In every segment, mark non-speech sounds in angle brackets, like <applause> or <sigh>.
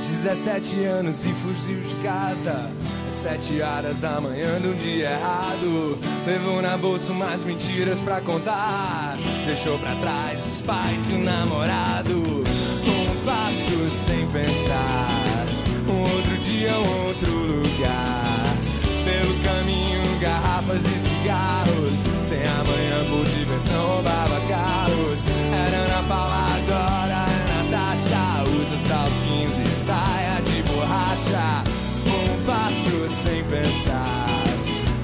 17 anos e fugiu de casa às 7 horas da manhã de um dia errado. Levou na bolsa umas mentiras pra contar. Deixou pra trás os pais e o namorado. Um passo sem pensar. Um outro dia, um outro lugar. Pelo caminho, garrafas e cigarros. Sem amanhã por diversão, roubava carros. Era é Natasha. Usa 15 e saia de borracha. Um passo sem pensar.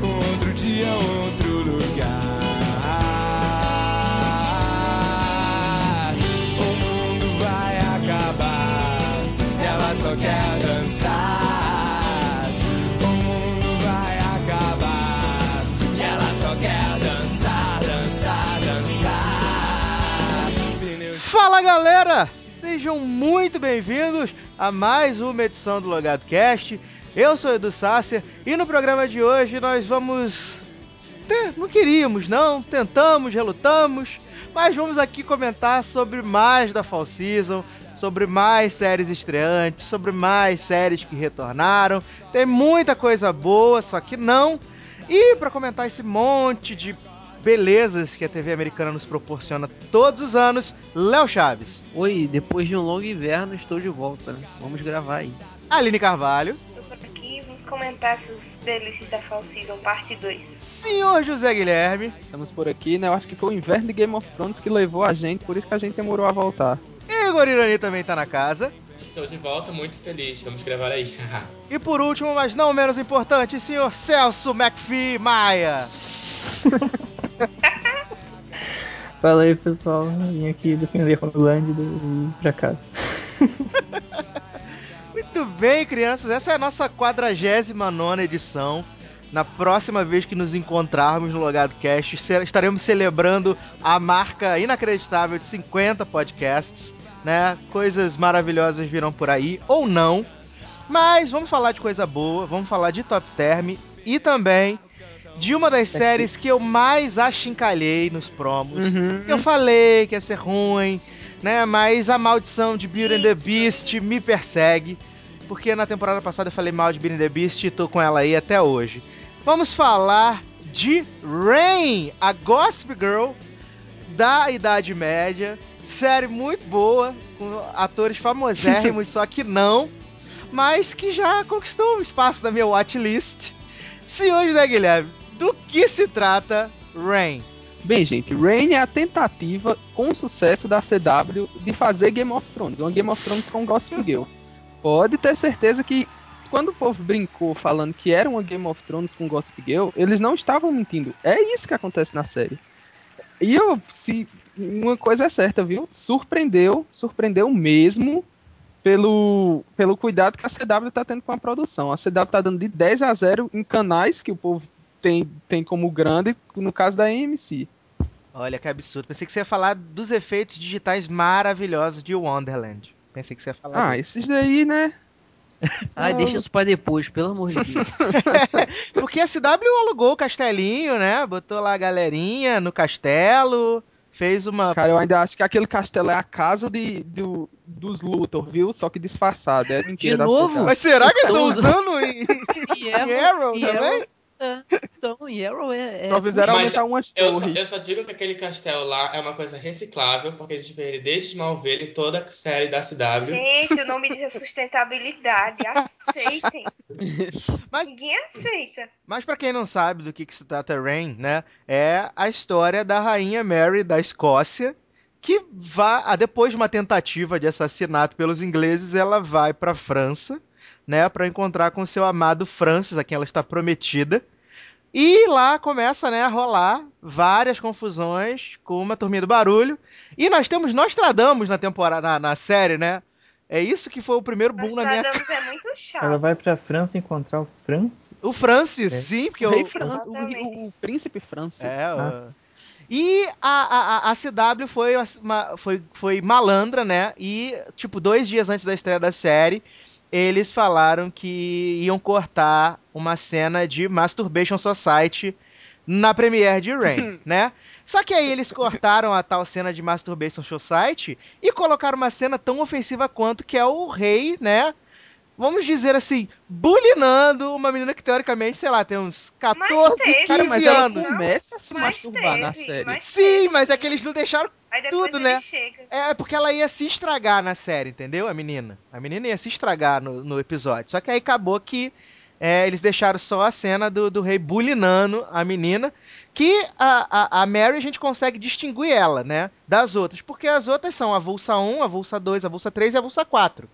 Outro dia, outro lugar. O mundo vai acabar. Ela só quer dançar. O mundo vai acabar. Ela só quer dançar, dançar, dançar. Fala galera! Sejam muito bem-vindos a mais uma edição do Logado Cast. Eu sou Edu Sácer e no programa de hoje nós vamos. Não queríamos, não, tentamos, relutamos, mas vamos aqui comentar sobre mais da Fall Season, sobre mais séries estreantes, sobre mais séries que retornaram. Tem muita coisa boa, só que não. E para comentar esse monte de belezas que a TV americana nos proporciona todos os anos, Léo Chaves, Oi, depois de um longo inverno estou de volta, né? Vamos gravar aí. Aline Carvalho, Tô por aqui vamos comentar essas delícias da Fall Season, parte 2. Senhor José Guilherme Estamos por aqui, né? Eu acho que foi o inverno de Game of Thrones que levou a gente, por isso que a gente demorou a voltar. Igor Irani também tá na casa. Estou de volta, muito feliz. Vamos gravar aí. <laughs> E por último, mas não menos importante, senhor Celso McPhee Maia. <laughs> <laughs> Fala aí pessoal, vim aqui defender Homelander e ir pra casa. <laughs> Muito bem, crianças, essa é a nossa 49 edição. Na próxima vez que nos encontrarmos no Logado Cast, estaremos celebrando a marca inacreditável de 50 podcasts, né? Coisas maravilhosas virão por aí, ou não. Mas vamos falar de coisa boa, vamos falar de Top Term e também de uma das séries que eu mais achincalhei nos promos. Eu falei que ia ser ruim, né? Mas a maldição de Beauty and the Beast me persegue. Porque na temporada passada eu falei mal de Beauty and the Beast e tô com ela aí até hoje. Vamos falar de Rain, a Gossip Girl da Idade Média. Série muito boa, com atores famosérrimos, <laughs> só que não. Mas que já conquistou um espaço na minha watchlist. Senhor José Guilherme, do que se trata Rain? Bem, gente, Rain é a tentativa com sucesso da CW de fazer Game of Thrones, uma Game of Thrones com Gossip Girl. Pode ter certeza que quando o povo brincou falando que era uma Game of Thrones com Gossip Girl, eles não estavam mentindo. É isso que acontece na série. E eu, se uma coisa é certa, viu? Surpreendeu, surpreendeu mesmo pelo, pelo cuidado que a CW tá tendo com a produção. A CW tá dando de 10 a 0 em canais que o povo tem, tem como grande, no caso da AMC. Olha que absurdo. Pensei que você ia falar dos efeitos digitais maravilhosos de Wonderland. Pensei que você ia falar. Ah, disso. esses daí, né? <laughs> Ah, Não. deixa isso pra depois, pelo amor de Deus. <laughs> Porque a CW alugou o castelinho, né? Botou lá a galerinha no castelo. Fez uma. Cara, eu ainda acho que aquele castelo é a casa de, do, dos Luthor, viu? Só que disfarçado. É mentira De da novo? CW. Mas será que eles estão usando em, <laughs> E em Arrow e também? É, então, e Arrow é. é Só fizeram Mas aumentar umas Eu só, eu só digo que aquele castelo lá é uma coisa reciclável, porque a gente vê ele desde Smallville em toda a série da CW. Gente, o nome disso é sustentabilidade. Aceitem. <laughs> Mas- Ninguém aceita. Mas pra quem não sabe do que, que se trata Rain, né? É a história da rainha Mary da Escócia. Que vai, ah, depois de uma tentativa de assassinato pelos ingleses, ela vai pra França, né, Pra encontrar com seu amado Francis, a quem ela está prometida. E lá começa, né, a rolar várias confusões com uma turminha do barulho. E nós temos Nostradamus na temporada, na, na série, né? É isso que foi o primeiro boom na minha Nostradamus é muito Ela chato. vai pra França encontrar o Francis? O Francis, É. sim, porque O o, Francis, o, o príncipe Francis. É, Ah. o- E a, a, a CW foi, uma- foi, foi malandra, né? E, tipo, dois dias antes da estreia da série, eles falaram que iam cortar uma cena de Masturbation Society na premiere de Rain, <laughs> né? Só que aí eles cortaram a tal cena de Masturbation Society e colocaram uma cena tão ofensiva quanto que é o rei, né? Vamos dizer assim, bulinando uma menina que teoricamente, sei lá, tem uns 14, teve, 15 Cara, mas ela anos. começa a se Mas masturbar na teve, série. mas Sim, teve, mas é que eles não deixaram. Tudo, né? chega. É porque ela ia se estragar na série, entendeu? A menina. A menina ia se estragar no, no episódio. Só que aí acabou que é, eles deixaram só a cena do, do rei bulinando a menina. Que a, a, a Mary a gente consegue distinguir ela, né? Das outras. Porque as outras são a Vulsa 1, a Vulsa 2, a Vulsa 3 e a Vulsa 4.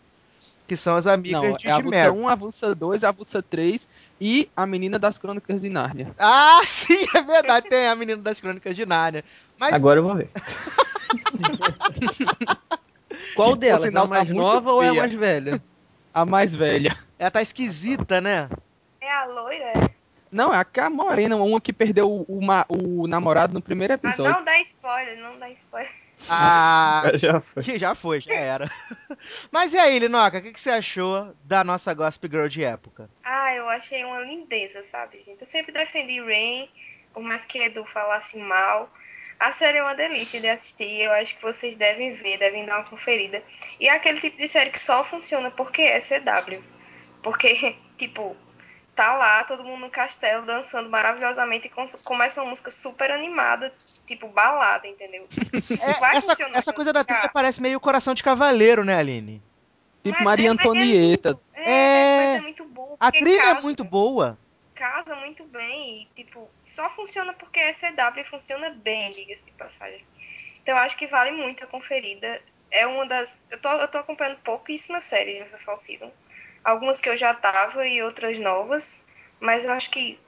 Que são as amigas Não, de, é a de Vulsa Mary. 1, a Vulsa 2, a Vulsa 3 e a menina das crônicas de Nárnia. Ah, <laughs> sim, é verdade. Tem a menina das crônicas de Nárnia. Mas Agora eu vou ver. <laughs> Qual Que, por delas? sinal, a mais tá nova ou é a mais velha? A mais velha. ela tá esquisita, né? É a loira? Não, é a que- a morena, uma que perdeu o, o o namorado no primeiro Ah, episódio. não dá spoiler, não dá spoiler. Ah, <laughs> já foi. que já foi, já era. <laughs> Mas e aí, Linoca, o que, que você achou da nossa Gossip Girl de época? Ah, eu achei uma lindeza, sabe, gente? Eu sempre defendi Rain, por mais que Edu falasse mal. A série é uma delícia de assistir, eu acho que vocês devem ver, devem dar uma conferida. E é aquele tipo de série que só funciona porque é CW. Porque, <laughs> tipo, tá lá, todo mundo no castelo dançando maravilhosamente e com- começa uma música super animada, tipo balada, entendeu? <laughs> Isso É, vai essa, funcionar. essa coisa da trilha parece meio coração de cavaleiro, né, Aline? Tipo Mas Maria é- mas é Antonieta. muito- É, mas É. é muito bom. A trilha é casa- muito boa. casa muito bem e, tipo, só funciona porque é CW funciona bem, diga-se de passagem. Então eu acho que vale muito a conferida. É uma das. Eu tô, eu tô acompanhando pouquíssimas séries nessa Fall Season. Algumas que eu já tava e outras novas. Mas eu acho que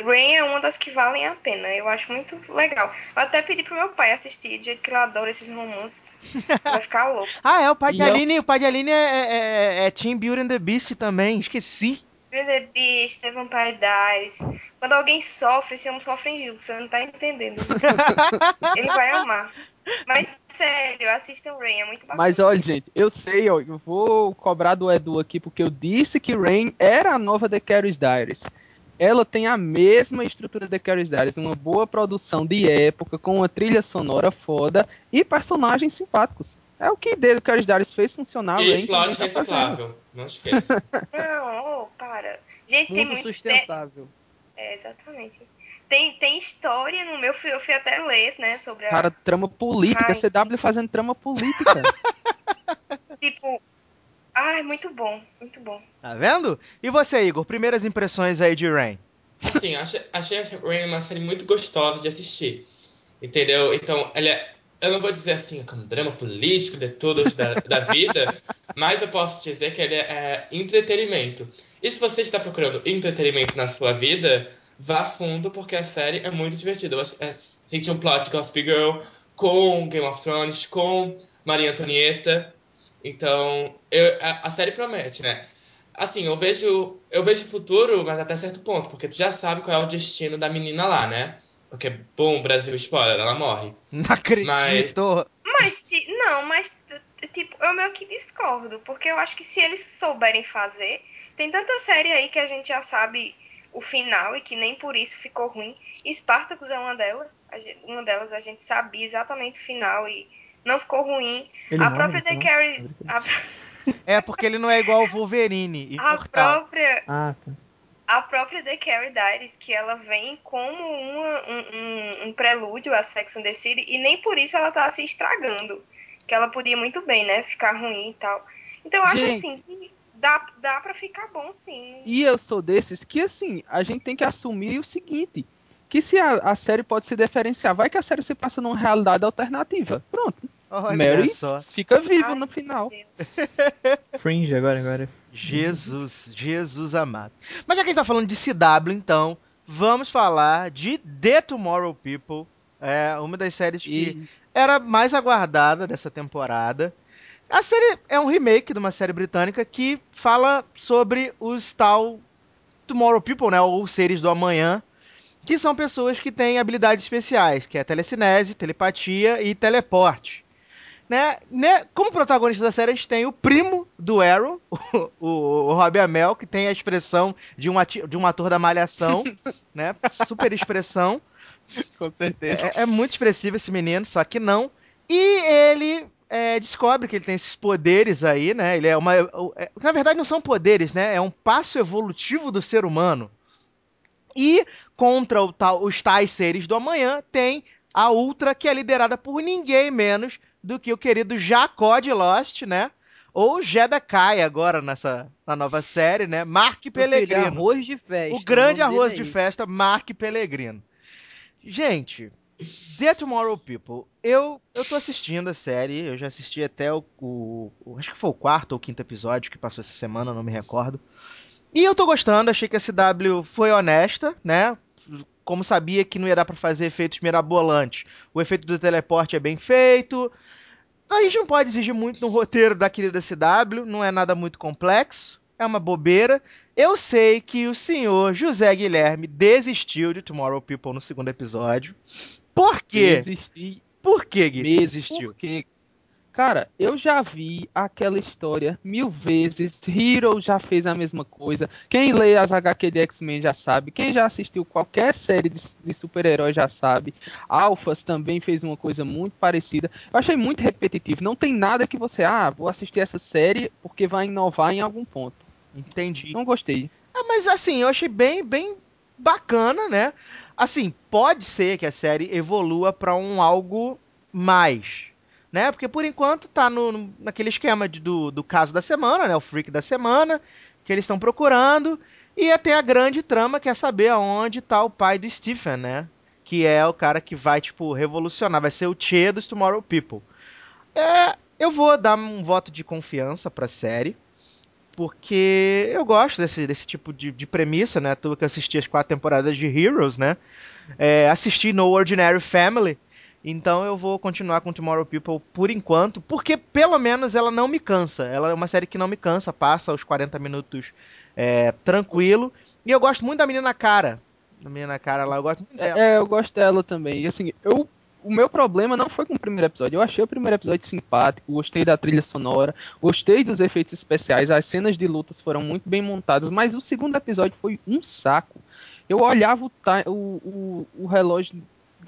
Rain é uma das que valem a pena. Eu acho muito legal. Eu até pedi pro meu pai assistir, do jeito que ele adora esses romances. Vai ficar louco. <laughs> Ah, é, o pai de Aline, o pai de Aline é, é, é Team Beauty and the Beast também, esqueci. The Beast, The Vampire Diaries. Quando alguém sofre, esse homem sofre em junto, você não tá entendendo. <laughs> Ele vai amar. Mas, sério, assistam Rain, é muito bacana. Mas olha, gente, eu sei, ó, eu vou cobrar do Edu aqui porque eu disse que Rain era a nova The Carrie's Diaries. Ela tem a mesma estrutura de The Carrie's Diaries, uma boa produção de época, com uma trilha sonora foda e personagens simpáticos. É o que The Carrie's Diaries fez funcionar. E Rain também plot tá reciclável. Não esqueça. <laughs> Não, oh, para. Gente, tem muito... sustentável. É, exatamente. Tem, tem história no meu, eu fui até ler, né, sobre a... Cara, trama política, Ai. CW fazendo trama política. <laughs> Tipo... Ai, muito bom, muito bom. Tá vendo? E você, Igor, primeiras impressões aí de Rain? Assim, achei, achei a Rain uma série muito gostosa de assistir. Entendeu? Então, ela é, eu não vou dizer assim, como drama político de todos da, da vida, <laughs> mas eu posso dizer que ele é, é entretenimento. E se você está procurando entretenimento na sua vida, vá fundo, porque a série é muito divertida. Eu é, senti um plot Gossip Girl com Game of Thrones, com Maria Antonieta. Então, eu- a, a série promete, né? Assim, eu vejo eu vejo o futuro, mas até certo ponto, porque tu já sabe qual é o destino da menina lá, né? Porque, bom, Brasil, spoiler, ela morre. Não acredito. Mas, ti- não, mas, tipo, eu meio que discordo, porque eu acho que se eles souberem fazer, tem tanta série aí que a gente já sabe o final e que nem por isso ficou ruim. Spartacus é uma delas, a gente- uma delas a gente sabia exatamente o final e não ficou ruim. Ele a morre, própria The então? Carrie, a, <laughs> É porque ele não é igual o Wolverine, a imortal. própria Ah, tá. a própria The Carrie Diaries, que ela vem como uma- um, um- um prelúdio a Sex and the City, e nem por isso ela tá se estragando. Que ela podia muito bem, né? Ficar ruim e tal. Então eu acho Gente. assim, que dá, dá pra ficar bom sim. E eu sou desses que, assim, a gente tem que assumir o seguinte: que se a, a série pode se diferenciar, vai que a série se passa numa realidade alternativa. Pronto. Olha Mary só. fica vivo Ai, no final. <laughs> Fringe agora, agora. Jesus, Jesus amado. Mas já que a gente tá falando de CW, então, vamos falar de The Tomorrow People. É uma das séries que E era mais aguardada dessa temporada. A série é um remake de uma série britânica que fala sobre os tal Tomorrow People, né, ou seres do amanhã, que são pessoas que têm habilidades especiais, que é telecinese, telepatia e teleporte. Né? né? Como protagonista da série, a gente tem o primo do Arrow, <laughs> o, o, o Robbie Amell, que tem a expressão de um, ati- de um ator da Malhação, <laughs> né? Super expressão. com certeza. É, é muito expressivo esse menino, só que não. E ele é, descobre que ele tem esses poderes aí, né? Ele é uma. é- na verdade, não são poderes, né? É um passo evolutivo do ser humano. E contra o tal- os tais seres do amanhã tem a Ultra, que é liderada por ninguém menos do que o querido Jacó de Lost, né? Ou Jedakai agora nessa na nova série, né? Mark filho, é Pellegrino. arroz de festa. O grande arroz é de esse. festa, Mark Pellegrino. Gente, The Tomorrow People, eu, eu tô assistindo a série, eu já assisti até o, o- o- Acho que foi o quarto ou quinto episódio que passou essa semana, não me recordo. E eu tô gostando, achei que a CW foi honesta, né? Como sabia que não ia dar pra fazer efeitos mirabolantes. O efeito do teleporte é bem feito. A gente não pode exigir muito no roteiro da querida CW, não é nada muito complexo, é uma bobeira. Eu sei que o senhor José Guilherme desistiu de Tomorrow People no segundo episódio. Por quê? Existir Por que, Gui? desistiu? Porque, cara, eu já vi aquela história mil vezes. Hero já fez a mesma coisa. Quem lê as HQ de X-Men já sabe. Quem já assistiu qualquer série de, de super-herói já sabe. Alphas também fez uma coisa muito parecida. Eu achei muito repetitivo. Não tem nada que você, ah, vou assistir essa série porque vai inovar em algum ponto. Entendi. Não gostei. Ah, mas assim, eu achei bem, bem bacana, né? Assim, pode ser que a série evolua pra um algo mais, né? Porque por enquanto tá no- naquele esquema de- do, do caso da semana, né? O freak da semana, que eles estão procurando. E até a grande trama que é saber aonde tá o pai do Stephen, né? Que é o cara que vai, tipo, revolucionar, vai ser o Che dos Tomorrow People. É, eu vou dar um voto de confiança pra série porque eu gosto desse, desse tipo de, de premissa, né? Tu que assisti as quatro temporadas de Heroes, né? É, assisti No Ordinary Family, então eu vou continuar com Tomorrow People por enquanto, porque pelo menos ela não me cansa. Ela é uma série que não me cansa, passa os 40 minutos é, tranquilo. E eu gosto muito da menina cara. Da menina cara lá, eu gosto muito dela. É, eu gosto dela também. E assim, eu. O meu problema não foi com o primeiro episódio. Eu achei o primeiro episódio simpático, gostei da trilha sonora, gostei dos efeitos especiais, as cenas de lutas foram muito bem montadas, mas o segundo episódio foi um saco. Eu olhava o, o, o, o relógio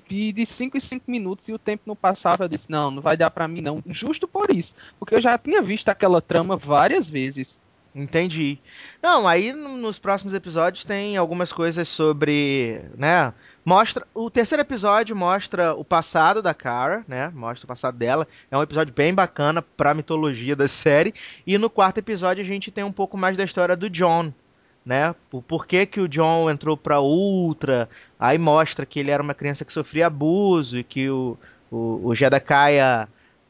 de 5 em 5 minutos e o tempo não passava. Eu disse, não, não vai dar pra mim não. Justo por isso. Porque eu já tinha visto aquela trama várias vezes. Entendi. Não, aí no- nos próximos episódios tem algumas coisas sobre, né? Mostra o terceiro episódio mostra o passado da Kara, né? Mostra o passado dela. É um episódio bem bacana pra mitologia da série. E no quarto episódio a gente tem um pouco mais da história do John, né? O porquê que o John entrou pra Ultra. Aí mostra que ele era uma criança que sofria abuso e que o o, o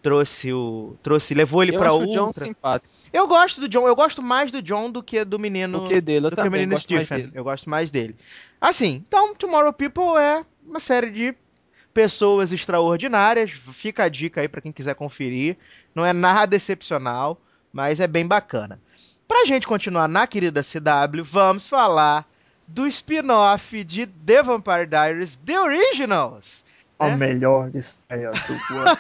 trouxe o trouxe levou ele eu pra acho Ultra. o John simpático. Eu gosto do John, eu gosto mais do John do que do menino. Do que dele, eu do que o também menino gosto mais Stephen. dele. Eu gosto mais dele. Assim, então Tomorrow People é uma série de pessoas extraordinárias. Fica a dica aí pra quem quiser conferir. Não é nada excepcional, mas é bem bacana. Pra gente continuar na querida CW, vamos falar do spin-off de The Vampire Diaries The Originals. A É? melhor estreia do <laughs> ano.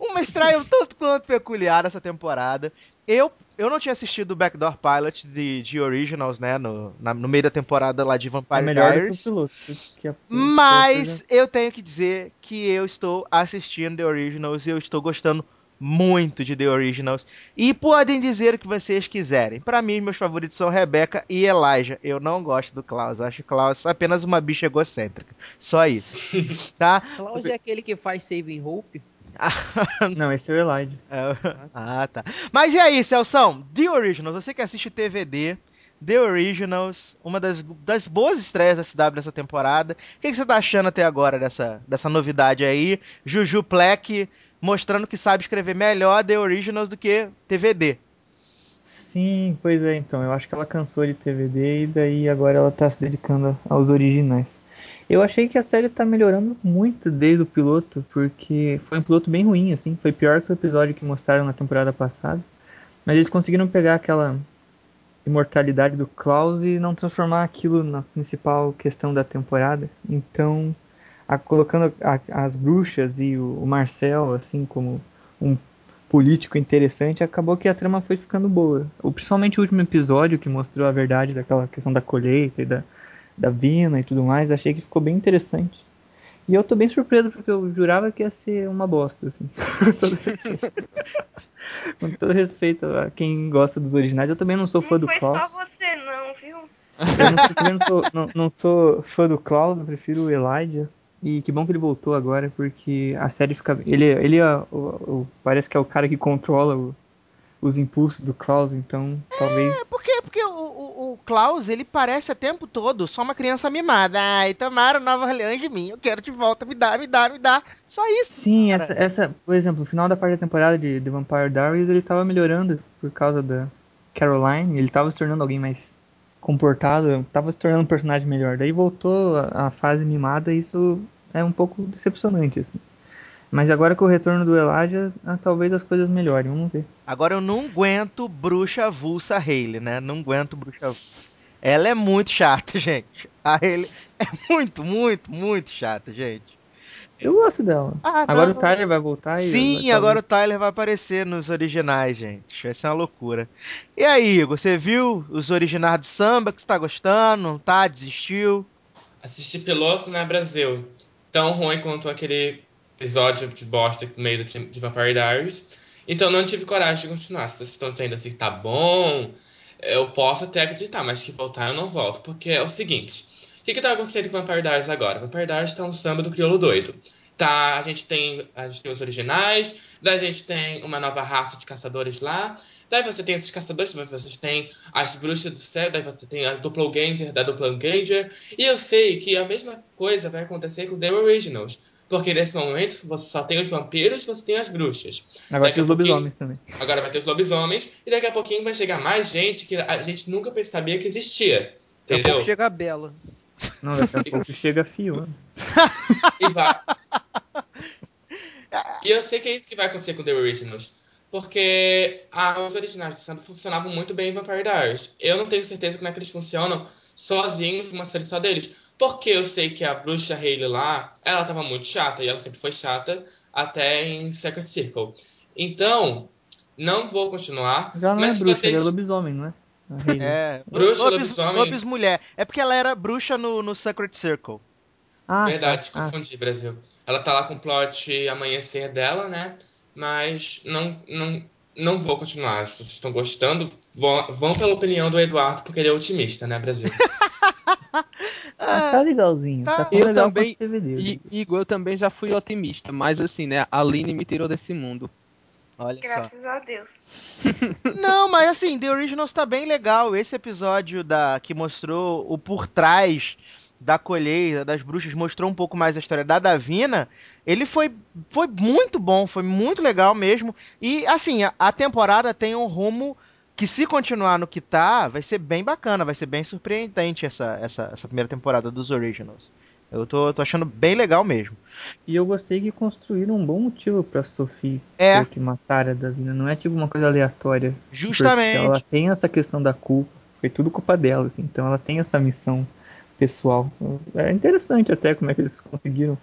Uma estreia um tanto quanto peculiar essa temporada. Eu, eu não tinha assistido o Backdoor Pilot de, de Originals, né? No, na- no meio da temporada lá de É Vampire melhor do que o Diaries. Que é- Mas eu tenho que dizer que eu estou assistindo The Originals e eu estou gostando muito de The Originals. E podem dizer o que vocês quiserem. Pra mim, meus favoritos são Rebecca e Elijah. Eu não gosto do Klaus. Eu acho o Klaus apenas uma bicha egocêntrica. Só isso. <laughs> tá? Klaus é aquele que faz Saving Hope? <laughs> Não, esse é o Elijah. É, Ah, tá. Mas e aí, Celção? The Originals, você que assiste TVD, The Originals, uma das, das boas estreias da CW nessa temporada. O que, que você tá achando até agora dessa, dessa novidade aí? Juju Plec mostrando que sabe escrever melhor The Originals do que TVD. Sim, pois é, então. Eu acho que ela cansou de TVD e daí agora ela tá se dedicando aos originais. Eu achei que a série tá melhorando muito desde o piloto, porque foi um piloto bem ruim, assim. Foi pior que o episódio que mostraram na temporada passada. Mas eles conseguiram pegar aquela imortalidade do Klaus e não transformar aquilo na principal questão da temporada. Então, a- colocando a- as bruxas e o, o Marcel, assim, como um político interessante, acabou que a trama foi ficando boa. O, principalmente o último episódio que mostrou a verdade daquela questão da colheita e da, da vina e tudo mais, achei que ficou bem interessante. E eu tô bem surpreso porque eu jurava que ia ser uma bosta, assim. <laughs> Com todo respeito. A quem gosta dos originais, eu também não sou fã Não do foi Klaus. só você, não, viu? Eu não, não sou, não, não sou fã do Klaus, eu prefiro o Elijah. E que bom que ele voltou agora, porque a série fica. Ele, ele é, o- o- parece que é o cara que controla o- os impulsos do Klaus, então talvez. É, por quê? Porque o, o, o Klaus, ele parece o tempo todo só uma criança mimada. Ai, tomaram Nova Orleans de mim, eu quero de volta, me dá, me dá, me dá. Só isso. Sim, cara. essa, essa, por exemplo, no final da da temporada de The Vampire Diaries, ele tava melhorando por causa da Caroline, ele tava se tornando alguém mais comportado, tava se tornando um personagem melhor. Daí voltou a, a fase mimada e isso é um pouco decepcionante, assim. Mas agora com o retorno do Elijah, ah, talvez as coisas melhorem, vamos ver. Agora eu não aguento bruxa avulsa Hayley, né? Não aguento bruxa avulsa. Ela é muito chata, <laughs> gente. A Hayley é muito, muito, muito chata, gente. Eu gosto dela. Ah, Agora não. o Tyler vai voltar e. Sim, vai- agora o Tyler vai aparecer nos originais, gente. Vai ser uma loucura. E aí, Igor, você viu os originais do samba que você tá gostando? Não tá? Desistiu? Assisti piloto na Brasil. Tão ruim quanto aquele episódio de bosta no meio do de Vampire Diaries. Então não tive coragem de continuar. Se vocês estão dizendo assim, tá bom, eu posso até acreditar, mas que voltar eu não volto. Porque é o seguinte: o que, que tá acontecendo com Vampire Diaries agora? Vampire Diaries tá um samba do crioulo doido. Tá, a gente tem, a gente tem os originais, daí a gente tem uma nova raça de caçadores lá, daí você tem esses caçadores, daí você tem as bruxas do céu, daí você tem a Doppelganger da Doppelganger, e eu sei que a mesma coisa vai acontecer com The Originals, porque nesse momento você só tem os vampiros, você tem as bruxas. Agora Daqui tem os lobisomens também. Agora vai ter os lobisomens, e daqui a pouquinho vai chegar mais gente que a gente nunca sabia que existia. Daqui a Entendeu? pouco chega a Bela. Não, daqui a <laughs> pouco chega a Fiona. E vai. <laughs> E eu sei que é isso que vai acontecer com The Originals. Porque ah, os originais do samba funcionavam muito bem em Vampire Diaries. Eu não tenho certeza como é que eles funcionam sozinhos, uma série só deles. Porque eu sei que a bruxa Hayley lá, ela tava muito chata, e ela sempre foi chata, até em Secret Circle. Então, não vou continuar. Mas ela não mas é se bruxa, vocês... ela é lobisomem, não é? É. <laughs> Bruxa, lobis, lobisomem. lobis mulher. É porque ela era bruxa no, no Secret Circle. Ah, Verdade, tá. Ah, confundi, Brasil. Ela tá lá com o plot amanhecer dela, né? Mas não, não, não vou continuar. Se vocês estão gostando, vão, vão pela opinião do Eduardo, porque ele é otimista, né, Brasil? mas <laughs> tá legalzinho. tá. Tá, tão Eu legal também-. E, Igor, eu também já fui otimista, mas assim, né? A Aline me tirou desse mundo. Olha só. Graças a Deus. <laughs> Não, mas assim, The Originals tá bem legal. Esse episódio da que mostrou o por trás da colheita das bruxas, mostrou um pouco mais a história da Davina. Ele foi, foi muito bom, foi muito legal mesmo. E assim, a, a temporada tem um rumo que se continuar no que tá, vai ser bem bacana, vai ser bem surpreendente essa, essa, essa primeira temporada dos Originals. Eu tô, tô achando bem legal mesmo. E eu gostei que construíram um bom motivo pra Sophie É. ter que matar a Davina. Não é tipo uma coisa aleatória. Justamente. Ela tem essa questão da culpa. Foi tudo culpa dela, assim. Então ela tem essa missão pessoal. É interessante até como é que eles conseguiram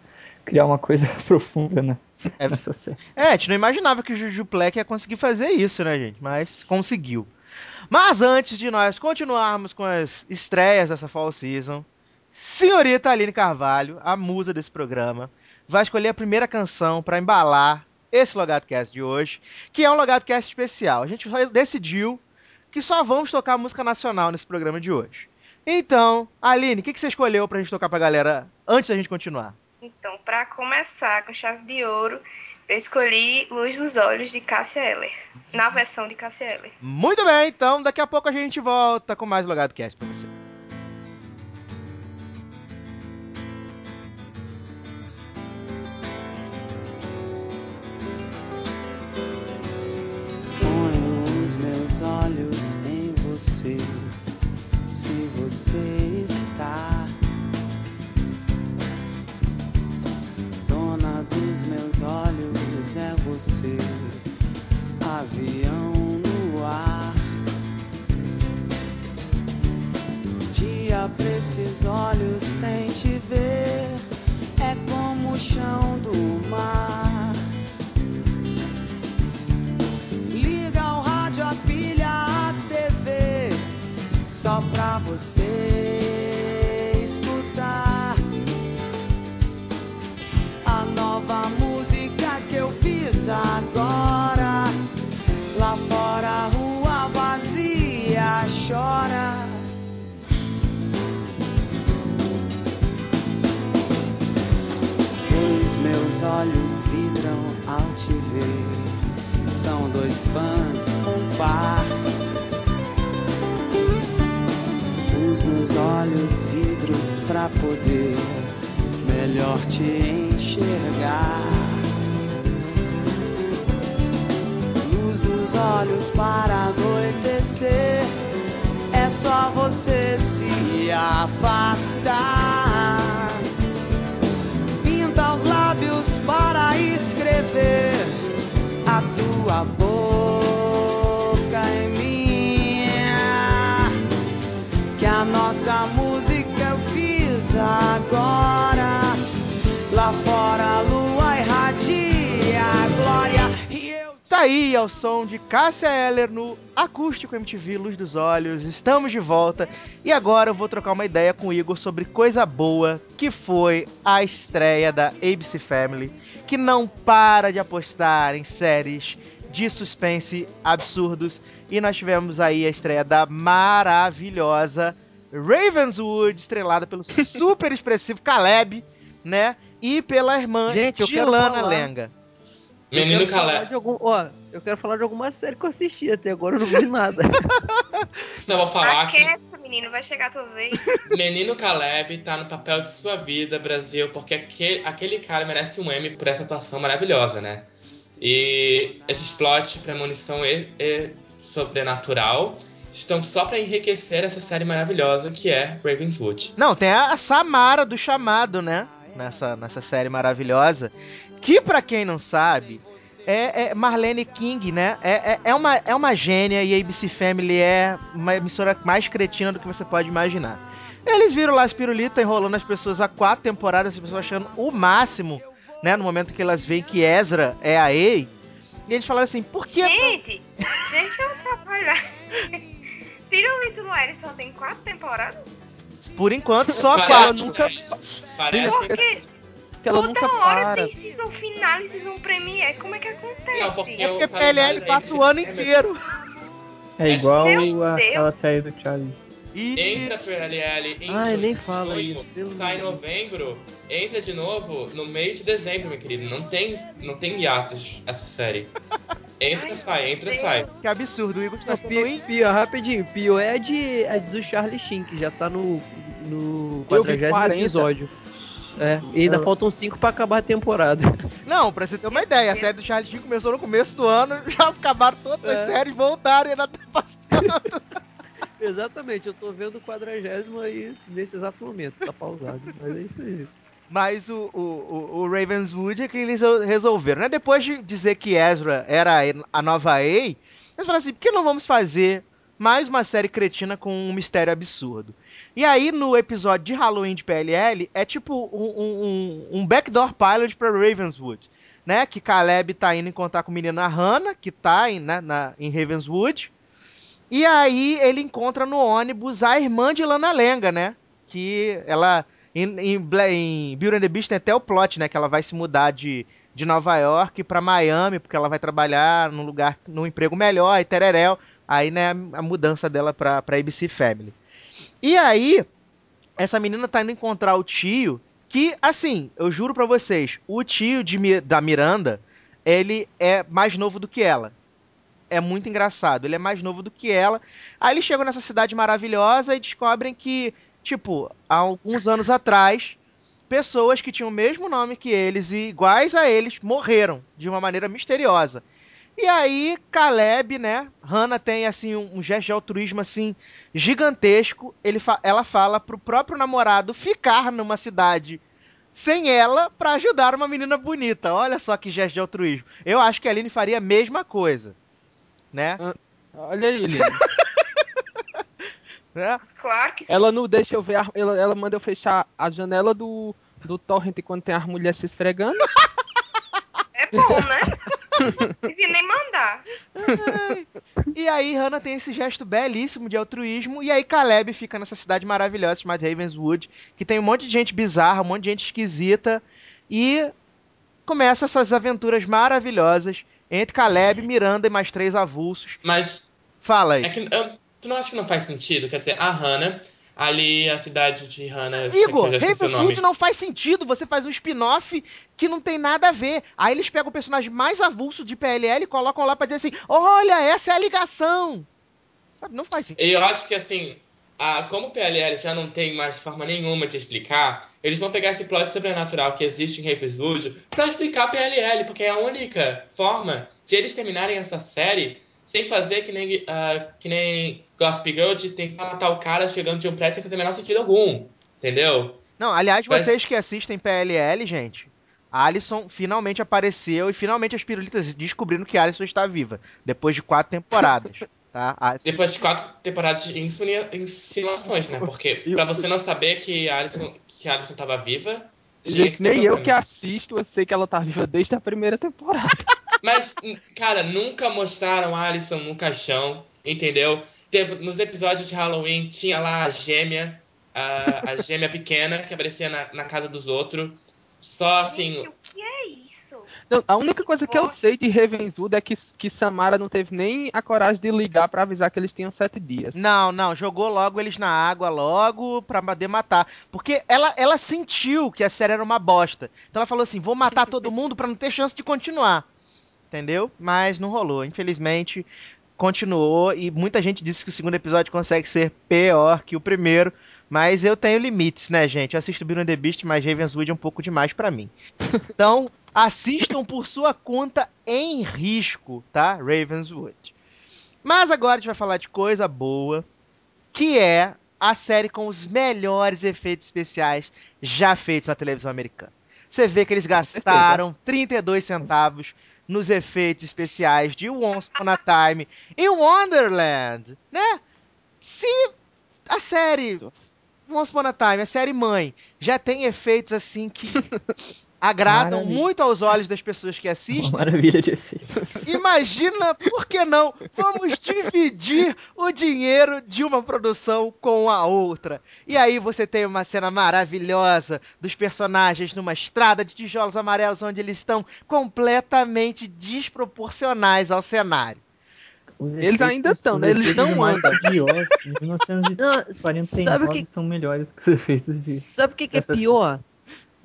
criar uma coisa <laughs> profunda na, É. nessa série. É, a gente não imaginava que o Juju Black ia conseguir fazer isso, né, gente? Mas conseguiu. Mas antes de nós continuarmos com as estreias dessa Fall Season, senhorita Aline Carvalho, a musa desse programa, vai escolher a primeira canção para embalar esse LogadoCast de hoje, que é um LogadoCast especial. A gente decidiu que só vamos tocar música nacional nesse programa de hoje. Então, Aline, o que, que você escolheu pra gente tocar pra galera antes da gente continuar? Então, pra começar com chave de ouro, eu escolhi Luz dos Olhos de Cássia Eller. Na versão de Cássia Eller. Muito bem, então daqui a pouco a gente volta com mais LogadoCast pra você. Chora. Os meus olhos vidram ao te ver. São dois fãs, um par. Os meus olhos vidros pra poder melhor te enxergar. Luz dos olhos para anoitecer. É só você se afastar. Pinta os lábios para escrever aí ao som de Cássia Eller no Acústico MTV Luz dos Olhos. Estamos de volta e agora eu vou trocar uma ideia com o Igor sobre coisa boa que foi a estreia da ABC Family, que não para de apostar em séries de suspense absurdos. E nós tivemos aí a estreia da maravilhosa Ravenswood, estrelada pelo <laughs> super expressivo Caleb, né? E pela irmã Gente, eu quero Tilana falar. Lenga. Menino Caleb. de algum, ó, eu quero falar de alguma série que eu assisti até agora, eu não vi nada. <laughs> Só vou falar que Aquieta, menino, vai chegar tua vez. <laughs> Menino Caleb tá no papel de sua vida, Brasil, porque aquele, aquele cara merece um M por essa atuação maravilhosa, né? E esses plot premonição e, e sobrenatural estão só pra enriquecer essa série maravilhosa que é Ravenswood. Não, tem a, a Samara do chamado, né? Nessa, nessa série maravilhosa. Que, pra quem não sabe, é, é Marlene King, né? É, é, é uma, é uma gênia e a ABC Family é uma emissora mais cretina do que você pode imaginar. Eles viram lá as pirulitas enrolando as pessoas há quatro temporadas, as pessoas achando o máximo, né? No momento que elas veem que Ezra é a Ei. E eles falaram assim, por que Gente, deixa eu trabalhar. <laughs> Pirulito no Ares tem quatro temporadas? Por enquanto só Parece quatro? nunca-. Parece. Porque Que ela toda nunca hora para. tem season final e season premiere. Como é que acontece? Não, porque É o porque PLL da passa o ABC ano inteiro. É igual a- aquela série do Charlie. Entra PLL em Ai, nem fala 2018, isso, sai em novembro, entra de novo no mês de dezembro, meu querido. Não tem, não tem hiatos essa série. Entra, Ai, sai, entra, Deus. sai. que absurdo, o Igor está Não, sendo pior, pior, rapidinho, pior é a, de, a do Charlie Sheen, que já tá no, no Eu vi 40 40. episódio. É, e ainda Eu- faltam 5 pra acabar a temporada. <laughs> Não, pra você ter uma ideia, a série do Charlie Sheen começou no começo do ano, <laughs> já acabaram todas as É. séries, voltaram e ainda tá passando. <laughs> Exatamente, eu tô vendo o quadragésimo aí nesse exato momento, tá pausado. Mas é isso aí. Mas o, o, o, Ravenswood é que eles resolveram, né? Depois de dizer que Ezra era a nova A, eles falaram assim, por que não vamos fazer mais uma série cretina com um mistério absurdo? E aí, no episódio de Halloween de PLL, é tipo um, um, um- backdoor pilot pra Ravenswood, né? Que Caleb tá indo encontrar com a menina Hannah, que tá em, né, na, em Ravenswood. E aí ele encontra no ônibus a irmã de Lana Lenga, né? Que ela. Em, em, em Beauty and the Beast tem até o plot, né? Que ela vai se mudar de, de Nova York pra Miami, porque ela vai trabalhar num lugar, num emprego melhor, e tereréu. Aí, né, a mudança dela pra, pra ABC Family. E aí, essa menina tá indo encontrar o tio, que, assim, eu juro pra vocês, o tio de, da Miranda, ele é mais novo do que ela. É muito engraçado, ele é mais novo do que ela. Aí eles chegam nessa cidade maravilhosa e descobrem que, tipo, há alguns anos atrás, pessoas que tinham o mesmo nome que eles e iguais a eles morreram de uma maneira misteriosa. E aí, Caleb, né? Hannah tem assim um, um gesto de altruísmo assim gigantesco. Ele fa- ela fala pro próprio namorado ficar numa cidade sem ela pra ajudar uma menina bonita. Olha só que gesto de altruísmo. Eu acho que a Aline faria a mesma coisa, né? Olha aí, Lili. <laughs> né? Claro que sim. Ela não deixa eu ver. a- ela, ela manda eu fechar a janela do, do torrent quando tem as mulheres se esfregando. É bom, né? Não devia nem mandar. E aí Hannah tem esse gesto belíssimo de altruísmo. E aí Caleb fica nessa cidade maravilhosa chamada Ravenswood, que tem um monte de gente bizarra, um monte de gente esquisita. E começa essas aventuras maravilhosas entre Caleb, Miranda e mais três avulsos. Mas Fala aí. é que eu, tu não acha que não faz sentido? Quer dizer, a Hannah, ali a cidade de Hannah. Igor. Ravenswood não faz sentido. Você faz um spin-off que não tem nada a ver. Aí eles pegam o personagem mais avulso de PLL e colocam lá pra dizer assim: olha, essa é a ligação. Sabe, não faz sentido. Eu acho que assim, a, como o PLL já não tem mais forma nenhuma de explicar, eles vão pegar esse plot sobrenatural que existe em Ravenswood pra explicar a PLL, porque é a única forma de eles terminarem essa série sem fazer que nem, ah, que nem Gossip Girl de tentar matar o cara chegando de um prédio sem fazer o menor sentido algum. Entendeu? Não, aliás, Mas- vocês que assistem PLL, gente, a Alison finalmente apareceu e finalmente as pirulitas descobriram que a Alison está viva. Depois de quatro temporadas. <laughs> Tá? A- Depois de quatro temporadas de insinuações, né? Porque pra você não saber que a Alison, que a Alison tava viva. Gente, nem eu que assisto, eu sei que ela tá viva desde a primeira temporada. <laughs> Mas, cara, nunca mostraram a Alison no caixão, entendeu? Teve- nos episódios de Halloween tinha lá a gêmea, a, a gêmea pequena que aparecia na, na casa dos outros. Só assim. Gente, o que é isso? Não, a única coisa que eu sei de Ravenswood é que, que Samara não teve nem a coragem de ligar pra avisar que eles tinham sete dias. Não, não, jogou logo eles na água, logo pra poder matar. Porque ela, ela sentiu que a série era uma bosta. Então ela falou assim: vou matar todo mundo pra não ter chance de continuar. Entendeu? Mas não rolou. Infelizmente, continuou. E muita gente disse que o segundo episódio consegue ser pior que o primeiro. Mas eu tenho limites, né, gente? Eu assisto Beauty and the Beast, mas Ravenswood é um pouco demais pra mim. <laughs> Então, assistam por sua conta em risco, tá? Ravenswood. Mas agora a gente vai falar de coisa boa, que é a série com os melhores efeitos especiais já feitos na televisão americana. Você vê que eles gastaram 32 centavos nos efeitos especiais de Once Upon a Time em Wonderland, né? Se a série Once Upon a Time, a série mãe, já tem efeitos assim que <laughs> agradam Maravilha. muito aos olhos das pessoas que assistem, maravilha de efeitos. Imagina, por que não? Vamos dividir o dinheiro de uma produção com a outra. E aí você tem uma cena maravilhosa dos personagens numa estrada de tijolos amarelos onde eles estão completamente desproporcionais ao cenário. Eles ainda tão, os né? Eles não andam. de 1949 Não, sabe o que, são melhores que os efeitos de... sabe o que, que é pior?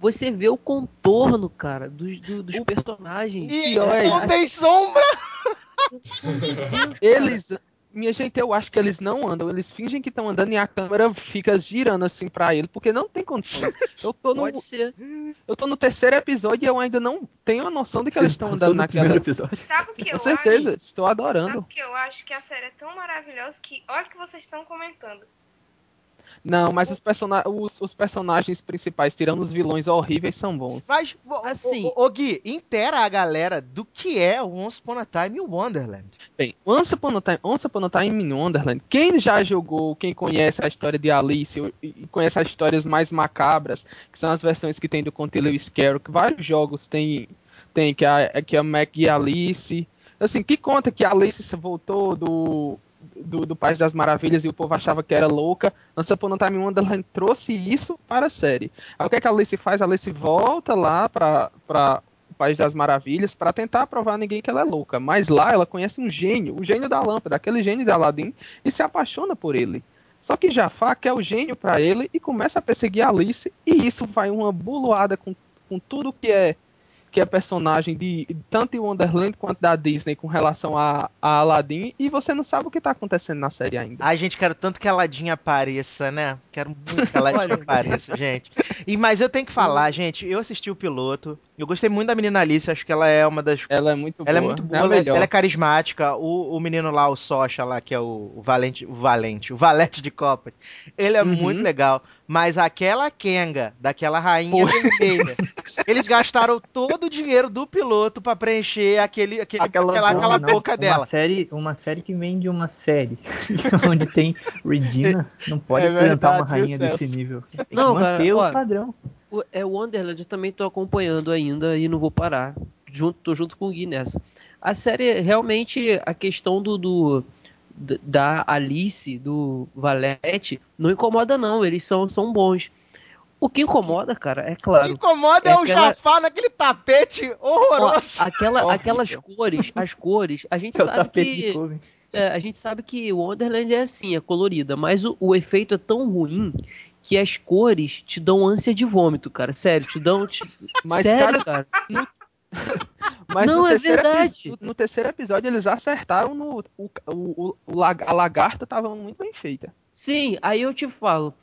Você vê o contorno, cara, dos, do- dos personagens. E é não isso. tem sombra! <laughs> Eles. Minha gente, eu acho que eles não andam. Eles fingem que estão andando e a câmera fica girando assim pra ele, porque não tem condições. Eu tô no, Pode ser. eu tô no terceiro episódio e eu ainda não tenho a noção de que Você eles estão andando naquela. Sabe o que Com eu certeza, acho? estou Sabe adorando. o que eu acho? Que a série é tão maravilhosa que olha o que vocês estão comentando. Não, mas os, persona os, os personagens principais, tirando os vilões horríveis, são bons. Mas, Assim. ô, ô, Gui, intera a galera do que é o Once Upon a Time in Wonderland. Bem, Once Upon a Time, Once Upon a Time in Wonderland, quem já jogou, quem conhece a história de Alice e conhece as histórias mais macabras, que são as versões que tem do Conte Lewis Carroll, que vários jogos tem, tem que a, que a Mac e a Alice, assim, que conta que a Alice se voltou do, do, do País das Maravilhas e o povo achava que era louca, Once Upon a Time Wonderland trouxe isso para a série. Aí o que, é que a Alice faz? A Alice volta lá para o País das Maravilhas para tentar provar a ninguém que ela é louca. Mas lá ela conhece um gênio, o gênio da lâmpada, aquele gênio de Aladdin, e se apaixona por ele. Só que Jafar quer o gênio para ele e começa a perseguir a Alice, e isso vai uma buluada com, com tudo que é que é personagem de tanto em Wonderland quanto da Disney com relação a, a Aladdin, e você não sabe o que tá acontecendo na série ainda. Ai, gente, quero tanto que a Ladinha apareça, né? Quero muito que a Ladinha <laughs> apareça, gente. E, mas eu tenho que falar, gente, eu assisti o piloto, eu gostei muito da menina Alice, acho que ela é uma das Ela é muito boa. Ela é muito boa, ela, é- melhor. ela é carismática. O, o menino lá, o Socha lá, que é o, o Valente, o Valente, o Valete de Copa, ele é Uhum. muito legal. Mas aquela Kenga, daquela rainha vermelha, eles gastaram todo o dinheiro do piloto pra preencher aquele, aquele, Aquela aquela, boca. aquela Não, não, boca uma dela. Série, uma série que vem de uma série <laughs> onde tem Regina, não pode É uma rainha desse nível. Tem que Não, cara, manter o ó, padrão. O- É o Wonderland, eu também tô acompanhando ainda e não vou parar. Junto, tô junto com o Gui nessa. A série, realmente, a questão do, do- da Alice, do Valete, não incomoda não, eles são, são bons. O que incomoda, cara, é O que claro. incomoda é, É o aquela- Jafar naquele tapete Ó, horroroso. aquela, Horrível. aquelas cores, as cores, a gente É sabe que é, a gente sabe que o Wonderland é assim, é colorida, mas o, o efeito é tão ruim que as cores te dão ânsia de vômito, cara. Sério, te dão. Te... <laughs> Mas, Sério, cara, cara. <laughs> Mas Não, no, é terceiro verdade. no- terceiro episódio eles acertaram no. O, o, o, a lagarta tava muito bem feita. Sim, aí eu te falo.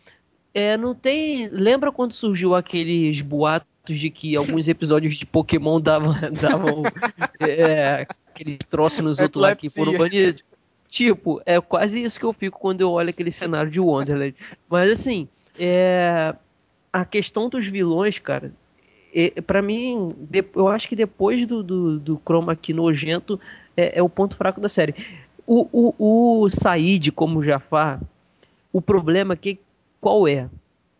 É, não tem. Lembra quando surgiu aqueles boatos de que alguns <laughs> episódios de Pokémon davam, davam <laughs> é, aquele troço nos outros lá que foram banidos? Tipo, é quase isso que eu fico quando eu olho aquele cenário de Wonderland. Mas assim, é, a questão dos vilões, cara, para mim, eu acho que depois do, do, do Chroma aqui nojento é, é o ponto fraco da série. O, o, o Said como Jafar, o problema que qual é?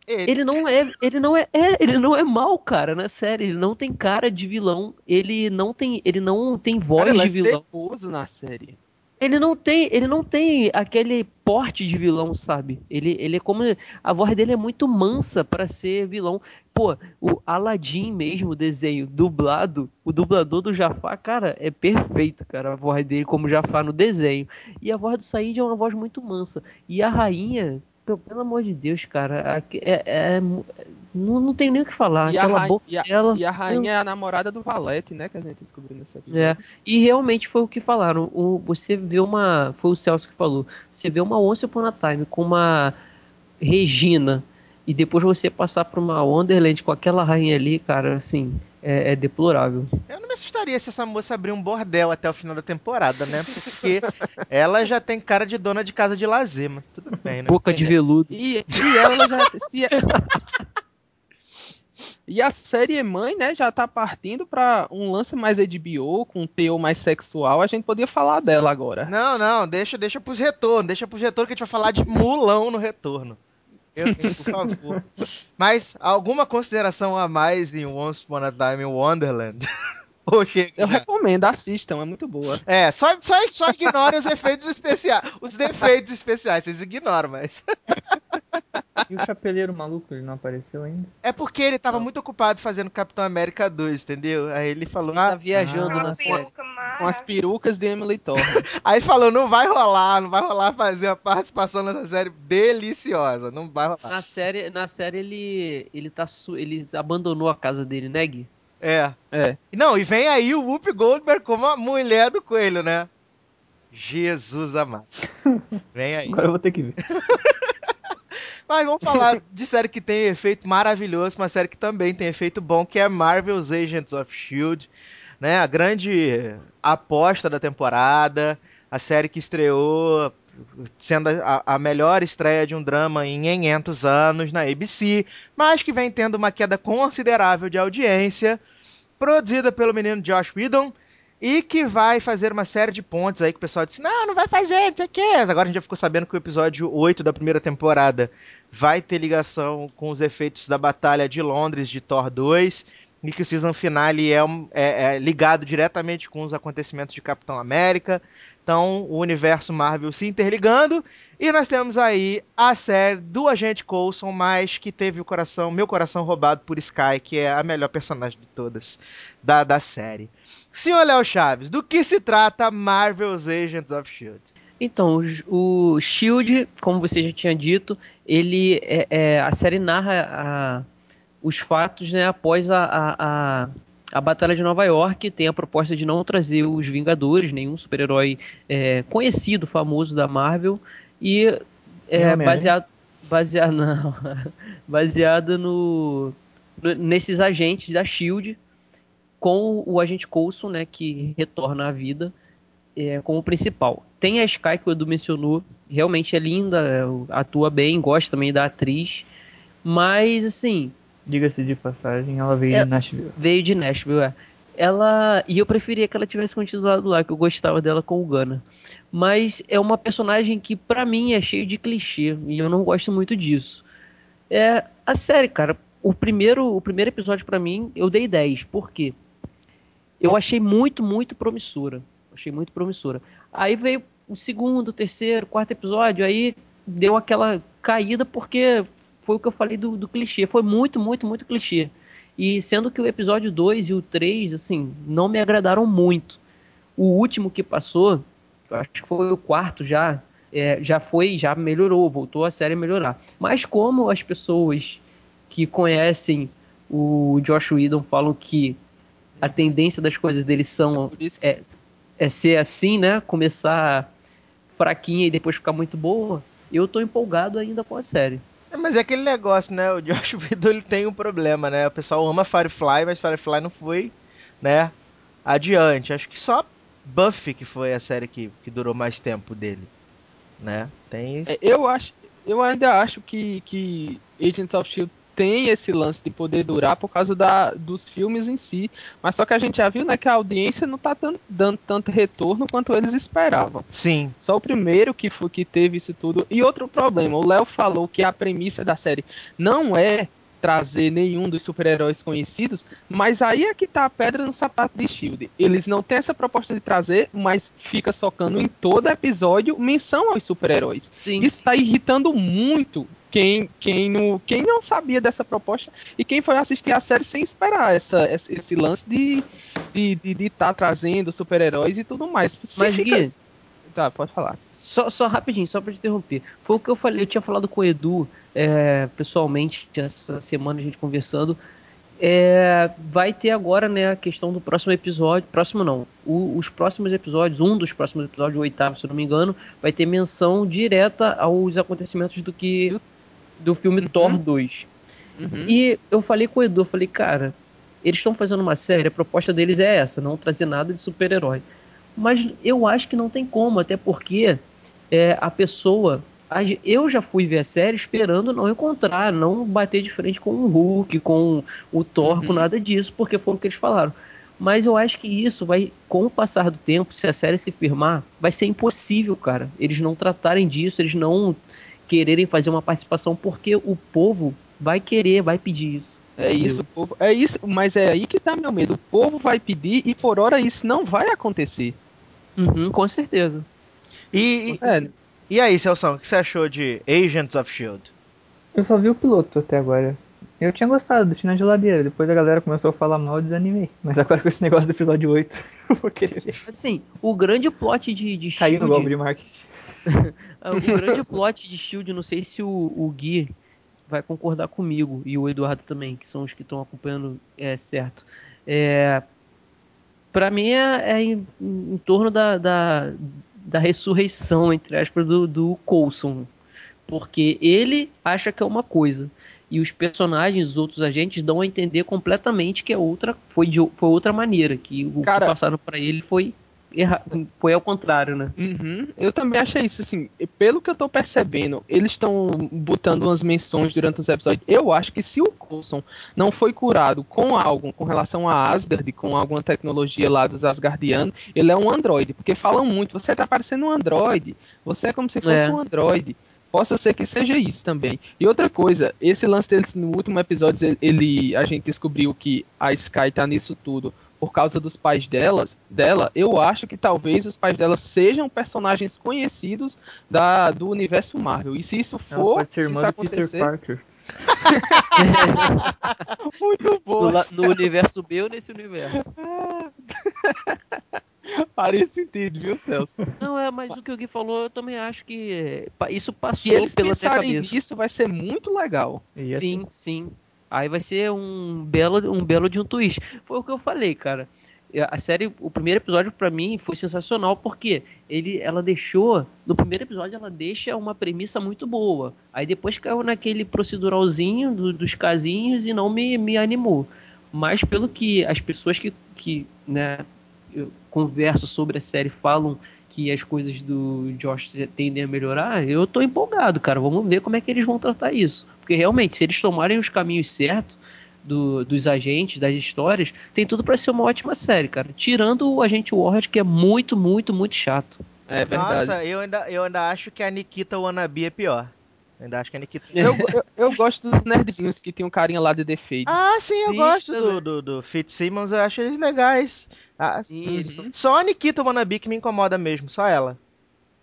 Ele, Ele não é, ele não é, é, ele não é mal, cara, na série. Ele não tem cara de vilão. Ele não tem, ele não tem voz Cara, ele de é vilão. ceboso na série. Ele não tem, ele não tem aquele porte de vilão, sabe? Ele, ele é como a voz dele é muito mansa pra ser vilão. Pô, o Aladdin mesmo, desenho dublado, o dublador do Jafar, cara, é perfeito, cara, a voz dele como Jafar no desenho. E a voz do Said é uma voz muito mansa. E a rainha, pelo amor de Deus, cara, a- é, é- mu- não, não tenho nem o que falar. E a, Aquela ra- boca e, a, dela. e a rainha é a namorada do Valete, né? Que a gente descobriu nesse episódio. É, e realmente foi o que falaram. O, você vê uma. Foi o Celso que falou. Você vê uma Once Upon a Time com uma Regina e depois você passar pra uma Wonderland com aquela rainha ali, cara, assim, é, é deplorável. Eu não me assustaria se essa moça abrir um bordel até o final da temporada, né? Porque <laughs> ela já tem cara de dona de casa de lazer, mas tudo bem, né? Boca de veludo. E, e ela já. Se, <laughs> e a série mãe, né, já tá partindo pra um lance mais HBO, com um teor mais sexual. A gente podia falar dela agora. Não, não, deixa, deixa pros retornos, deixa pros retornos que a gente vai falar de mulão no retorno. Eu, por favor. Mas alguma consideração a mais em Once Upon a Time in Wonderland? <laughs> Eu recomendo, assistam, é muito boa. É, só, só, só ignorem os efeitos especiais. Os defeitos especiais, vocês ignoram, mas. <laughs> E o chapeleiro maluco, ele não apareceu ainda? É porque ele tava muito ocupado fazendo Capitão América 2, entendeu? Aí ele falou, Tá ah, viajando ah, na peruca Com as perucas de Emily Thorne. <laughs> aí falou, não vai rolar, não vai rolar fazer a participação nessa série deliciosa, não vai rolar. Na série, na série ele ele tá su- ele abandonou a casa dele, né, Gui? É. É. Não, e vem aí o Whoop Goldberg como a mulher do coelho, né? Jesus amado. <laughs> Vem aí. Agora eu vou ter que ver. <laughs> Mas vamos falar de série que tem efeito maravilhoso, uma série que também tem efeito bom, que é Marvel's Agents of S.H.I.E.L.D., né? A grande aposta da temporada, a série que estreou sendo a, a melhor estreia de um drama em 500 anos na ABC, mas que vem tendo uma queda considerável de audiência, produzida pelo menino Josh Whedon, e que vai fazer uma série de pontes aí que o pessoal disse, não, não vai fazer, não sei o que. Agora a gente já ficou sabendo que o episódio 8 da primeira temporada vai ter ligação com os efeitos da Batalha de Londres de Thor 2 e que o season finale é, é- é ligado diretamente com os acontecimentos de Capitão América. Então, o universo Marvel se interligando. E nós temos aí a série do Agente Coulson, mas que teve o coração, meu coração roubado por Sky, que é a melhor personagem de todas da, da série. Senhor Léo Chaves, do que se trata Marvel's Agents of S.H.I.E.L.D.? Então, o, o Shield, como você já tinha dito, ele é, é- a série narra a- os fatos né, após a, a, a, a Batalha de Nova York. Tem a proposta de não trazer os Vingadores, nenhum super-herói é, conhecido, famoso da Marvel, e é, baseado, baseado, <laughs> não, baseado no, no- nesses agentes da Shield, com o agente Coulson, né, que retorna à vida é, como principal. Tem a Sky que o Edu mencionou, realmente é linda, é, atua bem, gosta também da atriz, mas assim, Diga-se de passagem, ela veio É. de Nashville. veio de Nashville, é. Ela. E eu preferia que ela tivesse continuado lá, que eu gostava dela com o Gunna. Mas é uma personagem que, pra mim, é cheio de clichê. E eu não gosto muito disso. É. A série, cara, o primeiro, o primeiro episódio, pra mim, eu dei 10. Por quê? Eu achei muito, muito promissora. Achei muito promissora. Aí veio o segundo, o terceiro, quarto episódio, aí deu aquela caída porque foi o que eu falei do, do clichê. Foi muito, muito, muito clichê. E sendo que o episódio 2 e o 3, assim, não me agradaram muito. O último que passou acho que foi o quarto já, é, já foi, já melhorou, voltou a série a melhorar. Mas como as pessoas que conhecem o Josh Whedon falam que a tendência das coisas dele são que- é, é ser assim, né? Começar fraquinha e depois ficar muito boa. Eu tô empolgado ainda com a série. É, mas é aquele negócio, né? O Josh <laughs> Whedon ele tem um problema, né? O pessoal ama Firefly, mas Firefly não foi, né? Adiante. Acho que só Buffy que foi a série que, que durou mais tempo dele, né? Tem isso. É, eu acho, eu ainda acho que, que Agents of Shield tem esse lance de poder durar por causa da, dos filmes em si, mas só que a gente já viu, né, que a audiência não tá dando, dando tanto retorno quanto eles esperavam. Sim. Só o primeiro que foi que teve isso tudo. E outro problema, o Léo falou que a premissa da série não é trazer nenhum dos super-heróis conhecidos, mas aí é que tá a pedra no sapato de Shield. Eles não têm essa proposta de trazer, mas fica socando em todo episódio menção aos super-heróis. Isso tá irritando muito quem, quem, não, quem não sabia dessa proposta e quem foi assistir a série sem esperar essa, esse, lance de de estar de, de tá trazendo super-heróis e tudo mais. Se Mas, fica- Tá, pode falar. Só, só rapidinho, só pra te interromper. Foi o que eu falei, eu tinha falado com o Edu é, pessoalmente, essa semana a gente conversando. É, vai ter agora, né, a questão do próximo episódio. Próximo não. o- os próximos episódios, um dos próximos episódios, o oitavo, se eu não me engano, vai ter menção direta aos acontecimentos do que. do filme Thor 2. Uhum. E eu falei com o Edu, eu falei, cara, eles estão fazendo uma série, a proposta deles é essa, não trazer nada de super-herói. Mas eu acho que não tem como, até porque é, a pessoa. Eu já fui ver a série esperando não encontrar, não bater de frente com o Hulk, com o Thor, com nada disso, porque foi o que eles falaram. Mas eu acho que isso vai, com o passar do tempo, se a série se firmar, vai ser impossível, cara. Eles não tratarem disso, eles não quererem fazer uma participação, porque o povo vai querer, vai pedir isso. É isso, povo. É isso, mas é aí que tá meu medo. O povo vai pedir e por hora isso não vai acontecer. Uhum, com certeza. E, e, É, e aí, Celção, o que você achou de Agents of Shield? Eu só vi o piloto até agora. Eu tinha gostado, deixei na geladeira. Depois a galera começou a falar mal e desanimei. Mas agora com esse negócio do episódio 8, <laughs> eu vou querer ver. Assim, o grande plot de, de Caiu no golpe Shield. de marketing. <laughs> O grande plot de Shield, não sei se o, o Gui vai concordar comigo e o Eduardo também, que são os que estão acompanhando é, certo. É, para mim é, é em, em torno da, da, da ressurreição, entre aspas, do, do Coulson. Porque ele acha que é uma coisa. E os personagens, os outros agentes, dão a entender completamente que é outra, foi, de, foi outra maneira. Que o Cara- que passaram para ele foi, erra, foi ao contrário, né? Uhum, eu também achei isso, assim, pelo que eu tô percebendo, eles estão botando umas menções durante os episódios. Eu acho que se o Coulson não foi curado com algo com relação a Asgard, com alguma tecnologia lá dos Asgardianos, ele é um androide, porque falam muito, você tá parecendo um androide, você é como se fosse É. um androide. Possa ser que seja isso também. E outra coisa, esse lance deles no último episódio, ele, ele- a gente descobriu que a Sky tá nisso tudo por causa dos pais delas, dela, eu acho que talvez os pais dela sejam personagens conhecidos da, do universo Marvel. E se isso Ela for, pode ser se irmã isso acontecer, Parker. <laughs> muito No, bom. la- no universo B ou nesse universo? <laughs> Faria sentido, viu, Celso? Não, é, mas o que o Gui falou, eu também acho que é, isso Se passou eles pela minha pensarem nisso, vai ser muito legal. Assim, Sim, sim. Aí vai ser um belo, um belo de um twist. Foi o que eu falei, cara. A série, o primeiro episódio pra mim foi sensacional porque ele, ela deixou, no primeiro episódio ela deixa uma premissa muito boa. Aí depois caiu naquele proceduralzinho do- dos casinhos e não me, me animou. Mas pelo que as pessoas que, que né, converso sobre a série falam que as coisas do Josh tendem a melhorar, eu tô empolgado, cara. Vamos ver como é que eles vão tratar isso. Porque realmente, se eles tomarem os caminhos certos do- dos agentes, das histórias, tem tudo pra ser uma ótima série, cara. Tirando o agente Warhead, que é muito, muito, muito chato. É verdade. Nossa, eu ainda, eu ainda acho que a Nikita Wannabe é pior. Eu ainda acho que a Nikita. <laughs> Eu, eu, eu gosto dos nerdzinhos que tem um carinha lá de Fades. Ah, sim, eu Sim, gosto do, do, do Fitzsimmons, eu acho eles legais. Ah, são- Só a Nikita Wannabe que me incomoda mesmo, só ela.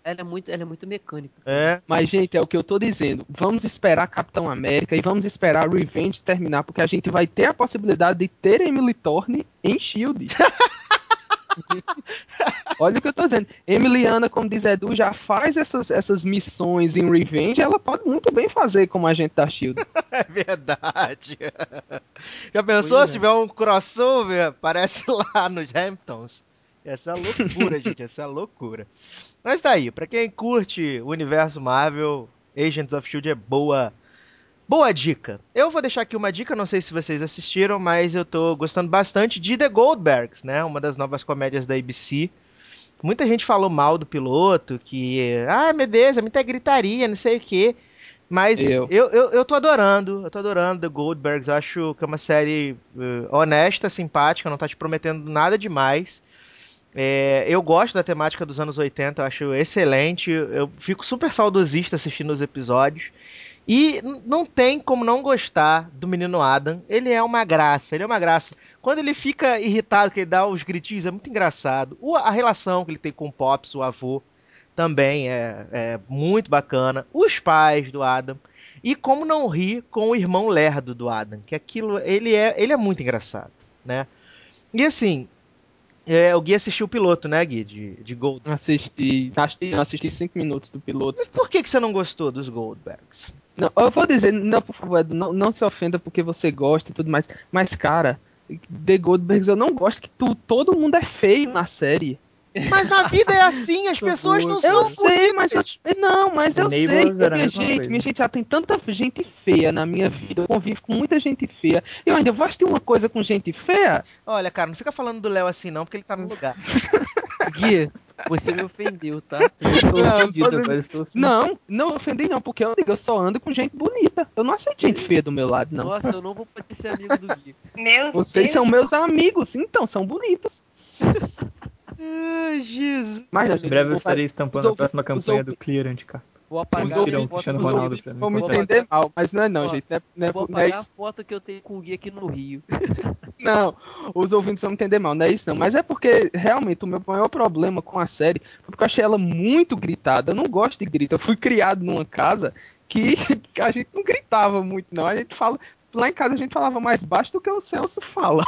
Ela é muito, ela é muito mecânica. É. Mas, gente, é o que eu tô dizendo. Vamos esperar Capitão América e vamos esperar Revenge terminar, porque a gente vai ter a possibilidade de ter Emily Thorne em Shield. <laughs> <laughs> Olha o que eu tô dizendo. Emiliana, como diz Edu, já faz essas, essas missões em Revenge. Ela pode muito bem fazer como agente da Shield. <laughs> É verdade. Já pensou Pois se é. tiver um crossover? Aparece <laughs> lá nos Hamptons. Essa é loucura, gente. Essa é loucura. Mas tá aí. Pra quem curte o universo Marvel, Agents of Shield é boa. Boa dica. Eu vou deixar aqui uma dica, não sei se vocês assistiram, mas eu tô gostando bastante de The Goldbergs, né? Uma das novas comédias da ABC. Muita gente falou mal do piloto, que, ah, meu Deus, é muita gritaria, não sei o quê. Mas eu. Eu. Eu, eu, tô adorando, eu tô adorando The Goldbergs. Eu acho que é uma série eh, honesta, simpática, não tá te prometendo nada demais. É, eu gosto da temática dos anos 80, eu acho excelente. Eu fico super saudosista assistindo os episódios. E não tem como não gostar do menino Adam. Ele é uma graça, ele é uma graça. Quando ele fica irritado, que ele dá os gritinhos, é muito engraçado. O- a relação que ele tem com o Pops, o avô, também é, é muito bacana. Os pais do Adam. E como não rir com o irmão lerdo do Adam, que aquilo, ele é, ele é muito engraçado, né? E assim, é, o Gui assistiu o piloto, né, Gui, de, de Gold. Assisti. Assisti, assisti cinco minutos do piloto. Mas por que, que você não gostou dos Goldbergs? Não, eu vou dizer, não, por favor, não, não se ofenda porque você gosta e tudo mais. Mas, cara, The Goldbergs eu não gosto que tu, todo mundo é feio na série. Mas na vida é assim, as pessoas não são Eu sei, mas. Não, mas eu sei. Minha gente, minha gente, já tem tanta gente feia na minha vida. Eu convivo com muita gente feia. Eu ainda vou assistir uma coisa com gente feia? Olha, cara, não fica falando do Léo assim não, porque ele tá no lugar. <laughs> Gui, você me ofendeu, tá? Eu tô Não, ofendido agora, estou ofendido. Não, não ofendi não, porque eu, eu só ando com gente bonita. Eu não aceito gente feia do meu lado, não. Nossa, eu não vou poder ser amigo do Gui. Meu Vocês Deus. são meus amigos, então, são bonitos. <laughs> Ai, Jesus. Mas, Em breve eu estarei estampando a próxima campanha do Clear Anticaspa. Vou apagar Os foto Cristiano Ronaldo pra mim. vão me entender mal, mas não é não, Ó, gente. Não é, não é, Vou não é apagar a isso. foto que eu tenho com o Gui aqui no Rio. <laughs> Não, os ouvintes vão me entender mal, não é isso não. Mas é porque, realmente, o meu maior problema com a série foi porque eu achei ela muito gritada. Eu não gosto de grito. Eu fui criado numa casa que que <laughs> a gente não gritava muito, não. A gente fala. Lá em casa a gente falava mais baixo do que o Celso fala.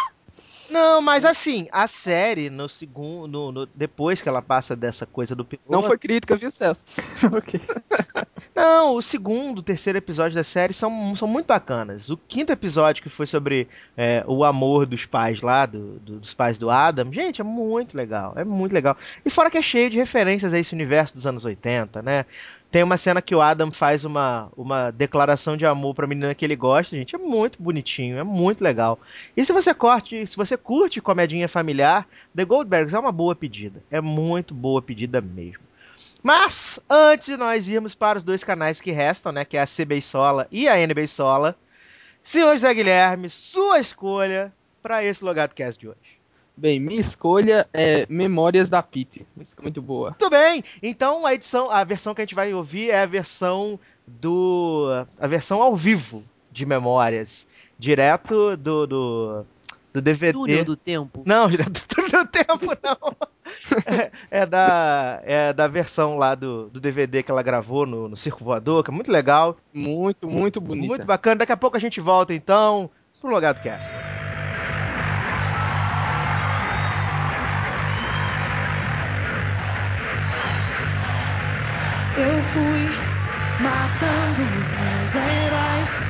Não, mas assim, a série, no segundo. no- no- depois que ela passa dessa coisa do piloto. Não foi crítica, viu, Celso? <laughs> ok. <laughs> Não, o segundo, o terceiro episódio da série são, são muito bacanas. O quinto episódio, que foi sobre é, o amor dos pais lá, do- do- dos pais do Adam, gente, é muito legal. É muito legal. E fora que é cheio de referências a esse universo dos anos 80, né? Tem uma cena que o Adam faz uma, uma declaração de amor pra menina que ele gosta, gente. É muito bonitinho, é muito legal. E se você curte, se você curte comedinha familiar, The Goldbergs é uma boa pedida. É muito boa pedida mesmo. Mas, antes de nós irmos para os dois canais que restam, né? Que é a CB Sola e a NB Sola, senhor José Guilherme, sua escolha para esse Logado Cast de hoje. Bem, minha escolha é Memórias da Pete. Música muito boa. Muito bem, então a edição, a versão que a gente vai ouvir é a versão do. a versão ao vivo de Memórias. Direto do. do, do DVD. Túnel do tempo. Não, <laughs> direto do túnel do tempo, não. É, é da, é da versão lá do, do DVD que ela gravou no, no Circo Voador, que é muito legal. Muito, muito bonita. Muito bacana. Daqui a pouco a gente volta então pro Logado Cast. Eu fui matando os meus heróis.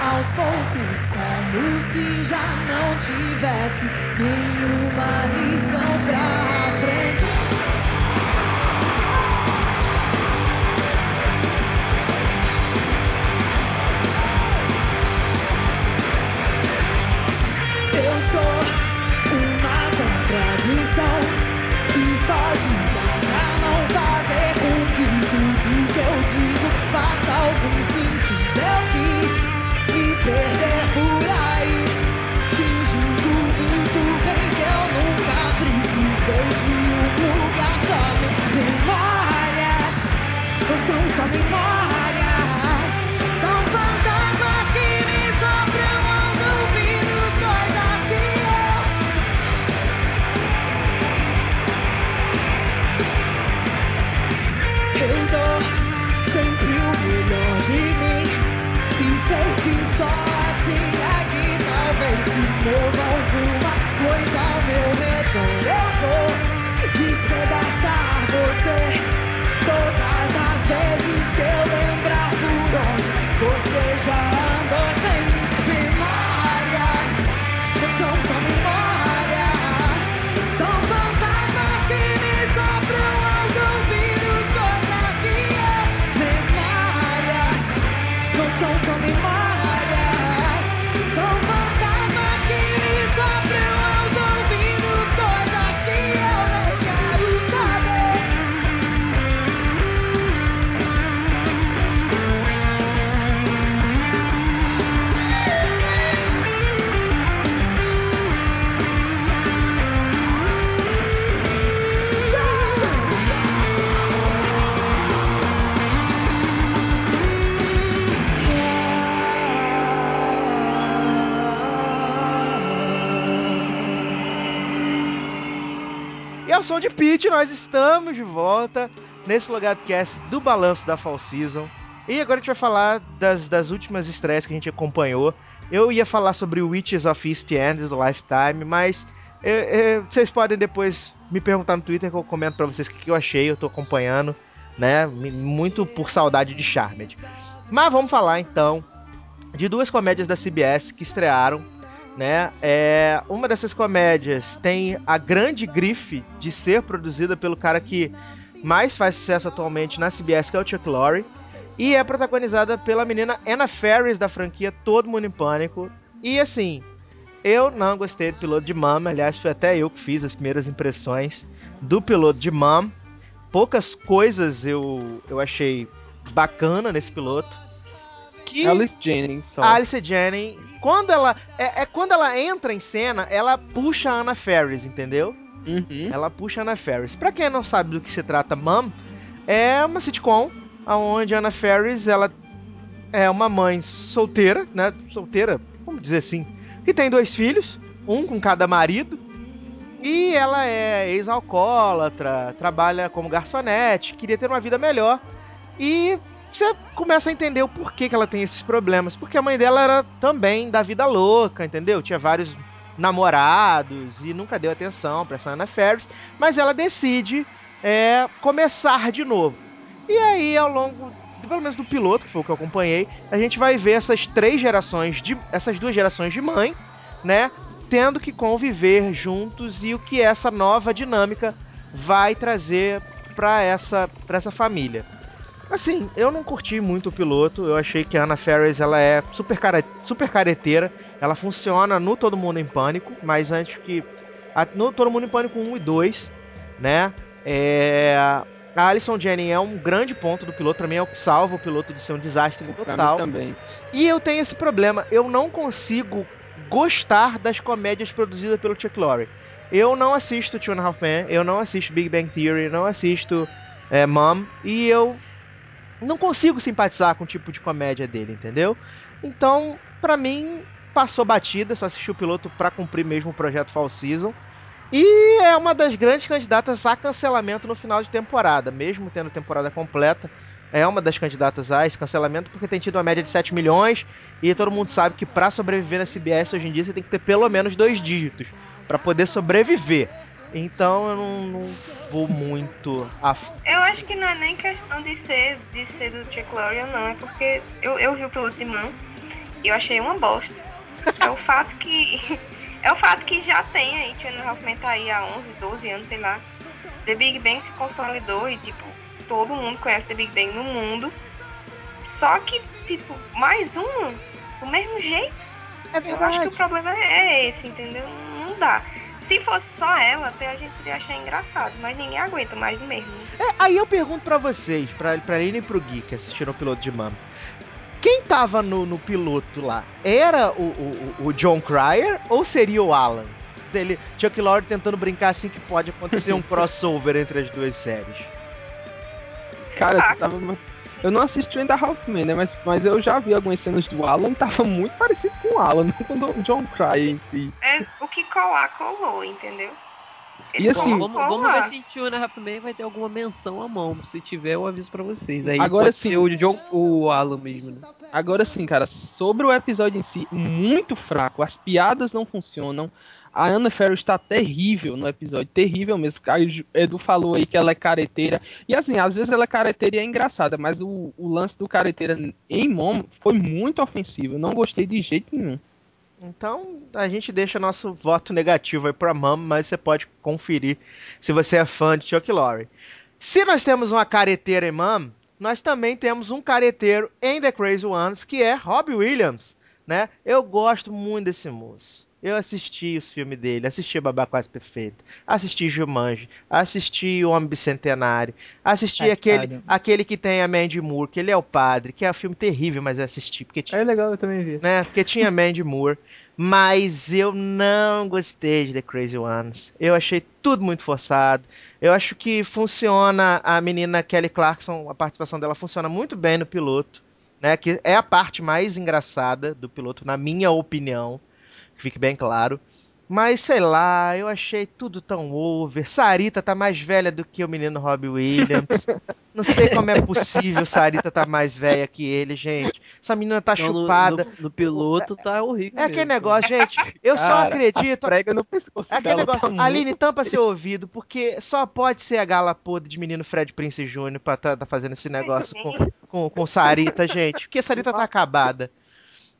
Aos poucos, como se já não tivesse nenhuma lição pra Pete, nós estamos de volta nesse Logado Cast do balanço da Fall Season. E agora a gente vai falar das, das últimas estreias que a gente acompanhou. Eu ia falar sobre Witches of East End do Lifetime, mas é, é, vocês podem depois me perguntar no Twitter que eu comento pra vocês o que eu achei, eu tô acompanhando, né? Muito por saudade de Charmed. Mas vamos falar então de duas comédias da CBS que estrearam né? É, uma dessas comédias tem a grande grife de ser produzida pelo cara que mais faz sucesso atualmente na CBS, que é o Chuck Lorre, e é protagonizada pela menina Anna Faris da franquia Todo Mundo em Pânico. E assim, eu não gostei do piloto de Mom, aliás, foi até eu que fiz as primeiras impressões do piloto de Mom. Poucas coisas eu, eu achei bacana nesse piloto que Alice Jennings só. Alice Jennings, quando ela é, é, quando ela entra em cena, ela puxa a Anna Ferris, entendeu? Uhum. Ela puxa a Anna Ferris. Para quem não sabe do que se trata, Mom é uma sitcom onde a Anna Ferris ela é uma mãe solteira, né? Solteira, vamos dizer assim, que tem dois filhos, um com cada marido. E ela é ex-alcoólatra, trabalha como garçonete, queria ter uma vida melhor. E você começa a entender o porquê que ela tem esses problemas. Porque a mãe dela era também da vida louca, entendeu? Tinha vários namorados e nunca deu atenção pra essa Ana Ferris. Mas ela decide é, começar de novo. E aí, ao longo, pelo menos do piloto, que foi o que eu acompanhei, a gente vai ver essas três gerações de. essas duas gerações de mãe, né? Tendo que conviver juntos e o que essa nova dinâmica vai trazer para essa, essa família. Assim, eu não curti muito o piloto. Eu achei que a Anna Ferris ela é super, cara, super careteira. Ela funciona no Todo Mundo em Pânico, mas antes que. No Todo Mundo em Pânico 1 e 2, né? É, a Alison Jennings é um grande ponto do piloto. Pra mim é o que salva o piloto de ser um desastre total. também. E eu tenho esse problema. Eu não consigo gostar das comédias produzidas pelo Chuck Lorre. Eu não assisto Two and a Half Men, eu não assisto Big Bang Theory, não assisto é, Mom, e eu não consigo simpatizar com o tipo de comédia dele, entendeu? Então, para mim, passou batida, só assisti o piloto para cumprir mesmo o projeto Fall Season. E é uma das grandes candidatas a cancelamento no final de temporada, mesmo tendo temporada completa. É uma das candidatas a esse cancelamento porque tem tido uma média de 7 milhões e todo mundo sabe que para sobreviver na CBS hoje em dia você tem que ter pelo menos dois dígitos para poder sobreviver. Então eu não, não vou muito a. Eu acho que não é nem questão de ser, de ser do Lorre ou não, é porque eu, eu vi o piloto de mão e eu achei uma bosta. É o fato que. <laughs> É o fato que já tem aí, Tiana Hoffman tá aí há 11, 12 anos, sei lá. The Big Bang se consolidou e, tipo, todo mundo conhece The Big Bang no mundo. Só que, tipo, mais uma, do mesmo jeito. É verdade. Eu acho que o problema é esse, entendeu? Não dá. Se fosse só ela, até a gente podia achar engraçado, mas ninguém aguenta mais do mesmo. É, aí eu pergunto para vocês, pra, pra Aline e pro Gui, que assistiram o piloto de Mama. Quem tava no, no piloto lá? Era o, o, o John Cryer ou seria o Alan? Dele, Chuck Lorre tentando brincar assim que pode acontecer um <laughs> crossover entre as duas séries. Cara, você tava eu não assisti ainda Halfman, né? Mas, mas eu já vi algumas cenas do Alan e tava muito parecido com o Alan, <laughs> não com o John Cry em si. É o que colar, colou, entendeu? E assim, vamos, vamos ver se Two and a Half Men vai ter alguma menção à mão. Se tiver, eu aviso pra vocês. Aí Agora pode sim. ser o John, o Alan mesmo, né? Agora sim, cara, sobre o episódio em si, muito fraco. As piadas não funcionam. A Anna Ferris está terrível no episódio, terrível mesmo. A Edu falou aí que ela é careteira. E assim, às vezes ela é careteira e é engraçada, mas o, o lance do careteira em Mom foi muito ofensivo. Eu não gostei de jeito nenhum. Então a gente deixa nosso voto negativo aí pra Mom, mas você pode conferir se você é fã de Chuck Lorre. Se nós temos uma careteira em Mom, nós também temos um careteiro em The Crazy Ones, que é Robbie Williams, né? Eu gosto muito desse moço. Eu assisti os filmes dele, assisti Babá Quase Perfeita, assisti Jumanji, assisti O Homem Bicentenário, assisti Ai, aquele, cara. aquele que tem a Mandy Moore, que ele é o padre, que é um filme terrível, mas eu assisti, porque tinha É legal, eu também vi. né? Porque tinha Mandy Moore. Mas eu não gostei de The Crazy Ones. Eu achei tudo muito forçado. Eu acho que funciona a menina Kelly Clarkson, a participação dela funciona muito bem no piloto, né? Que é a parte mais engraçada do piloto, na minha opinião. Que fique bem claro. Mas sei lá, eu achei tudo tão over. Sarita tá mais velha do que o menino Robbie Williams. <laughs> Não sei como é possível Sarita tá mais velha que ele, gente. Essa menina tá Então, no- chupada. No, no piloto tá horrível. É aquele negócio, gente. Eu só Cara, acredito. As pregas no pescoço É aquele dela negócio, tá Aline, tampa seu ouvido, porque só pode ser a gala podre de menino Fred Prince Jr. pra tá, tá fazendo esse negócio com, com, com Sarita, gente. Porque Sarita tá acabada.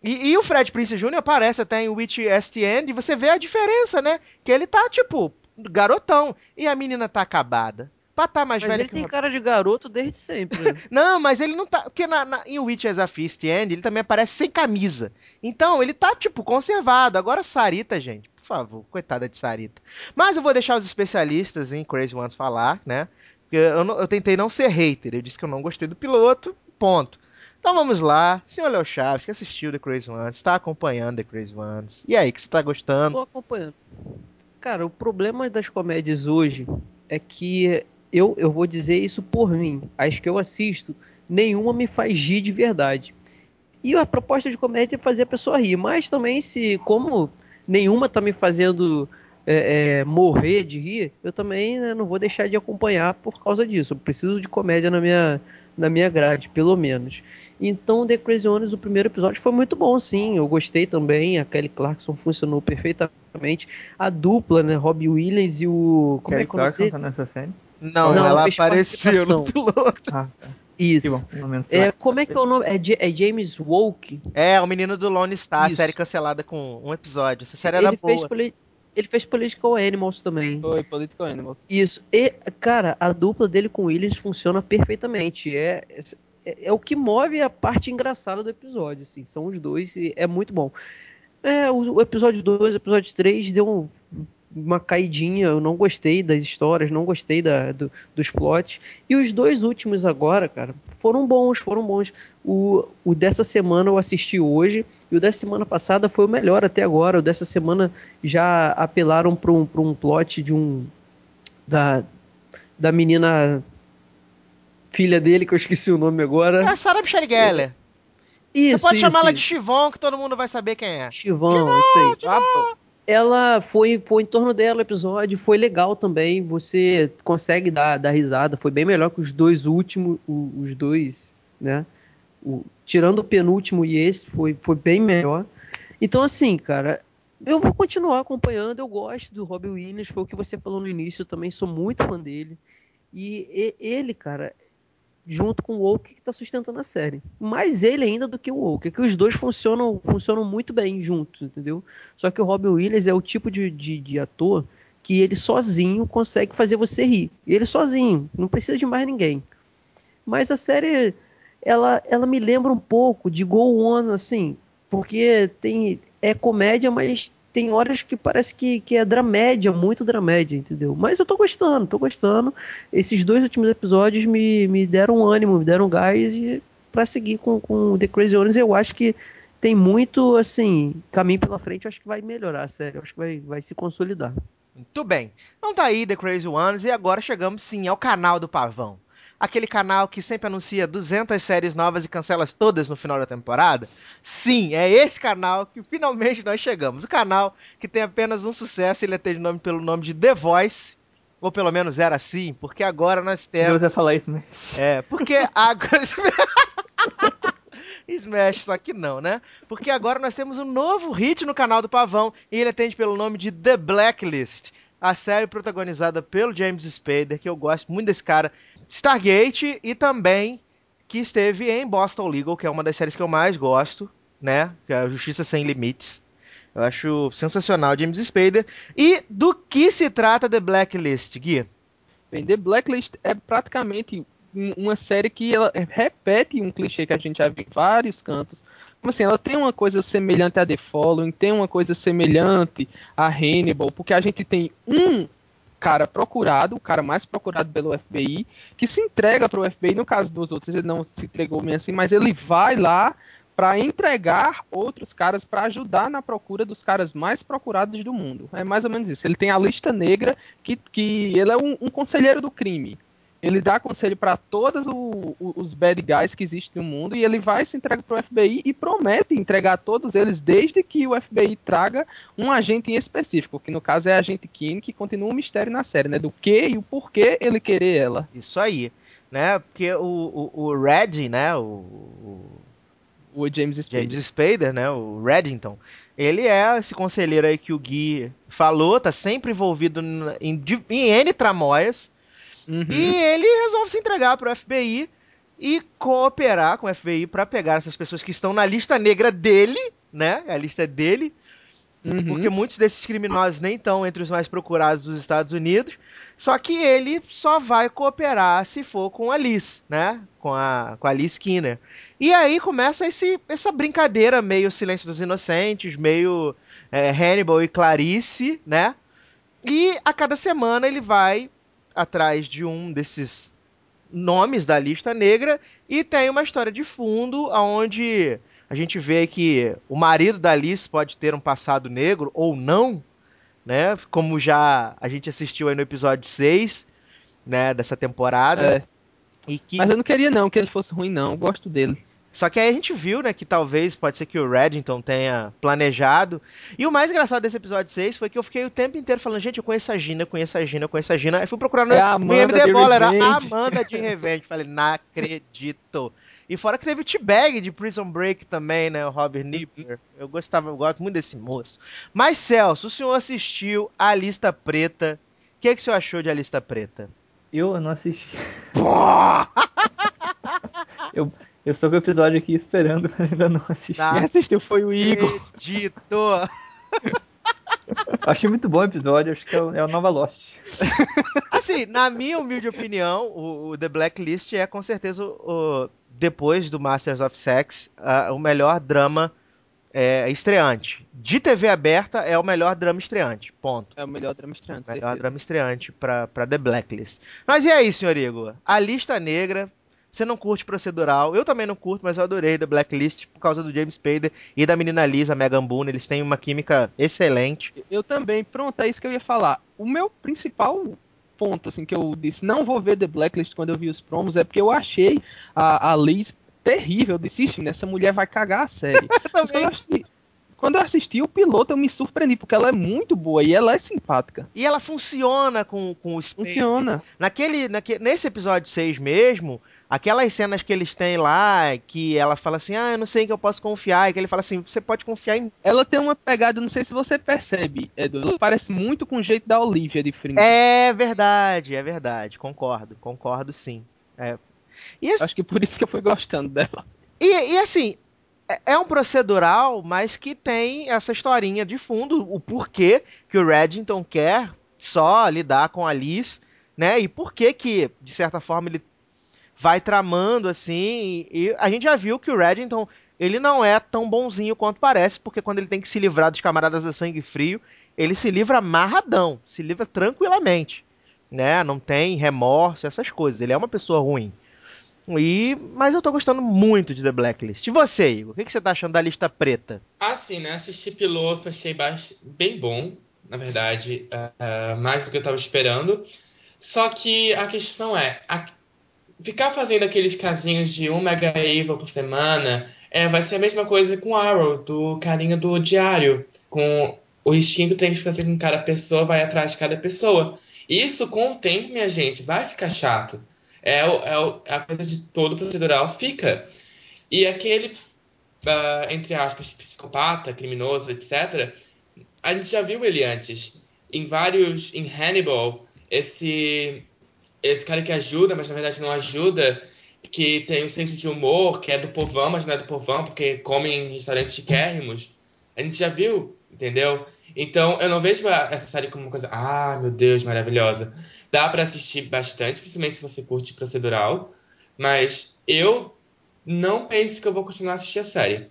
E, e o Fred Prince Jr. aparece até em Witch Est End e você vê a diferença, né? Que ele tá, tipo, garotão. E a menina tá acabada. Pra tá mais Mas velha ele que tem o cara de garoto desde sempre. né? <laughs> não, mas ele não tá. Porque na, na, em Witches of East End ele também aparece sem camisa. Então ele tá, tipo, conservado. Agora Sarita, gente, por favor, coitada de Sarita. Mas eu vou deixar os especialistas em Crazy Ones falar, né? Porque eu, não- eu tentei não ser hater. Eu disse que eu não gostei do piloto, ponto. Então vamos lá, senhor Léo Chaves, que assistiu The Crazy Ones, está acompanhando The Crazy Ones. E aí, que você tá gostando? Tô acompanhando. Cara, o problema das comédias hoje é que eu, eu vou dizer isso por mim. As que eu assisto, nenhuma me faz rir de verdade. E a proposta de comédia é fazer a pessoa rir. Mas também, se como nenhuma tá me fazendo é, é, morrer de rir, eu também né, não vou deixar de acompanhar por causa disso. Eu preciso de comédia na minha, na minha grade, pelo menos. Então, The Crazy Ones, o primeiro episódio foi muito bom, sim. Eu gostei também. A Kelly Clarkson funcionou perfeitamente. A dupla, né? Robbie Williams e o. Como Kelly é que é nome Clarkson tá nessa série? Não, Não, ela apareceu no piloto. Ah, tá. <laughs> Que Isso. bom. pelo menos É, como é que é o nome? É, é James Woke? É, o menino do Lone Star, Isso. série cancelada com um episódio. Essa série era Ele boa. fez, poli- ele fez Political Animals também. Foi Political Animals. Isso. E, cara, a dupla dele com o Williams funciona perfeitamente. É, é, é o que move a parte engraçada do episódio, assim. São os dois e é muito bom. É, o, episódio 2, o episódio 3 deu um- uma caidinha. Eu não gostei das histórias, não gostei da, do- dos plots. E os dois últimos agora, cara, foram bons, foram bons. O, o dessa semana eu assisti hoje. E o dessa semana passada foi o melhor até agora. O dessa semana já apelaram para um, um plot de um. Da, da menina. Filha dele, que eu esqueci o nome É agora. a Sarah Michelle Gellar. Isso, Você pode ela de. Chivon, que todo mundo vai saber quem é. Chivão, isso aí. Pô, Ela foi, foi em torno dela o episódio, foi legal também. Você consegue dar, dar risada. Foi bem melhor que os dois últimos, os dois, né? O- tirando o penúltimo e esse, foi, foi bem melhor. Então, assim, cara, eu vou continuar acompanhando. Eu gosto do Robbie Williams, foi o que você falou no início. Eu também sou muito fã dele. E- ele, cara, junto com o Woke, que tá sustentando a série. Mais ele ainda do que o Woke, é que os dois funcionam, funcionam muito bem juntos, entendeu? Só que o Robin Williams é o tipo de, de, de ator que ele sozinho consegue fazer você rir. Ele sozinho, não precisa de mais ninguém. Mas a série, ela, ela me lembra um pouco de Go On, assim, porque tem é comédia, mas tem horas que parece que, que é dramédia, muito dramédia, entendeu? Mas eu tô gostando, tô gostando. Esses dois últimos episódios me, me deram ânimo, me deram gás e para seguir com, com The Crazy Ones, eu acho que tem muito, assim, caminho pela frente, eu acho que vai melhorar, sério, eu acho que vai, vai se consolidar. Muito bem. Então tá aí The Crazy Ones e agora chegamos sim ao canal do Pavão. Aquele canal que sempre anuncia 200 séries novas e cancela todas no final da temporada. Sim, é esse canal que finalmente nós chegamos. O canal que tem apenas um sucesso, ele é ter de nome pelo nome de The Voice. Ou pelo menos era assim, porque agora nós temos. Deus vai falar isso, né? É, porque agora. <laughs> Smash, só que não, né? Porque agora nós temos um novo hit no canal do Pavão e ele atende pelo nome de The Blacklist. A série protagonizada pelo James Spader, que eu gosto muito desse cara. Stargate e também que esteve em Boston Legal, que é uma das séries que eu mais gosto, né? Que é a Justiça Sem Limites. Eu acho sensacional James Spader. E do que se trata The Blacklist, Gui? Bem, The Blacklist é praticamente um- uma série que ela repete um clichê que a gente já viu em vários cantos. Como assim, ela tem uma coisa semelhante a The Following, tem uma coisa semelhante a Hannibal, porque a gente tem um cara procurado, o cara mais procurado pelo FBI, que se entrega para o FBI, no caso dos outros ele não se entregou bem assim, mas ele vai lá para entregar outros caras para ajudar na procura dos caras mais procurados do mundo. É mais ou menos isso. Ele tem a lista negra que, que ele é um, um conselheiro do crime. Ele dá conselho para todos o- o- os bad guys que existem no mundo e ele vai se entrega pro FBI e promete entregar todos eles desde que o FBI traga um agente em específico, que no caso é a agente Keane, que continua um mistério na série, né? Do que e o porquê ele querer ela. Isso aí. Né? Porque o, o, o Red, né? O, o O James Spader. James Spader, né? O Reddington. Ele é esse conselheiro aí que o Gui falou, tá sempre envolvido em, em N tramóias. Uhum. E ele resolve se entregar pro FBI e cooperar com o FBI pra pegar essas pessoas que estão na lista negra dele, né? A lista é dele. Uhum. Porque muitos desses criminosos nem estão entre os mais procurados dos Estados Unidos. Só que ele só vai cooperar se for com a Liz, né? Com a, com a Liz Skinner. E aí começa esse, essa brincadeira meio Silêncio dos Inocentes, meio é, Hannibal e Clarice, né? E a cada semana ele vai atrás de um desses nomes da lista negra e tem uma história de fundo onde a gente vê que o marido da Alice pode ter um passado negro ou não, né? Como já a gente assistiu aí no episódio 6, né, dessa temporada. É. E que... Mas eu não queria não que ele fosse ruim, não. Eu gosto dele. Só que aí a gente viu, né, que talvez pode ser que o Reddington tenha planejado. E o mais engraçado desse episódio 6 foi que eu fiquei o tempo inteiro falando, gente, eu conheço a Gina, eu conheço a Gina, eu conheço a Gina. Aí fui procurar no, É a no IMDb, de era. Amanda de Revenge. Falei, não acredito. E fora que teve o T-Bag de Prison Break também, né, o Robert Nipper. Eu gostava, eu gosto muito desse moço. Mas, Celso, o senhor assistiu A Lista Preta. O que, que o senhor achou de A Lista Preta? Eu não assisti. <laughs> eu, eu estou com o episódio aqui esperando, mas ainda não assisti. Tá. Quem assistiu foi o Igor. Acredito! <laughs> Achei muito bom o episódio, acho que é o, é o Nova Lost. <laughs> Assim, na minha humilde opinião, o, o The Blacklist é com certeza o, o- depois do Masters of Sex a- o melhor drama é, estreante. De TV aberta é o melhor drama estreante. Ponto. É o melhor drama estreante, Melhor certeza. drama estreante pra The Blacklist. Mas e aí, senhor Igor? A lista negra. Você não curte procedural. Eu também não curto, mas eu adorei The Blacklist por causa do James Spader e da menina Lisa, Megan Boone. Eles têm uma química excelente. Eu também, pronto, é isso que eu ia falar. O meu principal ponto, assim, que eu disse, não vou ver The Blacklist quando eu vi os promos, é porque eu achei a, a Liz terrível. Eu disse, "Ixi, essa mulher vai cagar a série. <laughs> Mas quando, eu assisti, quando eu assisti o piloto, eu me surpreendi, porque ela é muito boa e ela é simpática. E ela funciona com, com o Spader. Funciona. Naquele, naque- nesse episódio 6 mesmo, aquelas cenas que eles têm lá, que ela fala assim, ah, eu não sei que eu posso confiar, e que ele fala assim, você pode confiar em. Ela tem uma pegada, não sei se você percebe, Edu, ela parece muito com o jeito da Olivia de Fringe. É verdade, é verdade, concordo, concordo sim. É. E, ass- Acho que por isso que eu fui gostando dela. e, e assim, é- é um procedural, mas que tem essa historinha de fundo, o porquê que o Reddington quer só lidar com a Liz, né? E por que que, de certa forma, ele vai tramando assim. E, e a gente já viu que o Reddington, ele não é tão bonzinho quanto parece, porque quando ele tem que se livrar dos camaradas a sangue frio, ele se livra amarradão, se livra tranquilamente, né? Não tem remorso, essas coisas. Ele é uma pessoa ruim. E, mas eu tô gostando muito de The Blacklist. E você, Igor? O que, que você tá achando da lista preta? Assim, né? Assisti piloto, achei bem bom, na verdade, ah, mais do que eu tava esperando. Só que a questão é, a- ficar fazendo aqueles casinhos de um Mega Evil por semana é, vai ser a mesma coisa com Arrow, do carinha do diário, com o instinto tem que fazer com cada pessoa vai atrás de cada pessoa. Isso, com o tempo, minha gente, vai ficar chato. É, o- é o- a coisa de todo procedural fica. E aquele ah, entre aspas, psicopata, criminoso, etc., a gente já viu ele antes. Em vários. Em Hannibal, esse. Esse cara que ajuda, mas na verdade não ajuda, que tem um senso de humor, que é do povão, mas não é do povão, porque come em restaurantes chiquérrimos. A gente já viu, entendeu? Então eu não vejo essa série como uma coisa, ah, meu Deus, maravilhosa. Dá pra assistir bastante, principalmente se você curte procedural, mas eu não penso que eu vou continuar a assistir a série.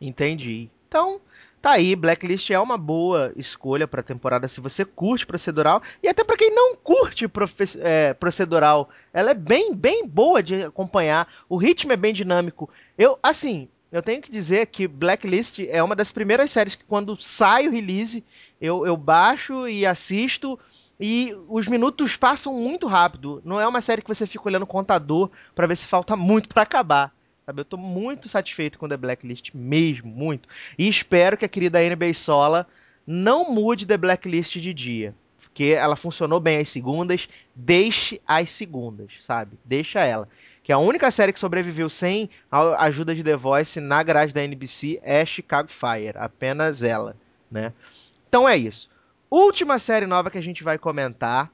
Entendi. Então, tá aí, Blacklist é uma boa escolha pra temporada se você curte procedural e até pra quem não curte é, procedural, ela é bem, bem boa de acompanhar. O ritmo é bem dinâmico. Eu, assim, eu tenho que dizer que Blacklist é uma das primeiras séries que quando sai o release, eu, eu baixo e assisto. E os minutos passam muito rápido. Não é uma série que você fica olhando o contador pra ver se falta muito pra acabar. Sabe? Eu tô muito satisfeito com The Blacklist, mesmo, muito. E espero que a querida NBA Sola não mude The Blacklist de dia. Porque ela funcionou bem às segundas, deixe as segundas, sabe? Deixa ela. Que a única série que sobreviveu sem a ajuda de The Voice na grade da NBC é Chicago Fire. Apenas ela, né? Então é isso. Última série nova que a gente vai comentar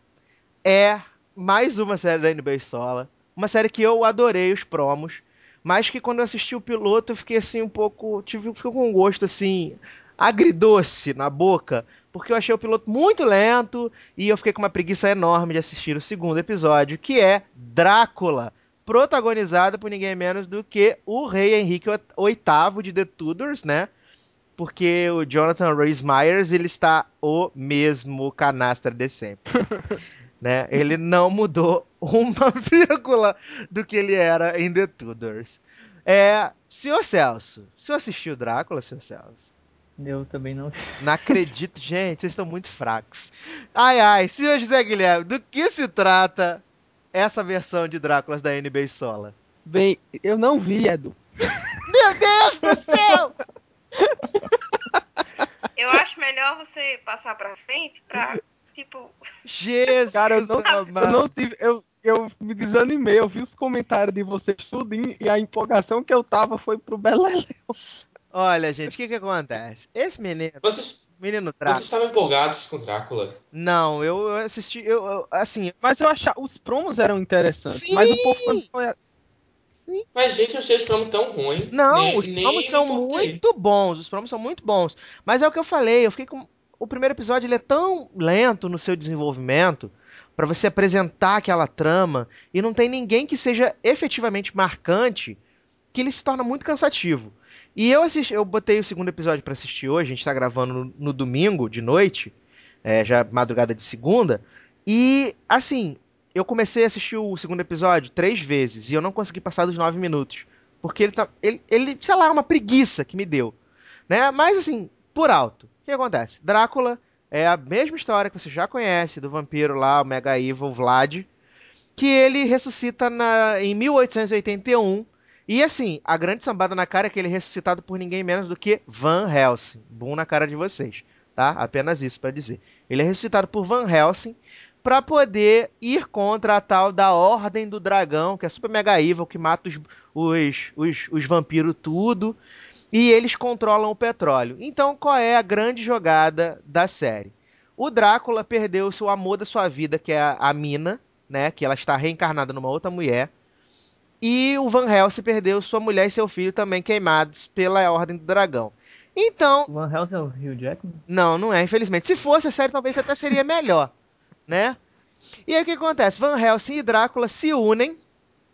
é mais uma série da NBA Sola. Uma série que eu adorei os promos, mas que quando eu assisti o piloto eu fiquei assim um pouco. Tive, fiquei com um gosto assim. agridoce na boca, porque eu achei o piloto muito lento e eu fiquei com uma preguiça enorme de assistir o segundo episódio, que é Drácula, protagonizada por ninguém menos do que o rei Henrique VIII de The Tudors, né? Porque o Jonathan Rhys Myers, ele está o mesmo canastra de sempre. <laughs> né? Ele não mudou uma <laughs> vírgula do que ele era em The Tudors. É, senhor Celso, o senhor assistiu Drácula, senhor Celso? Eu também não. Não acredito, gente, vocês estão muito fracos. Ai, ai, senhor José Guilherme, do que se trata essa versão de Dráculas da NBA Sola? Bem, eu não vi, Edu. Meu Deus do céu! Eu acho melhor você passar pra frente pra, tipo. Jesus, Cara, eu não, eu não tive. Eu, eu me desanimei, eu vi os comentários de vocês tudo e a empolgação que eu tava foi pro Beleléu. Olha, gente, o que que acontece? Esse menino, Vocês, menino vocês Drácula. estavam empolgados com Drácula? Não, eu eu assisti, eu, eu- assim, Mas eu achava. Os promos eram interessantes. Sim! Mas o povo foi. Mas, gente, eu achei os promos tão ruim. Não, nem, os promos são muito bons. Os promos são muito bons. Mas é o que eu falei, eu fiquei com. O primeiro episódio ele é tão lento no seu desenvolvimento pra você apresentar aquela trama e não tem ninguém que seja efetivamente marcante que ele se torna muito cansativo. E eu assisti, eu botei o segundo episódio pra assistir hoje, a gente tá gravando no, no domingo de noite, é, já madrugada de segunda, e assim, eu comecei a assistir o segundo episódio três vezes e eu não consegui passar dos nove minutos. Porque ele tá. Ele, ele sei lá, é uma preguiça que me deu. Né? Mas assim, por alto. O que acontece? Drácula é a mesma história que você já conhece do vampiro lá, o Mega Evil Vlad. Que ele ressuscita na, em 1881. E assim, a grande sambada na cara é que ele é ressuscitado por ninguém menos do que Van Helsing. Boom na cara de vocês, tá? Apenas isso pra dizer. Ele é ressuscitado por Van Helsing pra poder ir contra a tal da Ordem do Dragão, que é super mega evil, que mata os, os, os, os vampiros tudo, e eles controlam o petróleo. Então, qual é a grande jogada da série? O Drácula perdeu o amor da sua vida, que é a, a Mina, né, que ela está reencarnada numa outra mulher, e o Van Helsing perdeu sua mulher e seu filho também queimados pela Ordem do Dragão. Então, O Van Helsing é o Hugh Jackman? não, não é, infelizmente. Se fosse a série, talvez até seria melhor, <laughs> né? E aí o que acontece? Van Helsing e Drácula se unem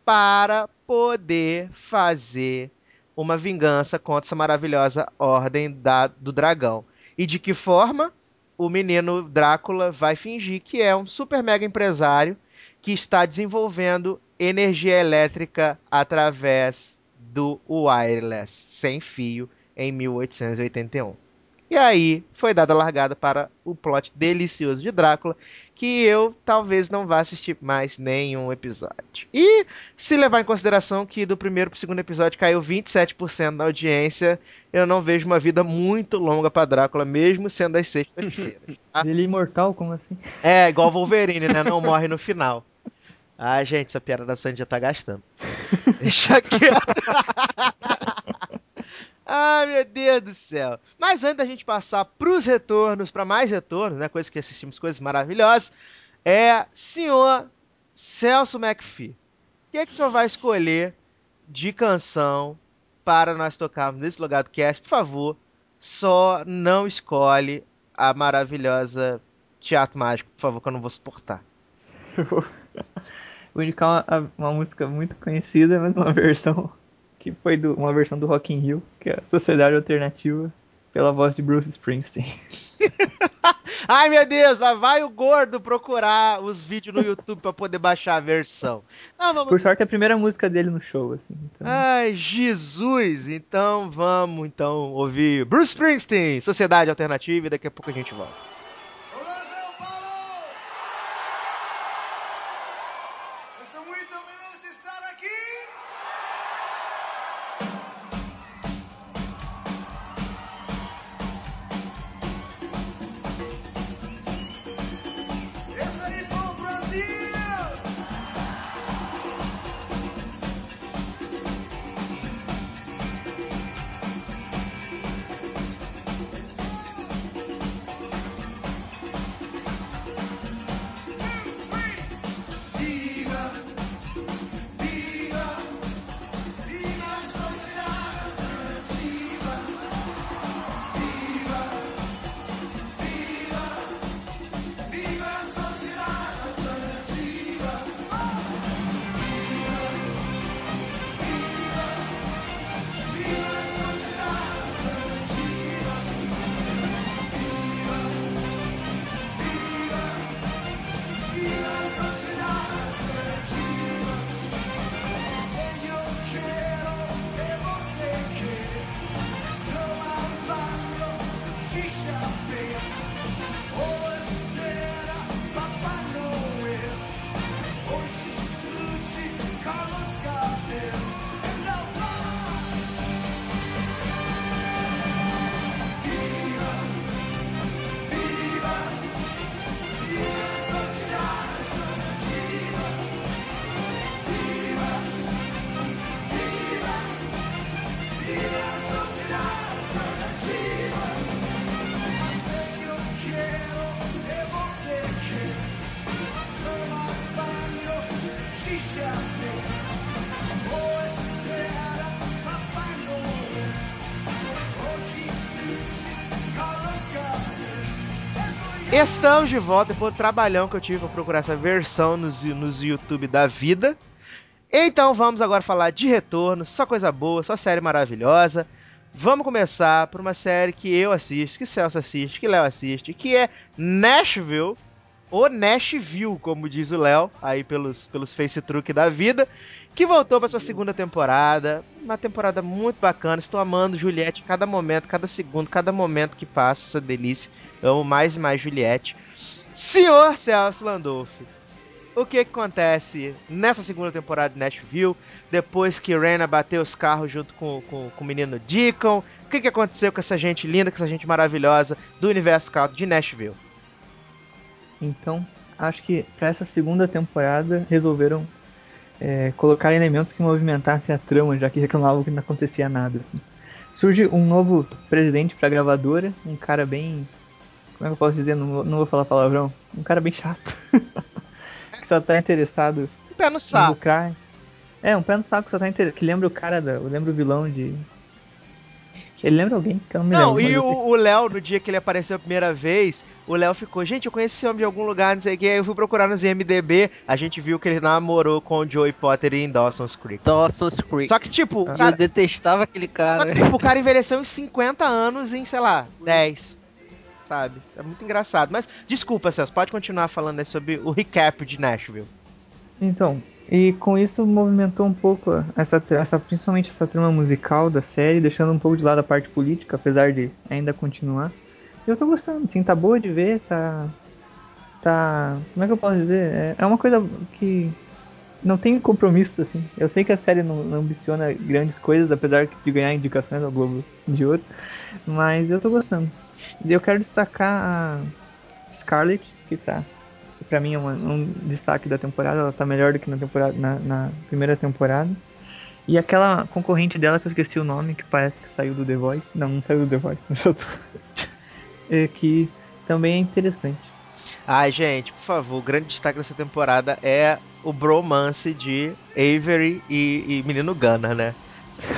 para poder fazer uma vingança contra essa maravilhosa ordem da, do dragão. E de que forma? O menino Drácula vai fingir que é um super mega empresário que está desenvolvendo energia elétrica através do wireless, sem fio, em 1881. E aí foi dada a largada para o plot delicioso de Drácula, que eu talvez não vá assistir mais nenhum episódio. E se levar em consideração que do primeiro para o segundo episódio caiu 27% da audiência, eu não vejo uma vida muito longa para Drácula, mesmo sendo as sextas-feiras. Ah. <laughs> Ele é imortal? Como assim? É, igual Wolverine, né? Não morre no final. Ah, gente, essa piada da Sandy já tá gastando. <laughs> Deixa quieto. Ai, meu Deus do céu. Mas antes da gente passar pros retornos, para mais retornos, né? Coisas que assistimos, coisas maravilhosas. É, senhor Celso McPhee. O que é que o senhor vai escolher de canção para nós tocarmos nesse lugar do cast? Por favor, só não escolhe a maravilhosa Teatro Mágico, por favor, que eu não vou suportar. <laughs> Vou indicar uma, uma música muito conhecida, mas uma <laughs> versão que foi do, uma versão do Rock in Rio, que é a Sociedade Alternativa, pela voz de Bruce Springsteen. <laughs> Ai meu Deus, lá vai o gordo procurar os vídeos no YouTube para poder baixar a versão. Não, vamos Por sorte, é a primeira música dele no show, assim. Então, Ai, Jesus! Então vamos então ouvir Bruce Springsteen, Sociedade Alternativa, e daqui a pouco a gente volta. Estamos de volta depois trabalhão que eu tive pra procurar essa versão nos, nos YouTube da vida. Então vamos agora falar de retorno, só coisa boa, só série maravilhosa. Vamos começar por uma série que eu assisto, que Celso assiste, que Léo assiste, que é Nashville, ou Nashville, como diz o Léo, aí pelos, pelos face truque da vida, que voltou para sua segunda temporada. Uma temporada muito bacana. Estou amando Juliette cada momento, cada segundo, cada momento que passa, essa delícia. Amo mais e mais Juliette. Senhor Celso Landolfi, o que, que acontece nessa segunda temporada de Nashville, depois que Rena bateu os carros junto com, com, com o menino Deacon? O que, que aconteceu com essa gente linda, com essa gente maravilhosa do universo country de Nashville? Então, acho que para essa segunda temporada resolveram é, colocar elementos que movimentassem a trama, já que reclamavam que não acontecia nada. assim. Surge um novo presidente pra gravadora, um cara bem. Como é que eu posso dizer? Não, vou- não vou falar palavrão. Um cara bem chato. <laughs> que só tá interessado Um pé no em saco. lucrar. É, um pé no saco que só tá interessado. Que lembra o cara da. Eu lembro o vilão de. Ele lembra alguém que eu não me Não, lembro. e o Léo, no dia que ele apareceu a primeira vez, o Léo ficou, gente, eu conheci esse homem de algum lugar, não sei o que. Aí eu fui procurar nos IMDB, a gente viu que ele namorou com o Joey Potter em Dawson's Creek. Dawson's Creek. Só que, tipo, E eu cara, detestava aquele cara. só que, tipo, o cara envelheceu em 50 anos em, sei lá, 10. Sabe? É muito engraçado. Mas, desculpa, Celso, pode continuar falando aí sobre o recap de Nashville. Então, e com isso movimentou um pouco essa, essa principalmente essa trama musical da série, deixando um pouco de lado a parte política, apesar de ainda continuar. Eu tô gostando, assim, tá boa de ver, tá. Tá. Como é que eu posso dizer? É, é uma coisa que não tem compromisso, assim. Eu sei que a série não, não ambiciona grandes coisas, apesar de ganhar indicações ao Globo de Ouro, mas eu tô gostando. Eu quero destacar a Scarlett, que tá pra mim é uma- um destaque da temporada. Ela tá melhor do que na, temporada, na, na primeira temporada. E aquela concorrente dela que eu esqueci o nome, que parece que saiu do The Voice. Não, não saiu do The Voice, mas eu tô... <laughs> é, que também é interessante. Ai, gente, por favor, o grande destaque dessa temporada é o bromance de Avery e, e menino Gunner, né?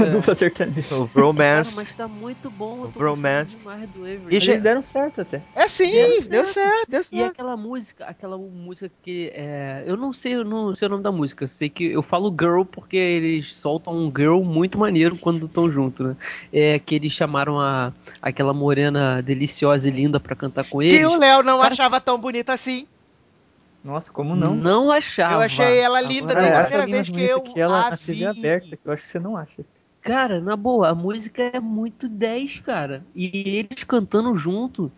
A <laughs> dupla sertaneja. O Cara, bromance. mas tá muito bom. Tô Bromance. E Eles já- deram certo até. É sim, Deu deu certo. certo, deu E certo. aquela música, aquela música que é, eu não sei, eu não sei o nome da música. Eu sei que eu falo girl porque eles soltam um girl muito maneiro quando estão juntos, né? É que eles chamaram a aquela morena deliciosa e linda pra cantar com Que eles. o Léo não Cara- achava tão bonita assim. Nossa, como não? Não achava. Eu achei ela linda Agora, desde a primeira vez que eu que ela a na TV vi. aberta, que eu acho que você não acha. Cara, na boa, a música é muito 10, cara. E eles cantando junto.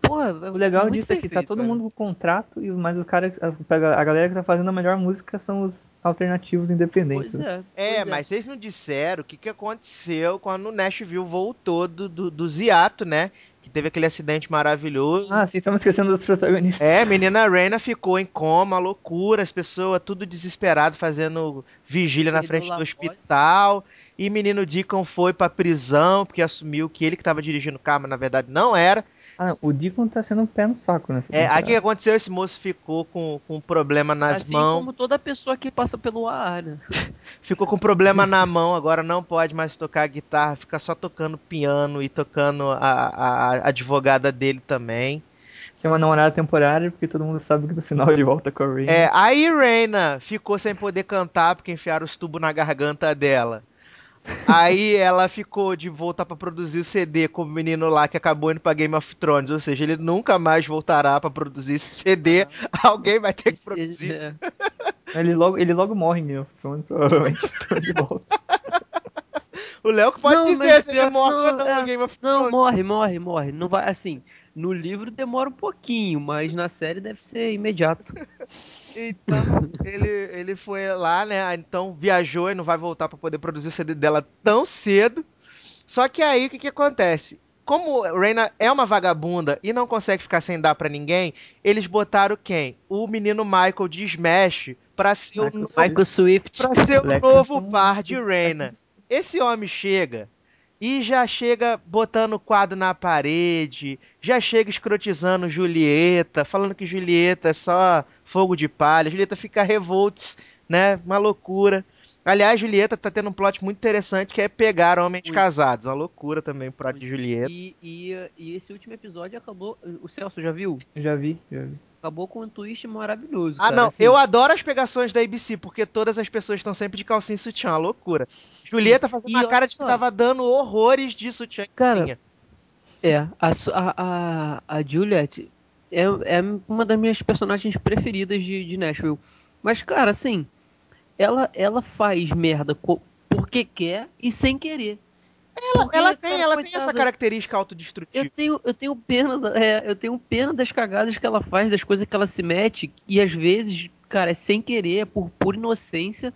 Porra, O legal muito disso é que tá perfeito, todo cara. mundo com contrato, e mas o cara, a, a galera que tá fazendo a melhor música são os alternativos independentes. Pois é. É, pois mas vocês não disseram o que, que aconteceu quando o Nashville voltou do, do, do Ziato, né? Que teve aquele acidente maravilhoso. Ah, sim, estamos esquecendo dos protagonistas. É, a menina Reina ficou em coma, loucura, as pessoas tudo desesperado fazendo vigília na frente do hospital. E menino Deacon foi pra prisão porque assumiu que ele que tava dirigindo o carro, mas na verdade não era. Ah, o Deacon tá sendo um pé no saco nessa É, aí o que aconteceu? Esse moço ficou com, com um problema nas assim mãos. como toda pessoa que passa pelo ar, né? <laughs> Ficou com problema na mão, agora não pode mais tocar guitarra, fica só tocando piano e tocando a, a, a advogada dele também. Tem uma namorada temporária, porque todo mundo sabe que no final ele volta com a Rain. É, aí Reina ficou sem poder cantar porque enfiaram os tubos na garganta dela. Aí ela ficou de voltar pra produzir o CD com o menino lá que acabou indo pra Game of Thrones, ou seja, ele nunca mais voltará pra produzir esse CD. Alguém vai ter que Esse- produzir. é. Ele, logo, ele logo morre em Game of Thrones, provavelmente. <laughs> Então ele volta. O Léo que pode Não, dizer se ele morre ou não, não é, no Game of Não, Thrones. morre, morre, morre. Não vai assim. No livro demora um pouquinho, mas na série deve ser imediato. Então, ele, ele foi lá, né? Então viajou e não vai voltar pra poder produzir o CD dela tão cedo. Só que aí o que, que acontece? Como Reina é uma vagabunda e não consegue ficar sem dar pra ninguém, eles botaram quem? O menino Michael de Smash pra ser o Michael novo, Michael Swift. pra ser o novo par de Reina. Esse homem chega e já chega botando o quadro na parede, já chega escrotizando Julieta, falando que Julieta é só fogo de palha. Julieta fica revolts, né? Uma loucura. Aliás, Julieta tá tendo um plot muito interessante que é pegar homens casados. Uma loucura também o plot de Julieta. E, e, e esse último episódio acabou. O Celso já viu? Já vi, já vi. Acabou com um twist maravilhoso. Ah, cara, não. assim. Eu adoro as pegações da ABC, porque todas as pessoas estão sempre de calcinha e sutiã. Uma loucura. Julieta fazendo E uma cara de que tava dando horrores de sutiã. Cara. É, a, a, a, a Juliet é, é uma das minhas personagens preferidas de, de Nashville. Mas, cara, assim, ela, ela faz merda porque quer e sem querer. ela, Porque, ela tem, cara, ela tem essa característica autodestrutiva. Eu tenho, eu tenho pena, da- é, eu tenho pena das cagadas que ela faz, das coisas que ela se mete, e às vezes, cara, é sem querer, é por pura inocência,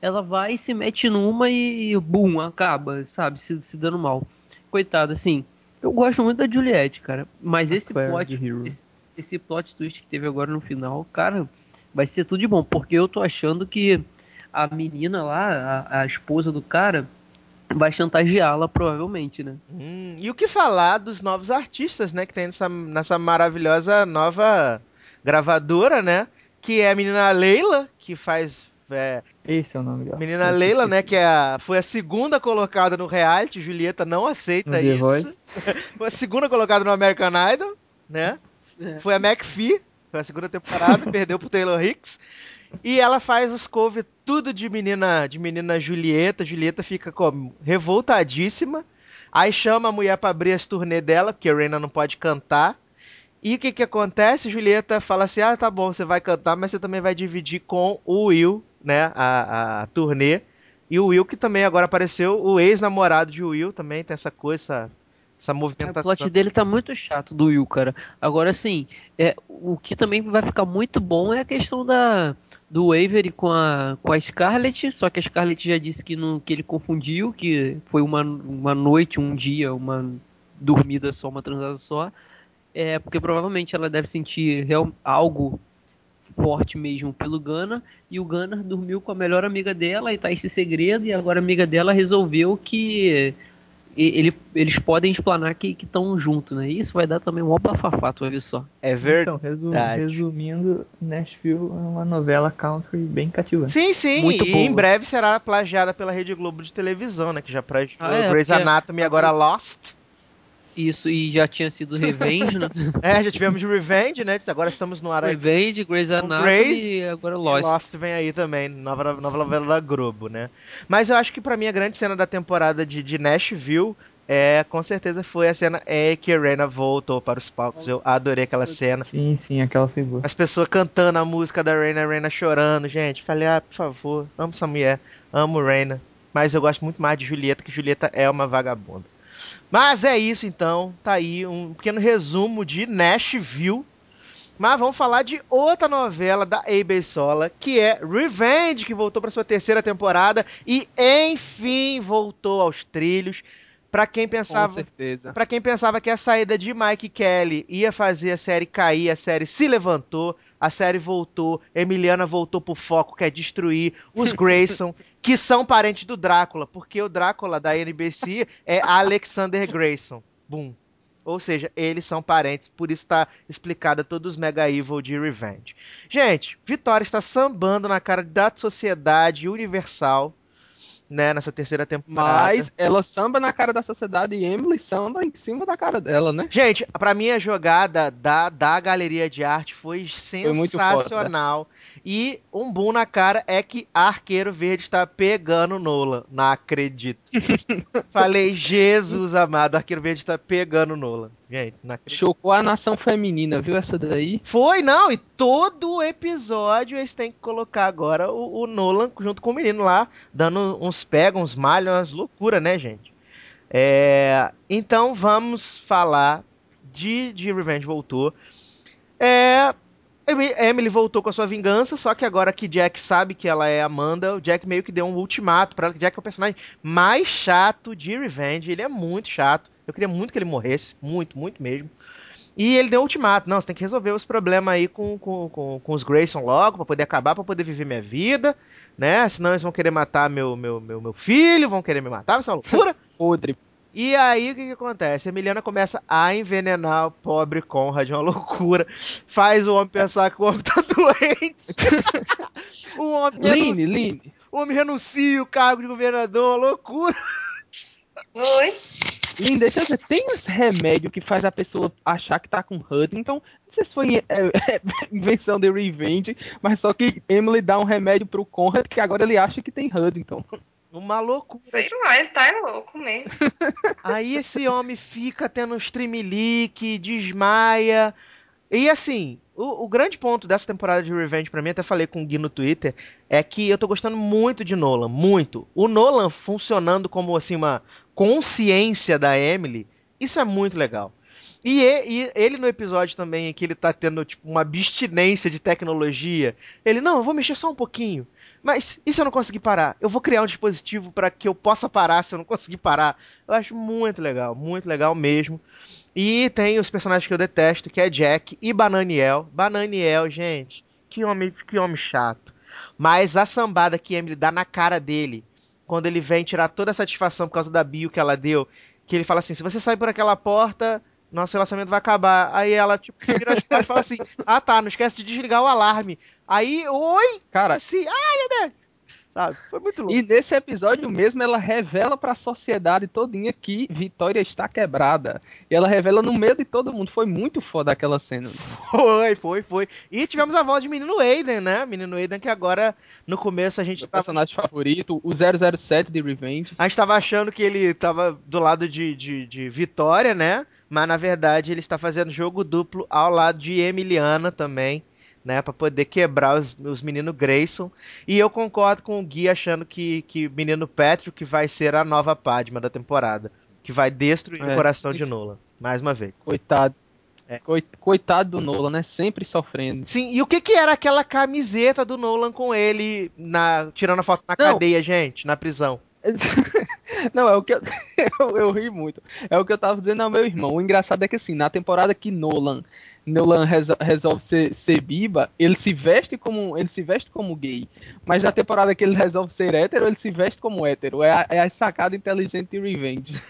ela vai e se mete numa e, bum, acaba, sabe, se, se dando mal. Coitada, assim, eu gosto muito da Juliette, cara, mas esse Claire plot, esse, esse plot twist que teve agora no final, cara, vai ser tudo de bom, porque eu tô achando que a menina lá, a, a esposa do cara, vai chantageá-la provavelmente, né? Hum, e o que falar dos novos artistas, né? Que tem nessa, nessa maravilhosa nova gravadora, né? Que é a menina Leila, que faz. é, Esse é o nome dela. menina Leila, né? Que é a, foi a segunda colocada no reality. Julieta não aceita No isso. <laughs> Foi a segunda colocada no American Idol, né? É. Foi a McPhee, foi a segunda temporada, <laughs> perdeu pro Taylor Hicks. E ela faz os cover tudo de menina, de menina Julieta. Julieta fica como revoltadíssima. Aí chama a mulher pra abrir as turnê dela, porque a Reina não pode cantar. E o que que acontece? Julieta fala assim: "Ah, tá bom, você vai cantar, mas você também vai dividir com o Will, né, a, a turnê. E o Will que também agora apareceu, o ex-namorado de Will também tem essa coisa, essa, essa O movimentação. plot dele tá muito chato, do Will, cara. Agora, assim, é, o que também vai ficar muito bom é a questão da, do Avery com a, com a Scarlett, só que a Scarlett já disse que, não, que ele confundiu, que foi uma, uma noite, um dia, uma dormida só, uma transada só. É, porque provavelmente ela deve sentir real, algo forte mesmo pelo Gunnar, e o Gunnar dormiu com a melhor amiga dela, e tá esse segredo, e agora a amiga dela resolveu que ele- eles podem explanar que estão juntos, né? Isso vai dar também um bafafá, tu vai ver só. É verdade. Então, resu- Verdade. resumindo, Nashville é uma novela country bem cativante. Sim, sim, Muito e boa. em breve será plagiada pela Rede Globo de televisão, né? Que já plagiou Ah, é, Grey's Anatomy e agora Lost. Isso, e já tinha sido Revenge, né? <laughs> É, já tivemos Revenge, né? Agora estamos no ar aí. Revenge, Grey's Anatomy Grace e agora E Lost. Lost vem aí também, nova, nova novela da Globo, né? Mas eu acho que pra mim a grande cena da temporada de, de Nashville é, com certeza foi a cena é que a Rena voltou para os palcos. Eu adorei aquela cena. Sim, sim, aquela foi boa. As pessoas cantando a música da Reina, a Reina chorando, gente. Falei, ah, por favor, amo essa mulher, amo Reina. Mas eu gosto muito mais de Julieta, que Julieta é uma vagabunda. Mas é isso então, tá aí um pequeno resumo de Nashville. Mas vamos falar de outra novela da A.B. Sola, que é Revenge, que voltou para sua terceira temporada e enfim voltou aos trilhos. Pra quem Com pensava, certeza. Pra quem pensava que a saída de Mike Kelly ia fazer a série cair, a série se levantou, a série voltou, Emiliana voltou pro foco, que é destruir os Grayson, <laughs> que são parentes do Drácula, porque o Drácula da NBC é Alexander Grayson. Bum. Ou seja, eles são parentes, por isso tá explicada todos os Mega Evil de Revenge. Gente, Vitória está sambando na cara da sociedade universal, né, nessa terceira temporada. Mas ela samba na cara da sociedade e Emily samba em cima da cara dela, né? Gente, pra mim a jogada da, da galeria de arte foi muito sensacional. E um boom na cara é que Arqueiro Verde está pegando Nola. Não acredito. <laughs> Falei, Jesus amado, Arqueiro Verde está pegando Nola. Gente, acredito. Chocou a nação feminina, viu essa daí? Foi, não, e todo episódio eles têm que colocar agora o, o Nolan junto com o menino lá, dando uns pega, uns malhos, umas loucuras, né, gente? É, então vamos falar de, de Revenge voltou. É, Emi- Emily voltou com a sua vingança, só que agora que Jack sabe que ela é Amanda, o Jack meio que deu um ultimato pra ela, que Jack é o personagem mais chato de Revenge, ele é muito chato. Eu queria muito que ele morresse, muito, muito mesmo. E ele deu um ultimato, não, você tem que resolver os problemas aí com, com, com, com os Grayson logo, pra poder acabar, pra poder viver minha vida, né? Senão eles vão querer matar meu, meu, meu, meu filho, vão querer me matar, vai ser uma loucura. <laughs> Podre. E aí o que, que acontece? A Emiliana começa a envenenar o pobre Conrad, uma loucura. Faz o homem pensar que o homem tá <laughs> doente. <laughs> o homem Line, denuncia- Line. o homem renuncia o cargo de governador, uma loucura. Oi? Lin, deixa eu ver, tem esse remédio que faz a pessoa achar que tá com Huntington. Não sei se foi é, é, <laughs> invenção de Revenge, mas só que Emily dá um remédio pro Conrad que agora ele acha que tem Huntington. Uma loucura. Sei lá, ele tá louco mesmo. <laughs> Aí esse homem fica tendo um streamlink, desmaia. E assim, o, o grande ponto dessa temporada de Revenge pra mim, até falei com o Gui no Twitter, é que eu tô gostando muito de Nolan, muito. O Nolan funcionando como assim uma consciência da Emily, isso é muito legal. E, ele no episódio também, que ele tá tendo tipo, uma abstinência de tecnologia, ele, não, eu vou mexer só um pouquinho. Mas e se eu não conseguir parar? Eu vou criar um dispositivo para que eu possa parar se eu não conseguir parar. Eu acho muito legal, muito legal mesmo. E tem os personagens que eu detesto, que é Jack e Bananiel. Bananiel, gente, que homem, que homem chato. Mas a sambada que Emily dá na cara dele, quando ele vem tirar toda a satisfação por causa da bio que ela deu, que ele fala assim: se você sair por aquela porta, nosso relacionamento vai acabar. Aí ela, tipo, vira as costas e fala assim: ah tá, não esquece de desligar o alarme. Aí, oi! Cara, Assim, ai meu Deus! Sabe? Foi muito louco. e nesse episódio mesmo ela revela pra sociedade todinha que Vitória está quebrada. E ela revela no meio de todo mundo. Foi muito foda aquela cena. Foi, foi, foi. E tivemos a voz de menino Aiden, né? Menino Aiden que agora, no começo, a gente Meu tava, personagem favorito, o 007 de Revenge. a gente tava achando que ele tava do lado de, de, de Vitória, né? Mas na verdade ele está fazendo jogo duplo ao lado de Emiliana também, né? Pra poder quebrar os, os meninos Grayson. E eu concordo com o Gui achando que, que o menino Patrick vai ser a nova Padma da temporada. Que vai destruir o É. coração de Nolan. Mais uma vez. Coitado. É. Coi- Coitado do Nolan, né? Sempre sofrendo. Sim, e o que que era aquela camiseta do Nolan com ele na tirando a foto na Não. cadeia, gente, na prisão? <laughs> Não, é o que eu, <laughs> eu, eu ri muito. É o que eu tava dizendo ao meu irmão. O engraçado é que assim, na temporada que Nolan Nolan reso- resolve ser, ser biba, ele se veste como ele se veste como gay. Mas na temporada que ele resolve ser hétero, ele se veste como hétero. É a, é a sacada inteligente de Revenge. <laughs>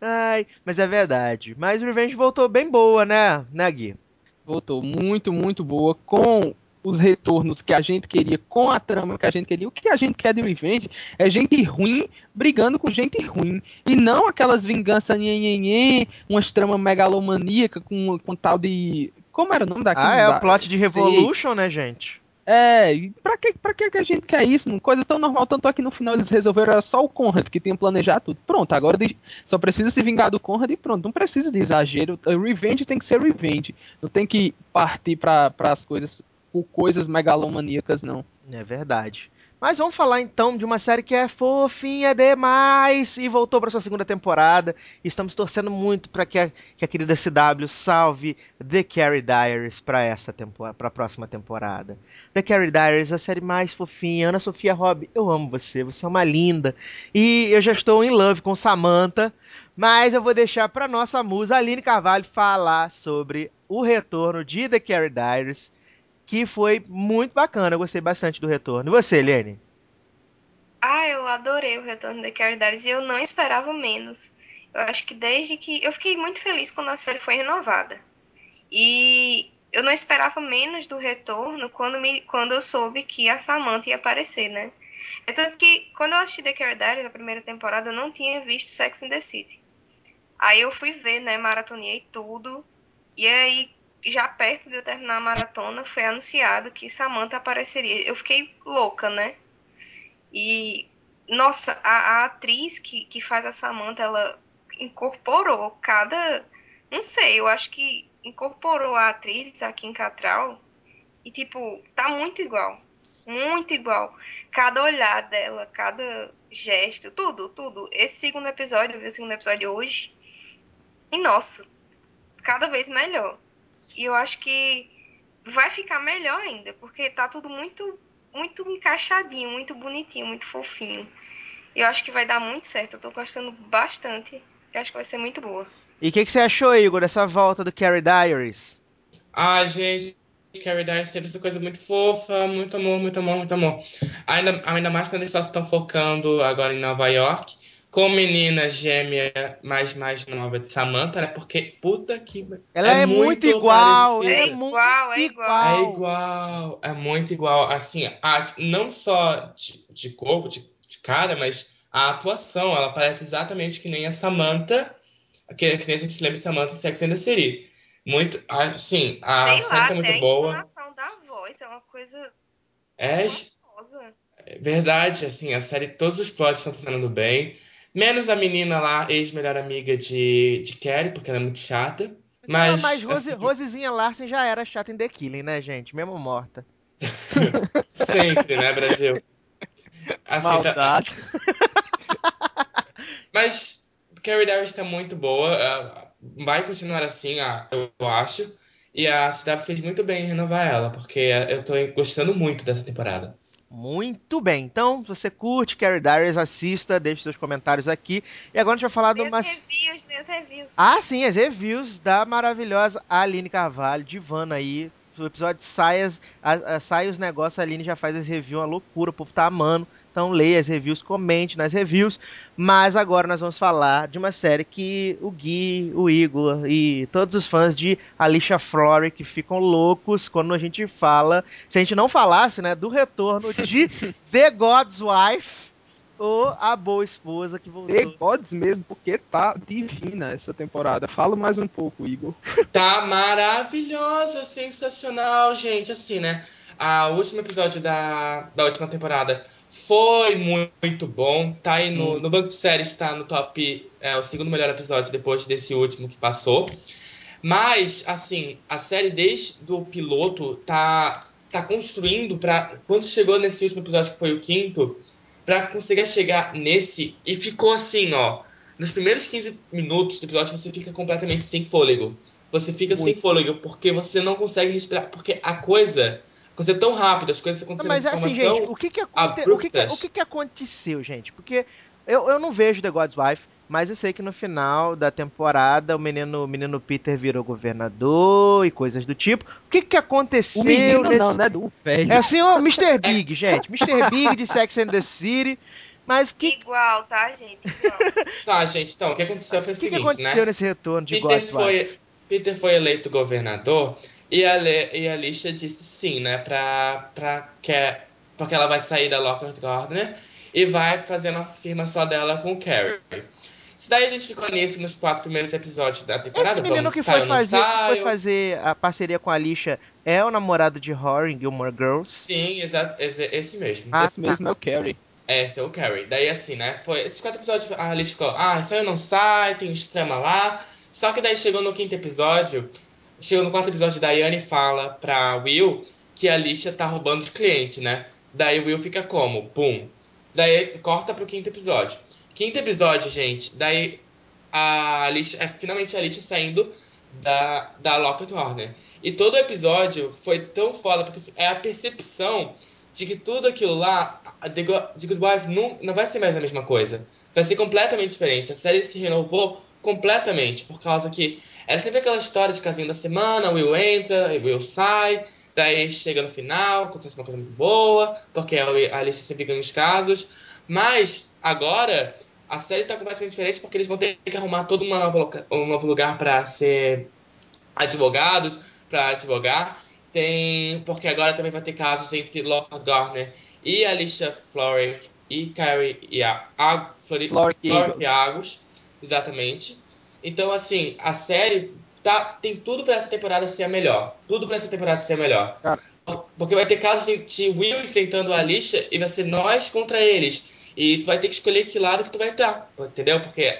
Ai, mas é verdade. Mas Revenge voltou bem boa, né, né, Gui? Voltou muito, muito boa com os retornos que a gente queria, com a trama que a gente queria. O que a gente quer de Revenge é gente ruim brigando com gente ruim. E não aquelas vinganças nhenhenhen, umas tramas megalomaníacas com, com tal de. Como era o nome daquele? Ah, é da- o plot de Sei. Revolution, né, gente? É, pra que, pra que a gente quer isso? Uma coisa tão normal, tanto é que no final eles resolveram, era só o Conrad que tinha planejado tudo. Pronto, agora só precisa se vingar do Conrad e pronto, não precisa de exagero. Revenge tem que ser revenge, não tem que partir para as coisas coisas megalomaníacas, não. É verdade. Mas vamos falar então de uma série que é fofinha demais e voltou para sua segunda temporada. Estamos torcendo muito para que, a- que a querida CW salve The Carrie Diaries para essa para a próxima temporada. The Carrie Diaries, a série mais fofinha. Ana Sofia Robb, eu amo você, você é uma linda. E eu já estou em love com Samantha, mas eu vou deixar para nossa musa Aline Carvalho falar sobre o retorno de The Carrie Diaries que foi muito bacana. Eu gostei bastante do retorno. E você, Helene? Ah, eu adorei o retorno da Carrie Diaries e eu não esperava menos. Eu acho que desde que. Eu fiquei muito feliz quando a série foi renovada. E eu não esperava menos do retorno quando, me, quando eu soube que a Samantha ia aparecer, né? É tanto que quando eu assisti The Carrie Diaries, a primeira temporada, eu não tinha visto Sex in the City. Aí eu fui ver, né? Maratonei tudo. E aí, já perto de eu terminar a maratona, foi anunciado que Samantha apareceria. Eu fiquei louca, né? E, nossa, a, a atriz que, que faz a Samantha, ela incorporou cada. Não sei, eu acho que incorporou a atriz, a Kim Cattrall, e, tipo, tá muito igual. Muito igual. Cada olhar dela, cada gesto, tudo, tudo. Esse segundo episódio, eu vi o segundo episódio hoje. E, nossa, cada vez melhor. E eu acho que vai ficar melhor ainda, porque tá tudo muito muito encaixadinho, muito bonitinho, muito fofinho. E eu acho que vai dar muito certo. Eu tô gostando bastante. Eu acho que vai ser muito boa. E o que, que você achou, Igor, dessa volta do Carrie Diaries? Ah, gente, Carrie Dice sempre essa coisa muito fofa, muito amor, muito amor, muito amor. Ainda, ainda mais quando eles estão focando agora em Nova York, com menina gêmea mais mais nova de Samantha, né? Porque puta que. Ela é, muito igual, parecida. é É muito igual, é igual. É igual, é muito igual. Assim, a- não só de, de corpo, de, de cara, mas a atuação. Ela parece exatamente que nem a Samantha, que, que nem a gente se lembra de Samantha em Sex and the City. Muito, assim, a Sei série lá, tá muito até a boa. entonação da voz é uma coisa É gostosa. verdade, assim, a série, todos os plots estão funcionando bem. Menos a menina lá, ex-melhor amiga de, de Carrie, porque ela é muito chata. Mas, Mas, mas Rose, assim, Rosezinha Larsen já era chata em The Killing, né, gente? Mesmo morta. <laughs> sempre, né, Brasil? Assim, tá- Maldade. <laughs> Mas Carrie Darius tá muito boa. ah, Vai continuar assim, ah, eu acho. E a CW fez muito bem em renovar ela, porque eu tô gostando muito dessa temporada. Muito bem. Então, se você curte Carrie Diaries, assista, deixe seus comentários aqui. E agora a gente vai falar de uma... as reviews, tem as reviews. Ah, sim, as reviews da maravilhosa Aline Carvalho, divana aí. O episódio sai, as, a- a- sai os negócios, a Aline já faz as reviews, uma loucura, o povo tá amando. Então leia as reviews, comente nas reviews. Mas agora nós vamos falar de uma série que o Gui, o Igor e todos os fãs de Alicia Florey que ficam loucos quando a gente fala, se a gente não falasse, né, do retorno de <laughs> The God's Wife, ou A Boa Esposa que voltou. The Gods mesmo, porque tá divina essa temporada. Fala mais um pouco, Igor. Tá maravilhosa, sensacional, gente. Assim, né? A último episódio da, da última temporada foi mu- muito bom. Tá aí no, no banco de séries, tá no top. É o segundo melhor episódio depois desse último que passou. Mas, assim, a série desde o piloto tá, tá construindo pra. Quando chegou nesse último episódio, que foi o quinto, pra conseguir chegar nesse. E ficou assim, ó. Nos primeiros 15 minutos do episódio, você fica completamente sem fôlego. Você fica sem Muito. fôlego, porque você não consegue respirar. Porque a coisa. A coisa é tão rápida, as coisas acontecendo mas de forma assim, tão. gente, o que que, aconte... o, que, que, abruptas. o que que aconteceu, gente? Porque eu, eu não vejo The God's Wife, mas eu sei que no final da temporada o menino, o menino Peter virou governador e coisas do tipo. O que que aconteceu O menino nesse... não, né? Do velho. É assim, o <laughs> Mr. Big, gente. Mr. Big de Sex and the City. Mas o que, Igual, tá, gente? Igual. <laughs> Tá, gente, então, o que aconteceu foi o que, que seguinte, aconteceu né? nesse retorno de Peter God's Wife? foi, Peter foi eleito governador e a, Le, e a Alicia disse sim, né? Pra, pra que, porque ela vai sair da Lockhart Gardner e vai fazendo a firma só dela com o Carrie. Isso daí a gente ficou nisso nos quatro primeiros episódios da temporada. Esse menino vamos, que foi, fazer, que foi fazer a parceria com a Alicia é o namorado de Horror em Gilmore Girls? Sim, exato, esse, esse mesmo. Ah, Esse mesmo é o Carrie. Esse é o Carrie. Daí assim, né? Foi, esses quatro episódios a Alice ficou, ah, sai ou não sai, tem um estrema lá. Só que daí chegou no quinto episódio, chegou no quarto episódio, Diane fala pra Will que a Alicia tá roubando os clientes, né? Daí Will fica como? Pum. Daí corta pro quinto episódio. Quinto episódio, gente, daí a Alicia, é finalmente a Alicia saindo da, da Lockett Horner. E todo o episódio foi tão foda, porque é a percepção de que tudo aquilo lá, The Good Wife não, não vai ser mais a mesma coisa. Vai ser completamente diferente. A série se renovou completamente, por causa que era sempre aquela história de casinho da semana, Will entra, Will sai, daí chega no final, acontece uma coisa muito boa, porque a a Alicia sempre ganha os casos. Mas agora a série tá completamente diferente porque eles vão ter que arrumar todo nova um novo lugar para ser advogados, para advogar. Tem. Porque agora também vai ter casos entre Lockhart Gardner e Alicia Florrick e Carrie e a, a Flori-. Agos. Exatamente. Então, assim, a série tá, tem tudo pra essa temporada ser a melhor. Tudo pra essa temporada ser a melhor. Cara. Porque vai ter casos de, de Will enfrentando a Alicia e vai ser nós contra eles. E tu vai ter que escolher que lado que tu vai estar. Entendeu? Porque.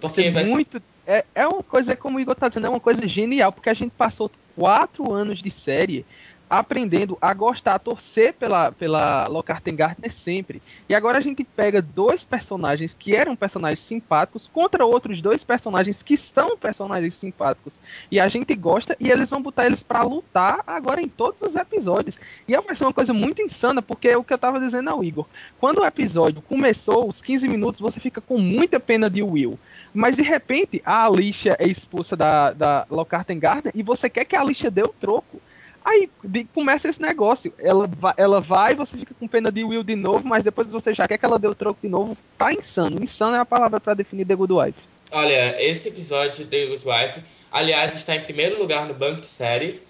Porque É vai muito. É, é uma coisa, como o Igor tá dizendo, é uma coisa genial, porque a gente passou quatro anos de série aprendendo a gostar, a torcer pela, pela Lockhart Gardner sempre. E agora a gente pega dois personagens que eram personagens simpáticos contra outros dois personagens que são personagens simpáticos. E a gente gosta e eles vão botar eles pra lutar agora em todos os episódios. E é vai ser uma coisa muito insana, porque é o que eu tava dizendo ao Igor. Quando o episódio começou, os 15 minutos, você fica com muita pena de Will. Mas de repente a Alicia é expulsa da, da Lockhart Gardner e você quer que a Alicia dê o troco. Aí de- começa esse negócio. Ela vai, ela vai, você fica com pena de Will de novo, mas depois você já quer que ela dê o troco de novo. Tá insano. Insano é a palavra pra definir The Good Wife. Olha, esse episódio de The Good Wife, aliás, está em primeiro lugar no banco de série.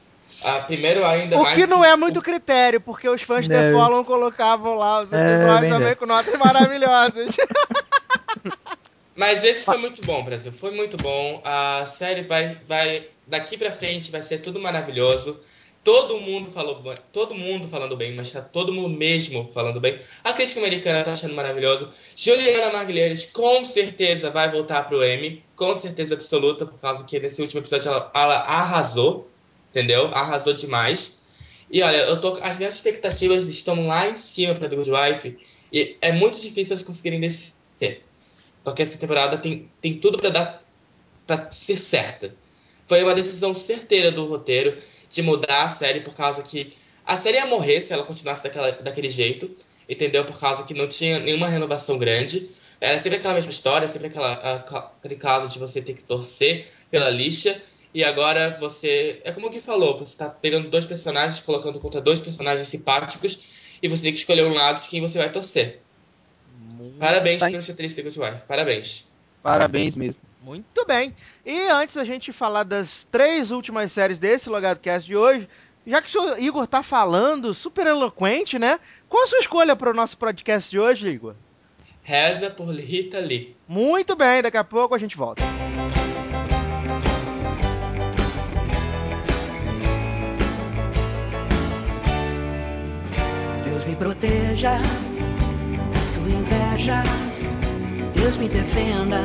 Ah, primeiro ainda O mais. que não é muito critério, porque os fãs de É. The Fallen colocavam lá os É, episódios bem também com notas maravilhosas. <laughs> Mas esse foi muito bom, Brasil. Foi muito bom. A série vai, vai daqui pra frente vai ser tudo maravilhoso. Todo mundo falou, todo mundo falando bem, mas tá todo mundo mesmo falando bem. A crítica americana tá achando maravilhoso. Juliana Margulies com certeza vai voltar pro M, com certeza absoluta, por causa que nesse último episódio ela, ela arrasou, entendeu? Arrasou demais. E olha, eu tô, as minhas expectativas estão lá em cima pra The Good Wife e é muito difícil eles conseguirem descer. Porque essa temporada tem, tem tudo pra dar para ser certa. Foi uma decisão certeira do roteiro de mudar a série por causa que a série ia morrer se ela continuasse daquela, daquele jeito, entendeu? Por causa que não tinha nenhuma renovação grande. Era sempre aquela mesma história, sempre aquela, aquele caso de você ter que torcer pela lixa. E agora você. É como o Gui falou, você tá pegando dois personagens, colocando contra dois personagens simpáticos, e você tem que escolher um lado de quem você vai torcer. Parabéns Tá pelo X3 The Good Wife. Parabéns. Parabéns mesmo. Muito bem. E antes da gente falar das três últimas séries desse Logado Cast de hoje, já que o senhor Igor tá falando, super eloquente, né? Qual a sua escolha para o nosso podcast de hoje, Igor? Reza por Rita Lee. Muito bem, daqui a pouco a gente volta. Deus me proteja da sua inveja. Deus me defenda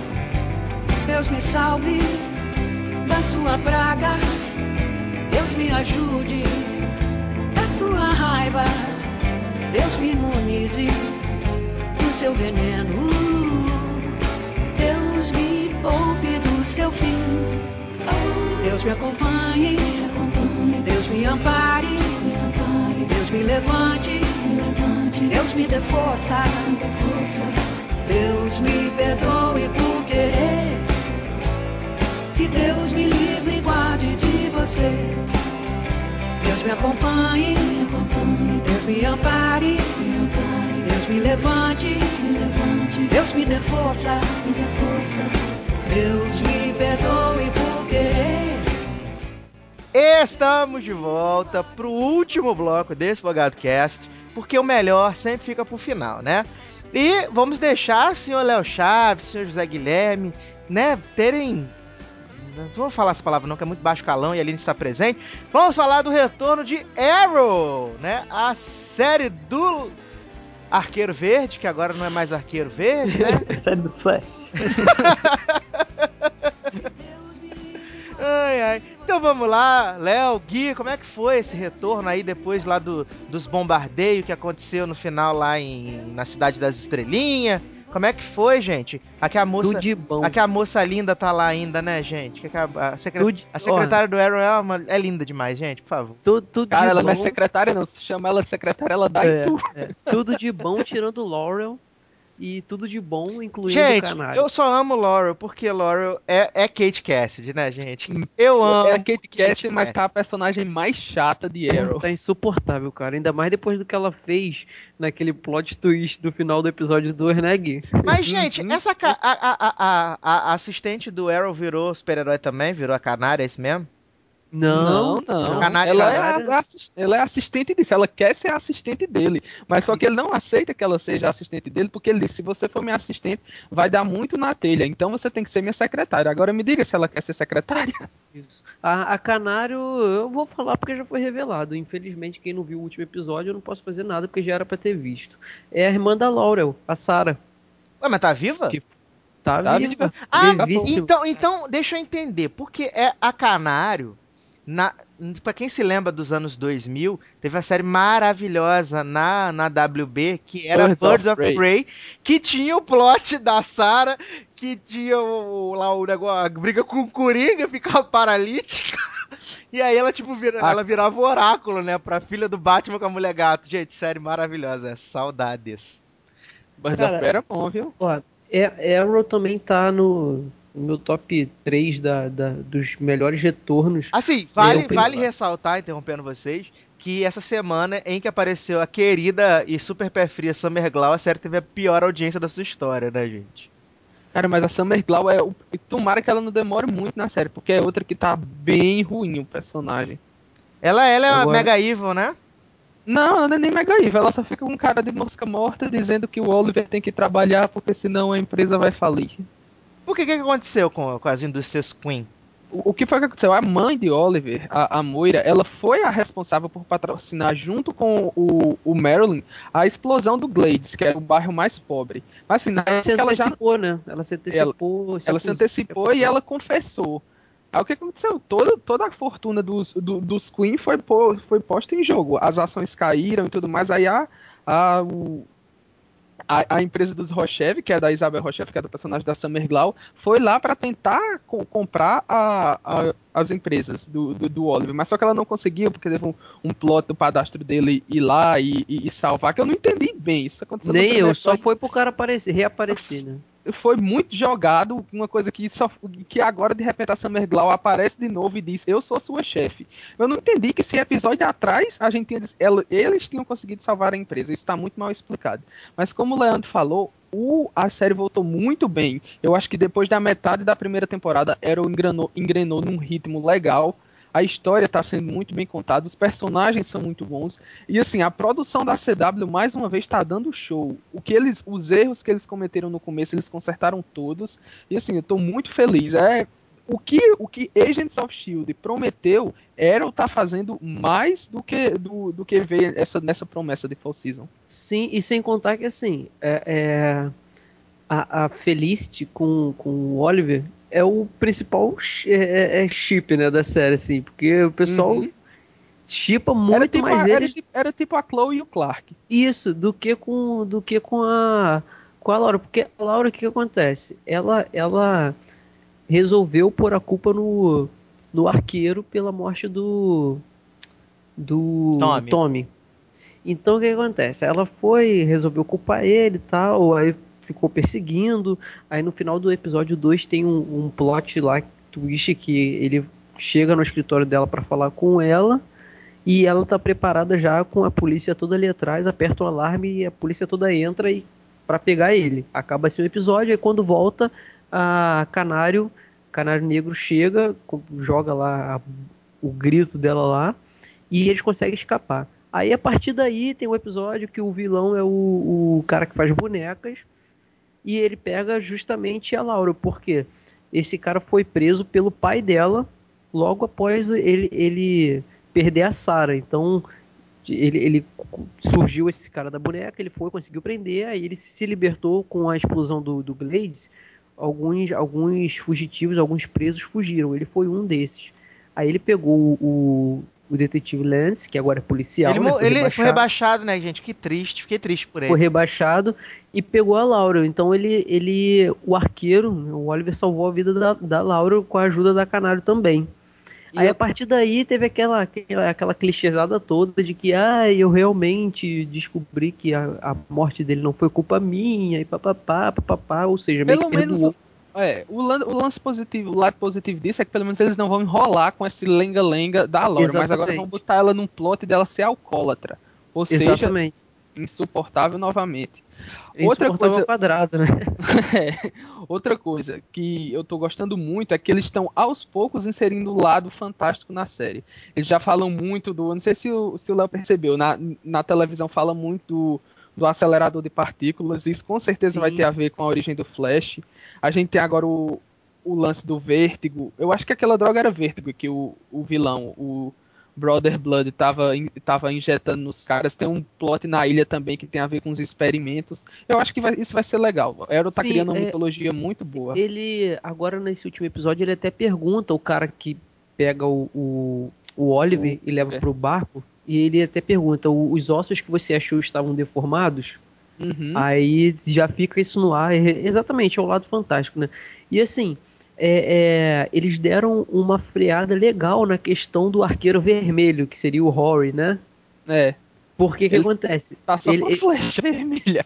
Deus me salve da sua praga. Deus me ajude da sua raiva. Deus me imunize do seu veneno. Deus me poupe do seu fim. Deus me acompanhe. Deus me ampare. Deus me levante. Deus me dê força. Deus me perdoe por querer. Que Deus me livre e guarde de você. Deus me acompanhe. Deus me ampare. Deus me levante. Deus me dê força. Deus me perdoe por querer. Estamos de volta pro último bloco desse Logado Cast, porque o melhor sempre fica pro final, né? E vamos deixar o senhor Léo Chaves, senhor José Guilherme, né, terem. Não vou falar essa palavra não, que é muito baixo calão e a Aline está presente. Vamos falar do retorno de Arrow, né? A série do Arqueiro Verde, que agora não é mais Arqueiro Verde, né? <laughs> Série do Flash. <laughs> Ai, ai. Então vamos lá, Léo, Gui, como é que foi esse retorno aí depois lá do, dos bombardeios que aconteceu no final lá em, na cidade das estrelinhas? Como é que foi, gente? Aqui a moça, Tudo de bom. aqui a moça linda tá lá ainda, né, gente? Que que a, a secre- Tudo de- a secretária do Arrow é, uma- é linda demais, gente, por favor. Tudo, tudo Cara, de ela bom. não é secretária, não. Se chama ela de secretária, ela dá É, em tudo. é. Tudo de bom, tirando o Laurel. E tudo de bom, incluindo o Gente, canário. eu só amo Laurel porque Laurel é, é Kate Cassidy, né, gente? Eu amo. É a Kate Cassie, mas Cassidy. tá a personagem mais chata de Arrow. Tá insuportável, cara. Ainda mais depois do que ela fez naquele plot twist do final do episódio 2, né, Gui? Mas, gente, essa ca- a, a, a, a, a assistente do Arrow virou super-herói também? Virou a canária, é isso mesmo? Não, não. Canário, ela, canário. É ela é assistente disso, ela quer ser assistente dele. Mas só que ele não aceita que ela seja assistente dele, porque ele disse: se você for minha assistente, vai dar muito na telha. Então você tem que ser minha secretária. Agora me diga se ela quer ser secretária. A, a Canário, eu vou falar porque já foi revelado. Infelizmente, quem não viu o último episódio, eu não posso fazer nada porque já era pra ter visto. É a irmã da Laurel, a Sarah. Ué, mas tá viva? Que tá, Tá viva. viva. Ah, Vivíssima. então, então, deixa eu entender. Porque é a canário. Na, pra quem se lembra dos anos 2000, teve uma série maravilhosa na, na WB, que era Birds Birds, of of, Prey. Que tinha o plot da Sarah, que tinha o, lá o negócio, a briga com o Coringa, ficava paralítica. <laughs> E aí ela, tipo, vira, Ah. ela virava o oráculo, né, pra filha do Batman com a mulher gato. Gente, série maravilhosa, saudades. Birds Cara, of Prey era bom, viu? Ó, é- Arrow também tá no, no meu top 3 da, da- dos melhores retornos. Assim, vale, vale ressaltar, interrompendo vocês, que essa semana em que apareceu a querida e super pé fria Summer Glau, a série teve a pior audiência da sua história, né, gente? Cara, mas a Summer Glau é. o- Tomara que ela não demore muito na série, porque é outra que tá bem ruim o personagem. Ela, ela é uma Agora- mega evil, né? Não, ela não é nem mega evil, ela só fica com cara de mosca morta dizendo que o Oliver tem que trabalhar porque senão a empresa vai falir. Por que que aconteceu com, com as indústrias Queen? O, o que foi que aconteceu? A mãe de Oliver, a, a Moira, ela foi a responsável por patrocinar junto com o, o Marilyn a explosão do Glades, que era o bairro mais pobre. Mas assim, na Ela se ela já antecipou, né? Ela se antecipou. ela se acus- antecipou acusou. e ela confessou. Aí o que aconteceu? Toda, toda a fortuna dos, do- dos Queen foi, pô- foi posta em jogo. As ações caíram e tudo mais. Aí a, a, o- a, a empresa dos Rochev, que é da Isabel Rochev, que é do personagem da Summer Glau, foi lá para tentar co- comprar a, a- as empresas do, do, do Oliver. Mas só que ela não conseguiu, porque teve um, um plot do padastro dele ir lá e, e- e salvar, que eu não entendi bem. Isso aconteceu Nem eu, só foi pro cara aparecer, reaparecer, né? Foi muito jogado, uma coisa que só que agora de repente a Summer Glau aparece de novo e diz: "Eu sou sua chefe". Eu não entendi que esse episódio atrás a gente tinha, ela- eles tinham conseguido salvar a empresa. Isso está muito mal explicado. Mas como o Leandro falou, o, a série voltou muito bem. Eu acho que depois da metade da primeira temporada, Arrow engrenou, engrenou num ritmo legal. A história está sendo muito bem contada, os personagens são muito bons. E assim, a produção da CW mais uma vez está dando show. O que eles, os erros que eles cometeram no começo, eles consertaram todos. E assim, eu tô muito feliz. É o que o que Agents of Shield prometeu, Arrow tá fazendo mais do que do, do que ver essa nessa promessa de Fall Season. Sim, e sem contar que assim, é, é, a, a Felicity com, com o Oliver é o principal chi- é, é chip, né, da série, assim, porque o pessoal Uhum. chipa muito Era tipo, mais a, era, eles tipo, era tipo a Chloe e o Clark. isso do que com do que com a com a Laura, porque a Laura o que, que acontece? Ela ela resolveu pôr a culpa no no arqueiro pela morte do do Tommy. Tommy. Então o que, que acontece? Ela foi, resolveu culpar ele e tal, aí ficou perseguindo. Aí no final do episódio 2 tem um, um plot lá, twist, que ele chega no escritório dela pra falar com ela. E ela tá preparada já com a polícia toda ali atrás, aperta o alarme e a polícia toda entra e para pegar ele. Acaba assim o episódio, aí quando volta, a Canário, Canário Negro chega, joga lá a- o grito dela lá e eles conseguem escapar. Aí a partir daí tem um episódio que o vilão é o, o cara que faz bonecas e ele pega justamente a Laura, porque esse cara foi preso pelo pai dela logo após ele, ele perder a Sarah. Então ele, ele surgiu esse cara da boneca, ele foi, conseguiu prender, aí ele se libertou com a explosão do, do Glades. Alguns, alguns fugitivos, alguns presos fugiram. Ele foi um desses. Aí ele pegou o, o detetive Lance, que agora é policial. ele né, foi ele foi rebaixado rebaixado, né, gente? Que triste, fiquei triste por ele. foi rebaixado e pegou a Laura. Então ele, ele o arqueiro, né, o Oliver salvou a vida da, da Laura com a ajuda da Canário também. E Aí eu- a partir daí teve aquela, aquela, aquela clichêsada toda de que ah, eu realmente descobri que a, a morte dele não foi culpa minha e papapá, papapá, ou seja, meio Pelo que menos perdoou. É, o, o lance positivo, o lado positivo disso é que pelo menos eles não vão enrolar com esse lenga-lenga da Laura, mas agora vão botar ela num plot dela ser alcoólatra. Ou seja, Exatamente. insuportável novamente. É outra coisa- ao quadrado, né? <laughs> É, Outra coisa que eu tô gostando muito é que eles estão aos poucos inserindo o lado fantástico na série. Eles já falam muito do. Não sei se o se o Léo percebeu, na, na televisão fala muito do, do acelerador de partículas. Isso com certeza Sim. vai ter a ver com a origem do Flash. A gente tem agora o, o lance do vértigo. Eu acho que aquela droga era vértigo que o, o vilão, o Brother Blood, tava, in- tava injetando nos caras. Tem um plot na ilha também que tem a ver com os experimentos. Eu acho que vai- isso vai ser legal. O Arrow tá Sim, criando uma é- mitologia muito boa. Ele, agora nesse último episódio, ele até pergunta o cara que pega o, o, o Oliver e leva pro barco. E ele até pergunta: "O- os ossos que você achou estavam deformados? Uhum. Aí já fica isso no ar. é- Exatamente, é o lado fantástico, né? E assim, é- é, eles deram uma freada legal na questão do arqueiro vermelho, que seria o Rory, né? É, Porque que Ele- acontece? tá só Ele- com ele- flecha <laughs> vermelha.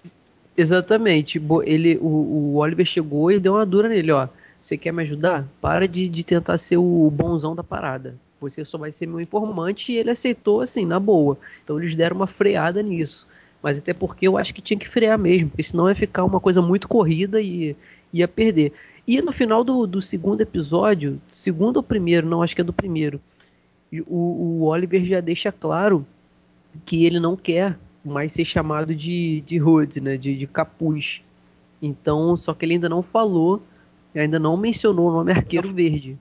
Exatamente. Ele, o, o Oliver chegou e deu uma dura nele, ó. Você quer me ajudar? Para de, de tentar ser o bonzão da parada. Você só vai ser meu informante e ele aceitou assim, na boa. Então eles deram uma freada nisso. Mas até porque eu acho que tinha que frear mesmo, porque senão ia ficar uma coisa muito corrida e ia perder. E no final do, do segundo episódio, segundo ou primeiro, não, acho que é do primeiro, o, o Oliver já deixa claro que ele não quer mais ser chamado de, de Hood, né? De, de capuz. Então, só que ele ainda não falou, ainda não mencionou o nome Arqueiro Verde.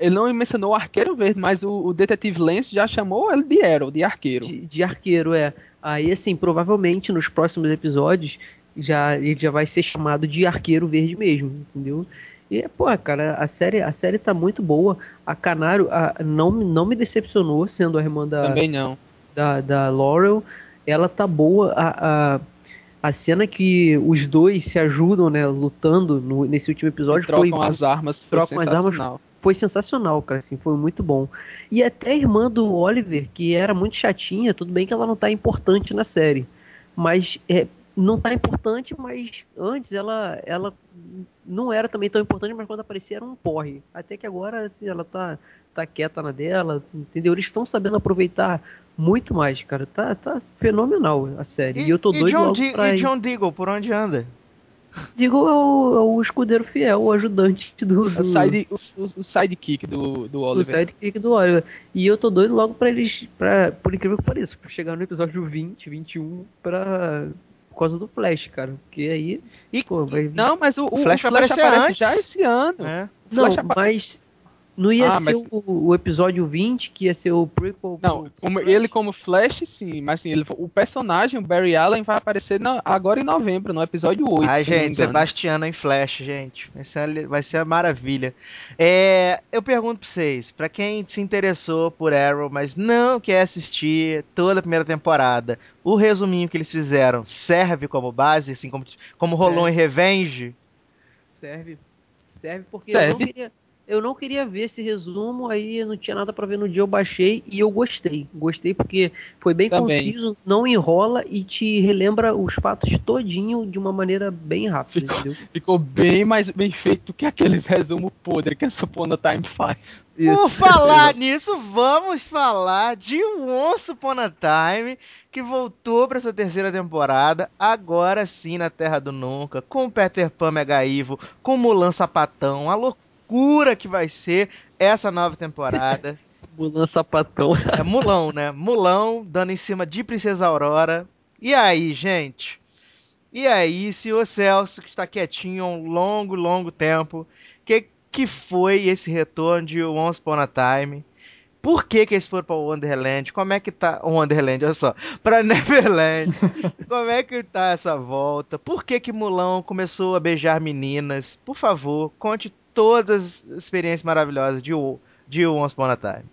Ele não mencionou o arqueiro verde, mas o, o detetive Lance já chamou ele de Arrow, de arqueiro. De, de arqueiro, é. Aí, assim, provavelmente nos próximos episódios já, ele já vai ser chamado de Arqueiro Verde mesmo, entendeu? E, pô, cara, a série, a série tá muito boa. A Canário a- não, me- não me decepcionou sendo a irmã da, Também não. da, da Laurel, ela tá boa. A, a, a cena que os dois se ajudam, né, lutando no- nesse último episódio foi, trocam as armas, trocam as armas. Foi sensacional, cara, assim, foi muito bom. E até a irmã do Oliver, que era muito chatinha, tudo bem que ela não tá importante na série, mas é, não tá importante, mas antes ela, ela não era também tão importante, mas quando aparecia era um porre. Até que agora assim, ela tá, tá quieta na dela, entendeu? Eles estão sabendo aproveitar muito mais, cara. Tá, tá fenomenal a série. E, eu tô doido John, logo pra e ir. John Deagle, por onde anda? Digo, é o, é o escudeiro fiel, o ajudante do, do, O, side, o, o, o sidekick do, do Oliver. sidekick do Oliver. E eu tô doido logo pra eles, pra, por incrível que pareça, pra chegar no episódio 20, 21, pra, por causa do Flash, cara. Porque aí, E- pô, vai... Não, mas o, o O Flash Flash, aparece antes. já esse ano. né? Não, mas não ia Ah, ser mas- o, o episódio 20, que ia ser o prequel. Não, ele como Flash, sim, mas assim, ele, o personagem, o Barry Allen, vai aparecer na- agora em novembro, no episódio 8. Ai, gente. Sebastiano em Flash, gente. Vai ser, vai ser a maravilha. É, eu pergunto pra vocês, pra quem se interessou por Arrow, mas não quer assistir toda a primeira temporada, o resuminho que eles fizeram serve como base, assim como, como rolou Serve. em Revenge? Serve. Serve porque Eu, não Serve. queria, eu não queria ver esse resumo, aí não tinha nada pra ver no dia, eu baixei e eu gostei. Gostei porque foi bem Também. conciso, não enrola e te relembra os fatos todinho de uma maneira bem rápida, Ficou- entendeu? Ficou bem mais bem feito do que aqueles resumos podres que a Supona Time faz. Por falar nisso, vamos falar de Once Upon a Time, que voltou para sua terceira temporada, agora sim na Terra do Nunca, com Peter Pan Mega Evil, com Mulan Sapatão, a loucura que vai ser essa nova temporada. <laughs> Mulan sapatão. É Mulão, né? Mulão dando em cima de Princesa Aurora. E aí, gente? E aí, senhor Celso, que está quietinho há um longo, longo tempo, que que foi esse retorno de Once Upon a Time? Por que que eles foram para Wonderland? Como é que tá o Wonderland, olha só, para <laughs> Neverland? Como é que tá essa volta? Por que que Mulão começou a beijar meninas? Por favor, conte todas as experiências maravilhosas de, O- de Once Upon a Time.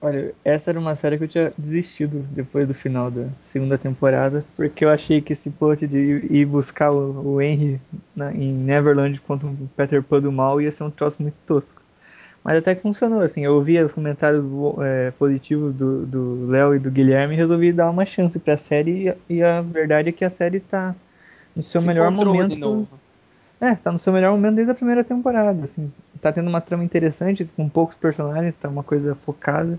Olha, essa era uma série que eu tinha desistido depois do final da segunda temporada, porque eu achei que esse plot de ir- buscar o, o Henry na- em Neverland contra o Peter Pan do mal ia ser um troço muito tosco. Mas até que funcionou, assim, eu ouvi os comentários é, positivos do do Léo e do Guilherme e resolvi dar uma chance pra série, e a, e a verdade é que a série tá no seu Se melhor momento. É, tá no seu melhor momento desde a primeira temporada, assim. Tá tendo uma trama interessante, com poucos personagens, tá uma coisa focada.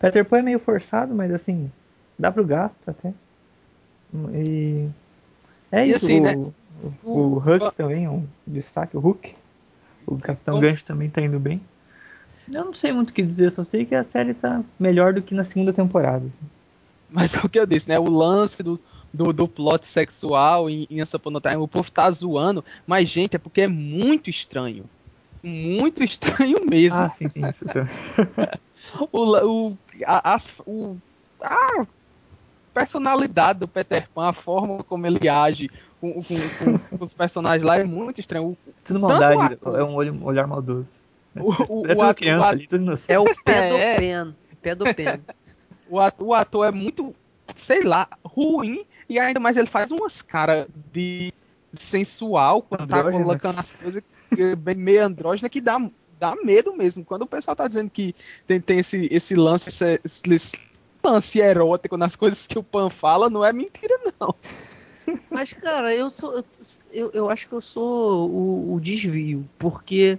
Peter Pan é meio forçado, mas assim, dá pro gasto até. E é E isso, assim, o, né? o, o Hulk também é um destaque, o Hulk. O Capitão Como- Gancho também tá indo bem. Eu não sei muito o que dizer, só sei que a série tá melhor do que na segunda temporada. Mas é o que eu disse, né? O lance do, do, do plot sexual em, em Once Upon a Time, o povo tá zoando, mas, gente, é porque é muito estranho. Muito <laughs> estranho mesmo. Ah, sim, sim, isso. isso. <laughs> o, o, a, as- o- a personalidade do Peter Pan, a forma como ele age com, com- com- com os personagens lá é muito estranho. O, Tudo maldade, ator- é um olho, olhar maldoso. o, o, <laughs> É o ato- criança o ato- ali, tudo. É o É. Pedopen. Pedopen. O ator, o ator é muito, sei lá, ruim. E ainda mais ele faz umas caras de sensual quando tá colocando as coisas que- bem meio andrógena que dá, dá medo mesmo. Quando o pessoal tá dizendo que tem, tem esse, esse lance, esse, esse lance erótico nas coisas que o Pan fala, não é mentira, não. Mas, cara, eu sou. Eu, eu acho que eu sou o, o desvio, porque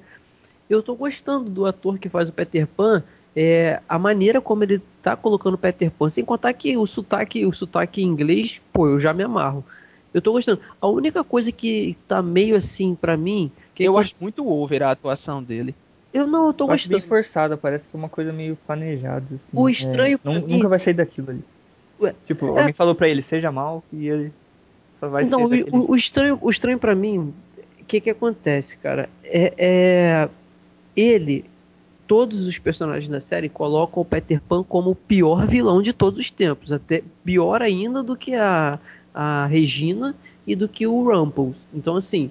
eu tô gostando do ator que faz o Peter Pan. É, a maneira como ele tá colocando o Peter Pan, sem contar que o sotaque, o sotaque em inglês, pô, eu já me amarro. Eu tô gostando. A única coisa que tá meio assim pra mim. Que eu quando- acho muito over a atuação dele. Eu não, eu tô Eu acho bem gostando. forçada, parece que é uma coisa meio planejada. Assim. O estranho É, pra nun- mim- Nunca vai sair daquilo ali. Ué, tipo, é- alguém falou pra ele, seja mal, e ele só vai Não, ser o, daquele o- o estranho, o estranho para mim, o que que acontece, cara? É, é- ele, todos os personagens da série colocam o Peter Pan como o pior vilão de todos os tempos, até pior ainda do que a, a Regina e do que o Rumples. Então, assim,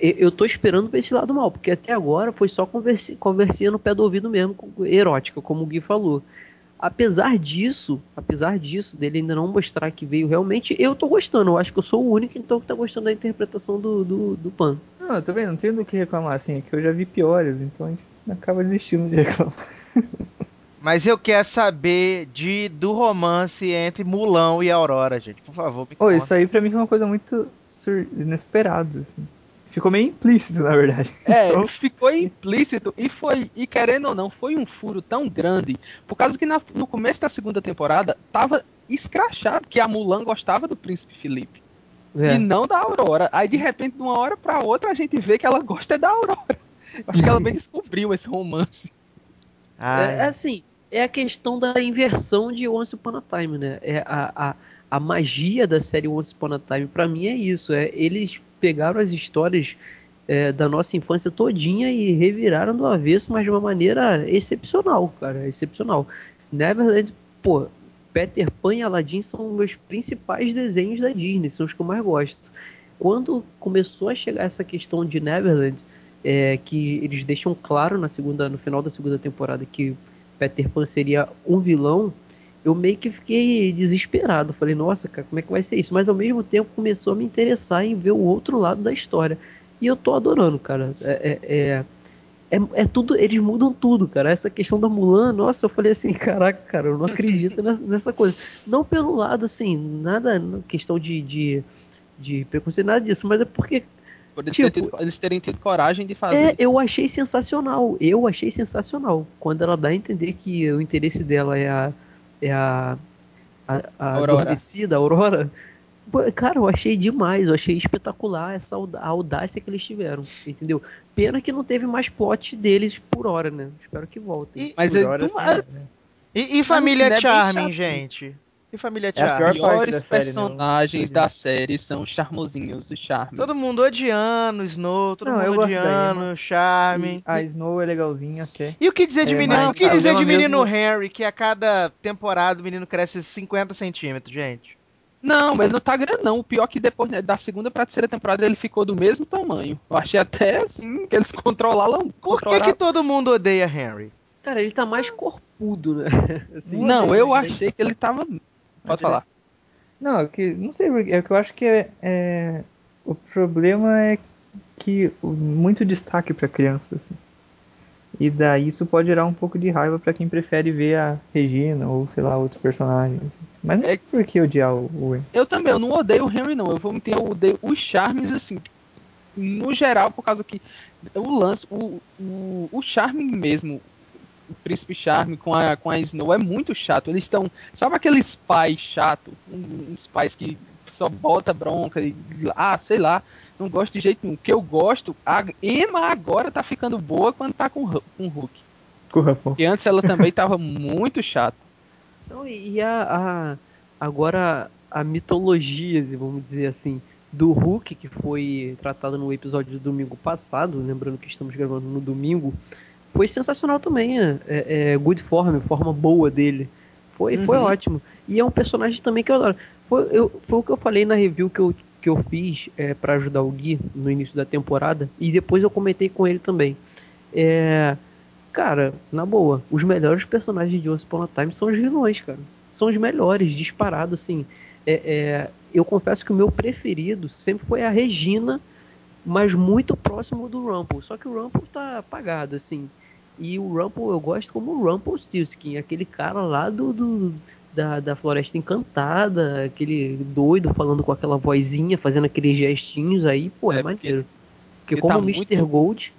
eu tô esperando pra esse lado mal, porque até agora foi só conversi, conversinha no pé do ouvido mesmo, erótica, como o Gui falou. Apesar disso, apesar disso, dele ainda não mostrar que veio realmente, eu tô gostando. Eu acho que eu sou o único então que tá gostando da interpretação do, do, do Pan. Não, eu vendo, não tenho do que reclamar, assim, é que eu já vi piores, então acaba desistindo de reclamar. <laughs> Mas eu quero saber de, do romance entre Mulão e Aurora, gente. Por favor, me conta. isso aí pra mim foi uma coisa muito inesperada, assim. Ficou meio implícito, na verdade. <laughs> É, Então, ficou implícito e foi, e querendo ou não, foi um furo tão grande, por causa que na- no começo da segunda temporada tava escrachado que a Mulan gostava do príncipe Felipe É. e não da Aurora. Aí de repente, de uma hora pra outra, a gente vê que ela gosta da Aurora. Acho que ela bem <laughs> descobriu esse romance. É, é assim, é a questão da inversão de Once Upon a Time, né? É a, a, a magia da série Once Upon a Time, pra mim, é isso. É, eles pegaram as histórias é, da nossa infância todinha e reviraram do avesso, mas de uma maneira excepcional, cara. Excepcional. Neverland, pô, Peter Pan e Aladdin são meus principais desenhos da Disney, são os que eu mais gosto. Quando começou a chegar essa questão de Neverland, é, que eles deixam claro na segunda, no final da segunda temporada que Peter Pan seria um vilão, eu meio que fiquei desesperado. Falei, nossa, cara, como é que vai ser isso? Mas ao mesmo tempo começou a me interessar em ver o outro lado da história. E eu tô adorando, cara. É, é, é, é- é tudo, eles mudam tudo, cara. Essa questão da Mulan, nossa, eu falei assim, caraca, cara, eu não acredito nessa, nessa coisa. Não pelo lado, assim, nada, questão de, de, de preconceito, nada disso, mas é porque Por eles, Tipo- terem tido, eles terem tido coragem de é, fazer. eu achei sensacional. Eu achei sensacional. Quando ela dá a entender que o interesse dela é a. É a. A, a Aurora. adormecida, a Aurora. Cara, eu achei demais. Eu achei espetacular essa audácia que eles tiveram. Entendeu? Pena que não teve mais plot deles por hora, né? Espero que voltem. E- Mas por ele- hora, tu- assim, né? E, e Família cinema é Charming, gente? E Família É a Charming? pior parte Os da série, né? personagens da série são charmosinhos e charmes. Todo mundo odiando Snow, todo Não, mundo odiando Emma. Charming. E a Snow é legalzinha até. E o que dizer de É, menino? mas O que dizer de menino mesmo- Harry, que a cada temporada o menino cresce 50 centímetros, gente? Não, mas não tá grande não. O pior é que depois né, da segunda pra terceira temporada ele ficou do mesmo tamanho. Eu achei até assim que eles controlaram. Por que, que todo mundo odeia Harry? Cara, ele tá mais corpudo, né? <laughs> Assim, Não, odeio, eu achei que ele tava. Pode falar. Não, é que não sei porque, é que eu acho que é, é- o problema é que muito destaque pra criança assim. E daí isso pode gerar um pouco de raiva pra quem prefere ver a Regina ou sei lá outros personagens. assim. Mas não É- por que odiar o, o. Eu também, eu não odeio o Henry, não. Eu vou meter, eu odeio os charmes, assim. No geral, por causa que o lance, o, o, o charme mesmo, o príncipe charme com a, com a Snow é muito chato. Eles estão. Sabe aqueles pais chato? Uns pais que só bota bronca e. Ah, sei lá. Não gosto de jeito nenhum. O que eu gosto, a Emma agora tá ficando boa quando tá com, o com o Hulk. Porque antes ela também <laughs> tava muito chata. Então, e a, a- agora a mitologia, vamos dizer assim, do Hulk, que foi tratada no episódio do domingo passado, lembrando que estamos gravando no domingo, foi sensacional também. né? É, é good form, forma boa dele. Foi, foi Uhum. ótimo. E é um personagem também que eu adoro. Foi, eu- foi o que eu falei na review que eu, que eu fiz é, para ajudar o Gui no início da temporada. E depois eu comentei com ele também. É, cara, na boa, os melhores personagens de Once Upon a Time são os vilões, cara. São os melhores, disparado, assim. É, é, eu confesso que o meu preferido sempre foi a Regina, mas muito próximo do Rumple. Só que o Rumple tá apagado, assim. E o Rumple eu gosto como o Rumple Stilskin, aquele cara lá do, do da, da Floresta Encantada, aquele doido falando com aquela vozinha, fazendo aqueles gestinhos aí, pô, é, É, maneiro. Porque, porque como tá o Mr. muito- Gold,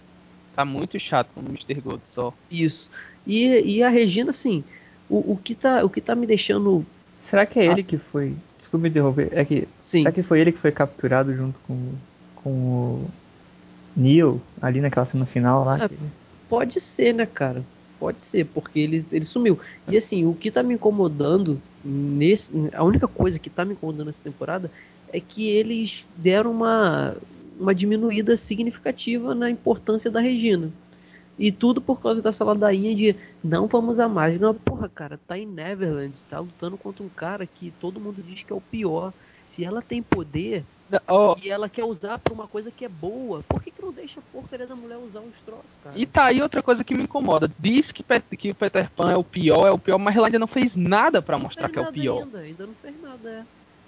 Tá muito chato como Mr. Gold só. isso. E, e a Regina, assim, o, o, que tá, o que tá me deixando. Será que é ele que foi. Desculpa me interromper. É que. Sim, Será que foi ele que foi capturado junto com, com o Neil ali naquela cena final lá? Ah, que- pode ser, né, cara? Pode ser, porque ele, ele sumiu. E assim, o que tá me incomodando nesse. A única coisa que tá me incomodando nessa temporada é que eles deram uma, uma diminuída significativa na importância da Regina. E tudo por causa dessa ladainha de não vamos a mais. Não, porra, cara, tá em Neverland, tá lutando contra um cara que todo mundo diz que é o pior. Se ela tem poder Ó, e ela quer usar pra uma coisa que é boa, por que, que não deixa a porcaria da mulher usar os troços, cara? E tá aí outra coisa que me incomoda. Diz que, que o Peter Pan é o pior, é o pior, mas ela ainda não fez nada pra Não mostrar que é o pior. Ainda, ainda não fez nada, é.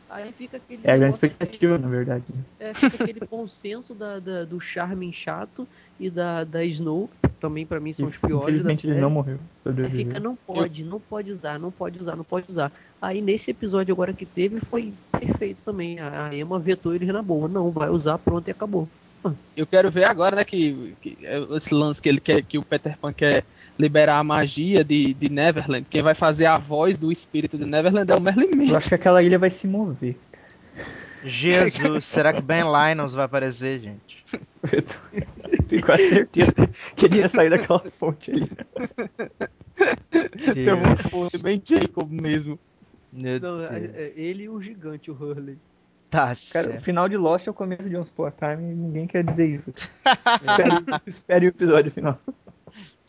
Aí fica aquele. É a grande expectativa, na verdade. É, fica aquele consenso da, da- do Charmin chato e da, da Snow, que também pra mim são os piores. Infelizmente ele não morreu. Sobreviveu. fica, não pode, não pode usar, não pode usar, não pode usar. Aí nesse episódio agora que teve foi perfeito também. A Emma vetou eles na boa. Não, vai usar, pronto e acabou. Eu quero ver agora, né, que, que é esse lance que ele quer, que o Peter Pan quer liberar a magia de, de Neverland. Quem vai fazer a voz do espírito de Neverland é o Merlin Eu Manson. acho que aquela ilha vai se mover. Jesus, será que Ben Linus vai aparecer, gente? Eu tô- tenho quase certeza que ele ia sair daquela fonte ali. Tem um fundo bem Jacob mesmo. Não, é- é ele e o gigante, o Hurley. Tá Cara, o certo. final de Lost é o começo de Once Upon a Time e ninguém quer dizer isso. espere, <laughs> espere o episódio final.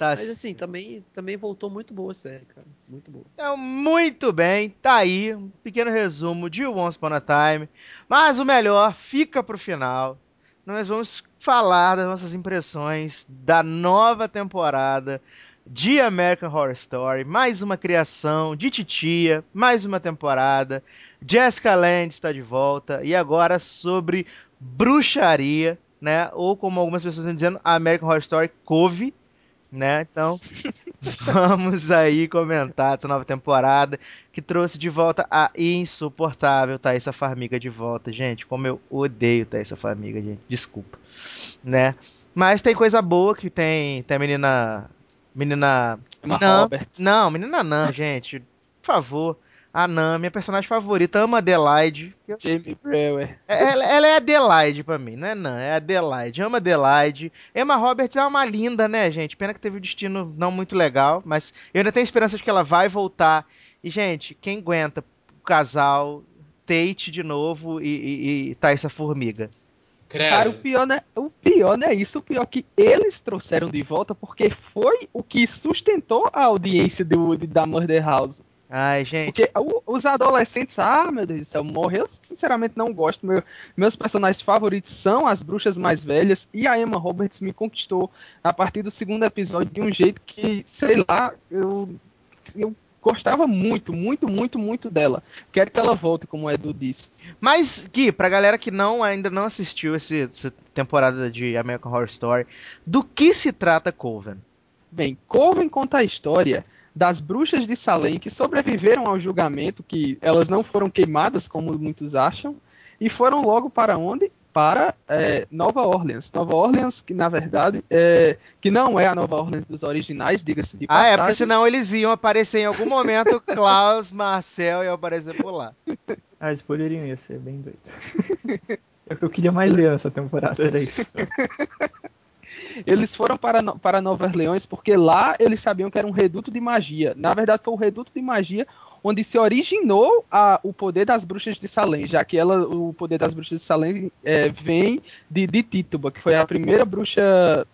Tá Mas assim, também, também voltou muito boa a série, cara. Muito boa. Então, muito bem, tá aí um pequeno resumo de Once Upon a Time. Mas o melhor fica pro final. Nós vamos falar das nossas impressões da nova temporada de American Horror Story. Mais uma criação de Titia, mais uma temporada. Jessica Lange está de volta. E agora sobre bruxaria, né? Ou como algumas pessoas estão dizendo, American Horror Story Cove. Né? Então, <laughs> vamos aí comentar essa nova temporada que trouxe de volta a insuportável Thaisa Farmiga de volta. Gente, como eu odeio Thaisa Farmiga, gente. Desculpa. Né? Mas tem coisa boa que tem, tem a menina. Menina. Emma Não, não, menina Nan, gente. Por favor. A Nan, minha personagem favorita, ama Adelaide. Jamie Brewer. Ela, ela é Adelaide pra mim, não é não, é Adelaide. Ama Adelaide. Emma Roberts é uma linda, né, gente? Pena que teve um destino não muito legal, mas eu ainda tenho esperança de que ela vai voltar. E, gente, quem aguenta o casal Tate de novo e, e, e Thaisa Formiga? Cara, o pior, né? O pior não é isso, o pior é que eles trouxeram de volta porque foi o que sustentou a audiência do, da Murder House. Ai, gente. Porque os adolescentes, ah, meu Deus do céu, morreu. Eu sinceramente não gosto. Meu- meus personagens favoritos são as bruxas mais velhas e a Emma Roberts me conquistou a partir do segundo episódio de um jeito que, sei lá, eu, eu gostava muito, muito, muito, muito dela. Quero que ela volte, como o Edu disse. Mas, Gui, pra galera que não, ainda não assistiu esse, essa temporada de American Horror Story, do que se trata Coven? Bem, Coven conta a história das bruxas de Salem que sobreviveram ao julgamento, que elas não foram queimadas, como muitos acham, e foram logo para onde? Para é, Nova Orleans. Nova Orleans, que na verdade é, que não é a Nova Orleans dos originais, diga-se de Ah, passagem. é, porque senão eles iam aparecer em algum momento, <laughs> Klaus, Marcel iam aparecer por lá. Ah, eles poderiam ia ser bem doido. É o que eu queria mais ler nessa temporada, era isso. <laughs> Eles foram para, para Nova Orleans porque lá eles sabiam que era um reduto de magia. Na verdade, foi o reduto de magia onde se originou a- o poder das bruxas de Salem, já que ela, o poder das bruxas de Salem é, vem de, de Tituba, que foi a primeira bruxa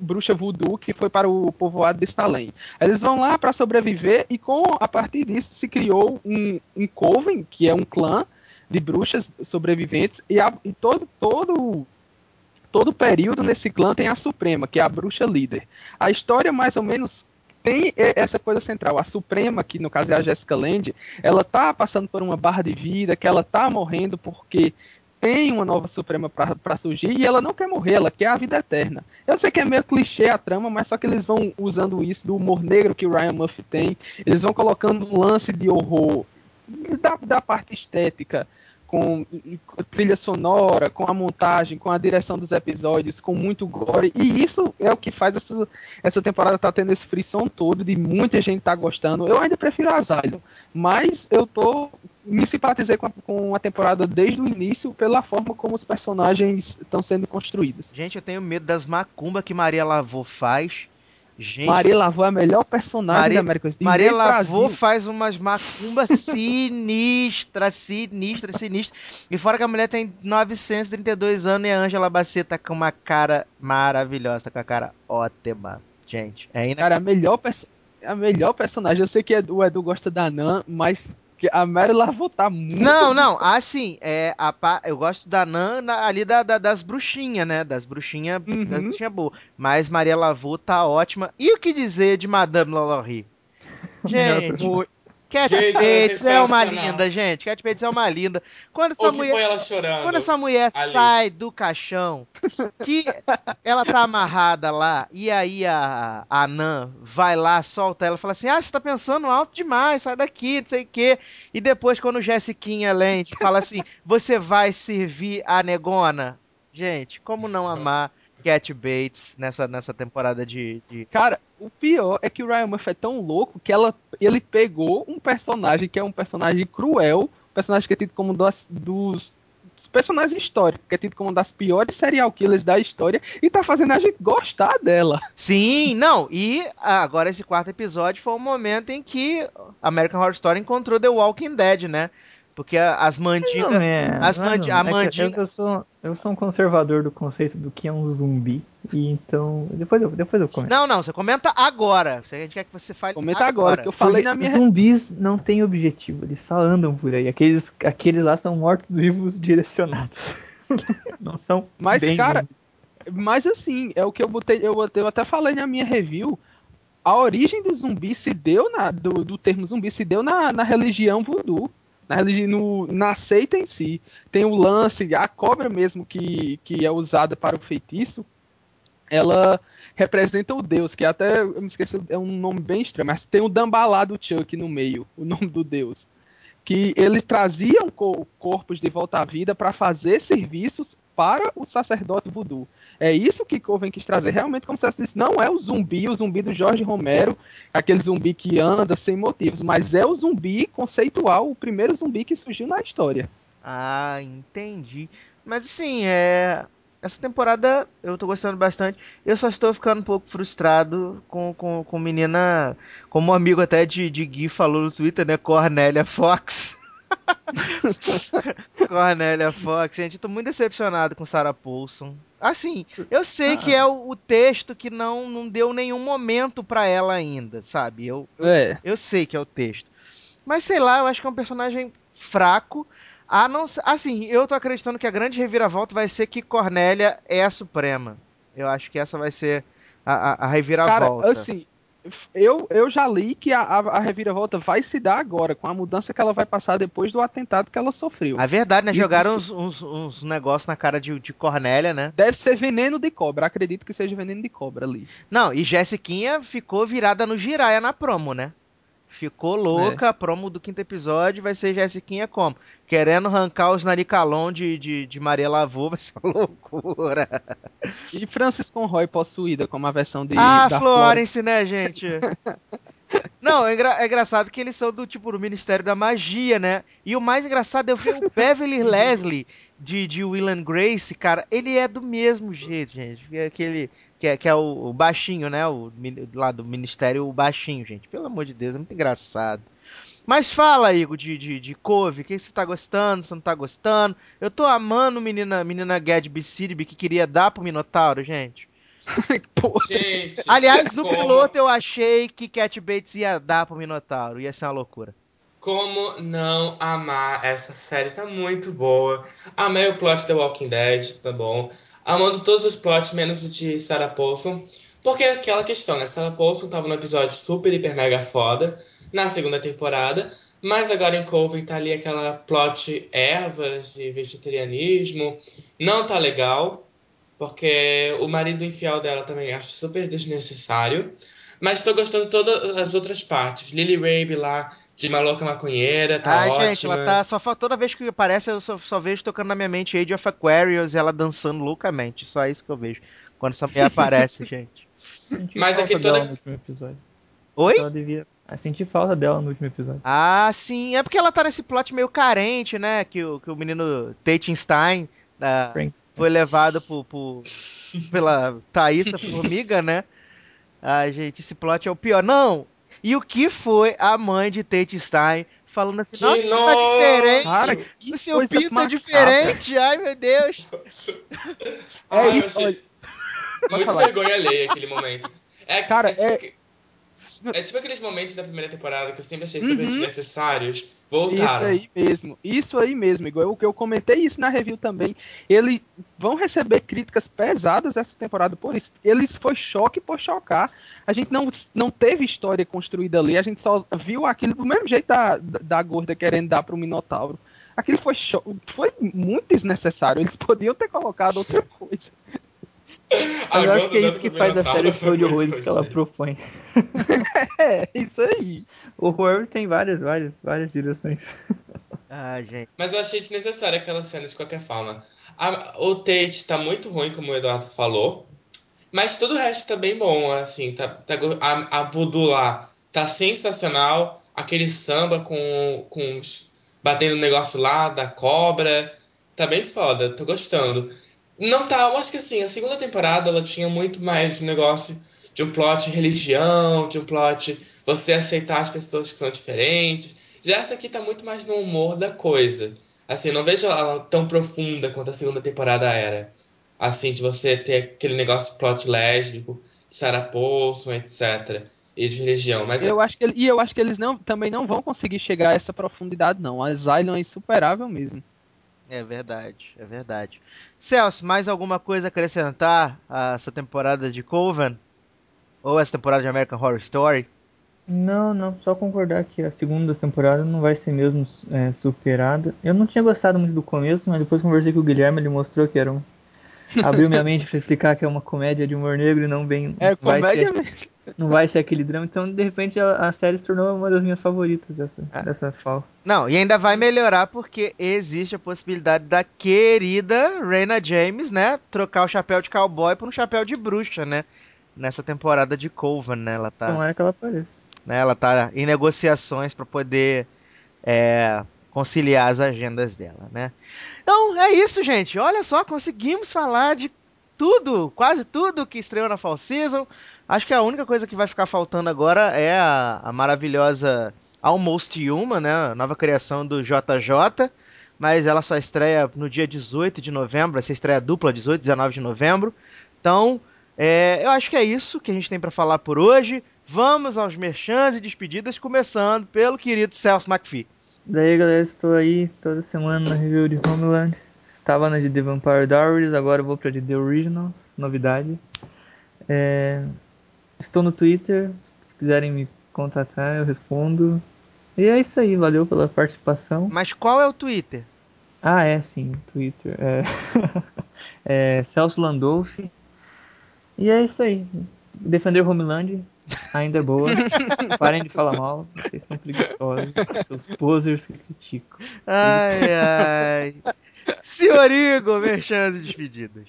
bruxa voodoo que foi para o povoado de Salem. Eles vão lá para sobreviver e com a partir disso se criou um, um coven, que é um clã de bruxas sobreviventes e, a- e todo todo todo período nesse clã tem a Suprema, que é a bruxa líder. A história mais ou menos tem essa coisa central. A Suprema, que no caso é a Jessica Land, ela tá passando por uma barra de vida, que ela tá morrendo porque tem uma nova Suprema para surgir e ela não quer morrer, ela quer a vida eterna. Eu sei que é meio clichê a trama, mas só que eles vão usando isso do humor negro que o Ryan Murphy tem, eles vão colocando um lance de horror da, da parte estética, com trilha sonora, com a montagem, com a direção dos episódios, com muito gore. E isso é o que faz essa, essa temporada tá tendo esse frisson todo de muita gente tá gostando. Eu ainda prefiro Asylum, mas eu tô me simpatizei com a, com a temporada desde o início pela forma como os personagens estão sendo construídos. Gente, eu tenho medo das macumba que Maria Lavô faz Gente, Maria Lavô é a melhor personagem Maria, da América do Maria Lavô faz umas macumbas sinistras, sinistras, sinistras. E fora que a mulher tem 932 anos e a Angela Bassett tá com uma cara maravilhosa, tá com a cara ótima. Gente, é ainda... Cara, a melhor, a melhor personagem, eu sei que o Edu gosta da Nan, mas porque a Mary Lavô tá muito. Não, não, assim, é, a, eu gosto da Nan ali da, da, das bruxinhas, né? Das bruxinhas uhum. das bruxinhas boas. Mas Maria Lavô tá ótima. E o que dizer de Madame Lalaurie? <laughs> Gente, Cat Bates é uma linda, gente. Cat Bates é uma linda. Quando essa mulher, ela chorando, quando essa mulher ali. sai do caixão, que ela tá amarrada lá, e aí a, a Nan vai lá, solta ela, fala assim: Ah, você tá pensando alto demais, sai daqui, não sei o quê. E depois, quando o Jessiquinha Land fala assim: <laughs> Você vai servir a negona? Gente, como não amar Cat Bates nessa, nessa temporada de, de, Cara, o pior é que o Ryan Murphy é tão louco que ela, ele pegou um personagem que é um personagem cruel, um personagem que é tido como dos, dos, dos personagens históricos, que é tido como uma das piores serial killers da história, e tá fazendo a gente gostar dela. Sim, não, e agora esse quarto episódio foi o momento em que American Horror Story encontrou The Walking Dead, né? Porque as mandigas. As mandi a mandinga... é que, é eu, sou, eu sou um conservador do conceito do que é um zumbi. E então. Depois eu, depois eu comento. Não, não, você comenta agora. A gente quer que você fale. Comenta agora, agora que eu falei Porque na minha. Zumbis não têm objetivo, eles só andam por aí. Aqueles, aqueles lá são mortos-vivos direcionados. <laughs> não são. Mas, cara. Mas assim, é o que eu botei. Eu, eu até falei na minha review a origem do zumbi se deu na, do, do termo zumbi se deu na, na religião voodoo na, no, na seita em si. Tem o lance, a cobra mesmo que, que é usada para o feitiço, ela representa o deus, que até, eu me esqueci, é um nome bem estranho, mas tem o Dambalá do Chuck no meio, o nome do deus. Que ele trazia corpos de volta à vida para fazer serviços para o sacerdote voodoo. É isso que Coven quis trazer. Realmente, como você disse, não é o zumbi, o zumbi do Jorge Romero, aquele zumbi que anda sem motivos, mas é o zumbi conceitual, o primeiro zumbi que surgiu na história. Ah, entendi. Mas assim, é. Essa temporada eu tô gostando bastante. Eu só estou ficando um pouco frustrado com, com, com menina. Como um amigo até de, de Gui falou no Twitter, né? Cornélia Fox. <laughs> Cornélia Fox, gente, eu tô muito decepcionado com Sarah Paulson. Assim, eu sei ah. que é o, o, texto que não, não deu nenhum momento para ela ainda, sabe? Eu, é. eu, eu sei que é o texto. Mas sei lá, eu acho que é um personagem fraco. A não, assim, eu tô acreditando que a grande reviravolta vai ser que Cornélia é a Suprema. Eu acho que essa vai ser a, a, a reviravolta. Cara, assim, eu, eu já li que a, a, reviravolta vai se dar agora, com a mudança que ela vai passar depois do atentado que ela sofreu. A verdade, né? Jogaram uns, uns, uns negócios na cara de, de Cornélia, né? Deve ser veneno de cobra, acredito que seja veneno de cobra ali. Não, e Jessiquinha ficou virada no Jiraya na promo, né? Ficou louca, é. a promo do quinto episódio vai ser Jessiquinha como? Querendo arrancar os naricalon de, de, de Maria Lavô, <laughs> vai ser uma loucura. E Francis Conroy possuída como a versão de. Ah, da Florence, Florence, né, gente? <laughs> Não, é, engra é, engraçado que eles são do tipo do Ministério da Magia, né? E o mais engraçado é ver o <laughs> Beverly Leslie de, de Will and Grace, cara. Ele é do mesmo jeito, gente. É aquele que é, que é o, o, baixinho, né? O lá do Ministério, o baixinho, gente. Pelo amor de Deus, é muito engraçado. Mas fala, Igor, de, de, de Cove, o que você tá gostando, você não tá gostando? Eu tô amando menina, menina Gadsby City que queria dar pro Minotauro, gente. <laughs> gente Aliás, no como? piloto eu achei que Cat Bates ia dar pro Minotauro, ia ser uma loucura. Como não amar essa série? Tá muito boa. Amei o plot The Walking Dead, tá bom. Amando todos os plots, menos o de Sarah Paulson. Porque é aquela questão, né? Sarah Paulson tava no episódio super, hiper, mega foda na segunda temporada. Mas agora em Coven tá ali aquela plot ervas e vegetarianismo. Não tá legal. Porque o marido infiel dela também acho super desnecessário. Mas tô gostando de todas as outras partes. Lily Rabe lá, de maluca maconheira, tá ah, ótima. gente, ela tá. Só toda vez que aparece, eu só, só vejo tocando na minha mente Age of Aquarius e ela dançando loucamente. Só isso que eu vejo. Quando essa mulher aparece, <laughs> gente. Senti Mas falta aqui toda- dela no último episódio. Oi? Ela devia. Eu senti falta dela no último episódio. Ah, sim. É porque ela tá nesse plot meio carente, né? Que o, que o menino Tatenstein ah, Frank. foi levado por, por- pela Thaísa Formiga, né? Ah, gente, esse plot é o pior. Não! E o que foi a mãe de Tatenstein falando assim, Que nossa, isso tá nojo! diferente. Cara, o que seu pinto é diferente. Ai, meu Deus. <laughs> É isso, olha. Muito vergonha alheia aquele momento. É, Cara, tipo, é- que- é tipo aqueles momentos da primeira temporada que eu sempre achei super Uhum. desnecessários. Isso Voltaram. aí mesmo, isso aí mesmo, igual o que eu comentei isso na review também. Eles vão receber críticas pesadas essa temporada por isso. Eles foi choque por chocar. A gente não, não teve história construída ali, a gente só viu aquilo do mesmo jeito da, da, da gorda querendo dar pro Minotauro. Aquilo foi, cho- foi muito desnecessário. Eles <laughs> podiam ter colocado outra coisa. Mas eu acho que é isso que faz da série foi show de horrores que ela nojento. propõe. <laughs> É, isso aí. O horror tem várias, várias, várias direções. Ah, gente. Mas eu achei desnecessária aquela cena de qualquer forma. A- o Tate tá muito ruim, como o Eduardo falou. Mas todo o resto tá bem bom, assim. Tá, tá a, a Voodoo lá tá sensacional. Aquele samba com, com os- batendo o negócio lá da cobra. Tá bem foda, tô gostando. Não tá, eu acho que assim, a segunda temporada ela tinha muito mais um negócio de um plot religião, de um plot você aceitar as pessoas que são diferentes. Já essa aqui tá muito mais no humor da coisa. Assim, não vejo ela tão profunda quanto a segunda temporada era. Assim, de você ter aquele negócio de plot lésbico, de Sarah Paulson, etc. E de religião. Mas Eu acho que, e eu acho que eles não, também não vão conseguir chegar a essa profundidade, não. A Zylon é insuperável mesmo. É verdade, é verdade. Celso, mais alguma coisa a acrescentar a essa temporada de Coven? Ou essa temporada de American Horror Story? Não, não, só concordar que a segunda temporada não vai ser mesmo é, superada. Eu não tinha gostado muito do começo, mas depois conversei com o Guilherme, ele mostrou que era um. <laughs> Abriu minha mente pra explicar que é uma comédia de humor negro e não bem. É comédia ser, mesmo. Não vai ser aquele drama. Então, de repente, a, a série se tornou uma das minhas favoritas dessa, Ah. dessa fala. Não, e ainda vai melhorar porque existe a possibilidade da querida Raina James, né, trocar o chapéu de cowboy por um chapéu de bruxa, né? Nessa temporada de Coven, né? Ela tá, Tomara que ela apareça. né, ela tá em negociações para poder é, conciliar as agendas dela, né? Então é isso, gente. Olha só, conseguimos falar de tudo, quase tudo que estreou na Fall Season. Acho que a única coisa que vai ficar faltando agora é a, a maravilhosa Almost Human, né? A nova criação do JJ. Mas ela só estreia no dia 18 de novembro. Ser estreia dupla, 18 e 19 de novembro. Então, é, eu acho que é isso que a gente tem para falar por hoje. Vamos aos merchans e despedidas, começando pelo querido Celso McPhee. Daí, galera, estou aí toda semana na review de Homeland. Estava na de The Vampire Diaries, agora vou de The Originals, novidade. É, Estou no Twitter, se quiserem me contatar, eu respondo. E é isso aí, valeu pela participação. Mas qual é o Twitter? Ah, é sim, Twitter. É, <laughs> é Celso Landolfi. E é isso aí. Defender Homeland ainda é boa. <laughs> Parem de falar mal, vocês são preguiçosos. Seus posers que criticam. Ai, ai. Senhor Igor, merchans e despedidas.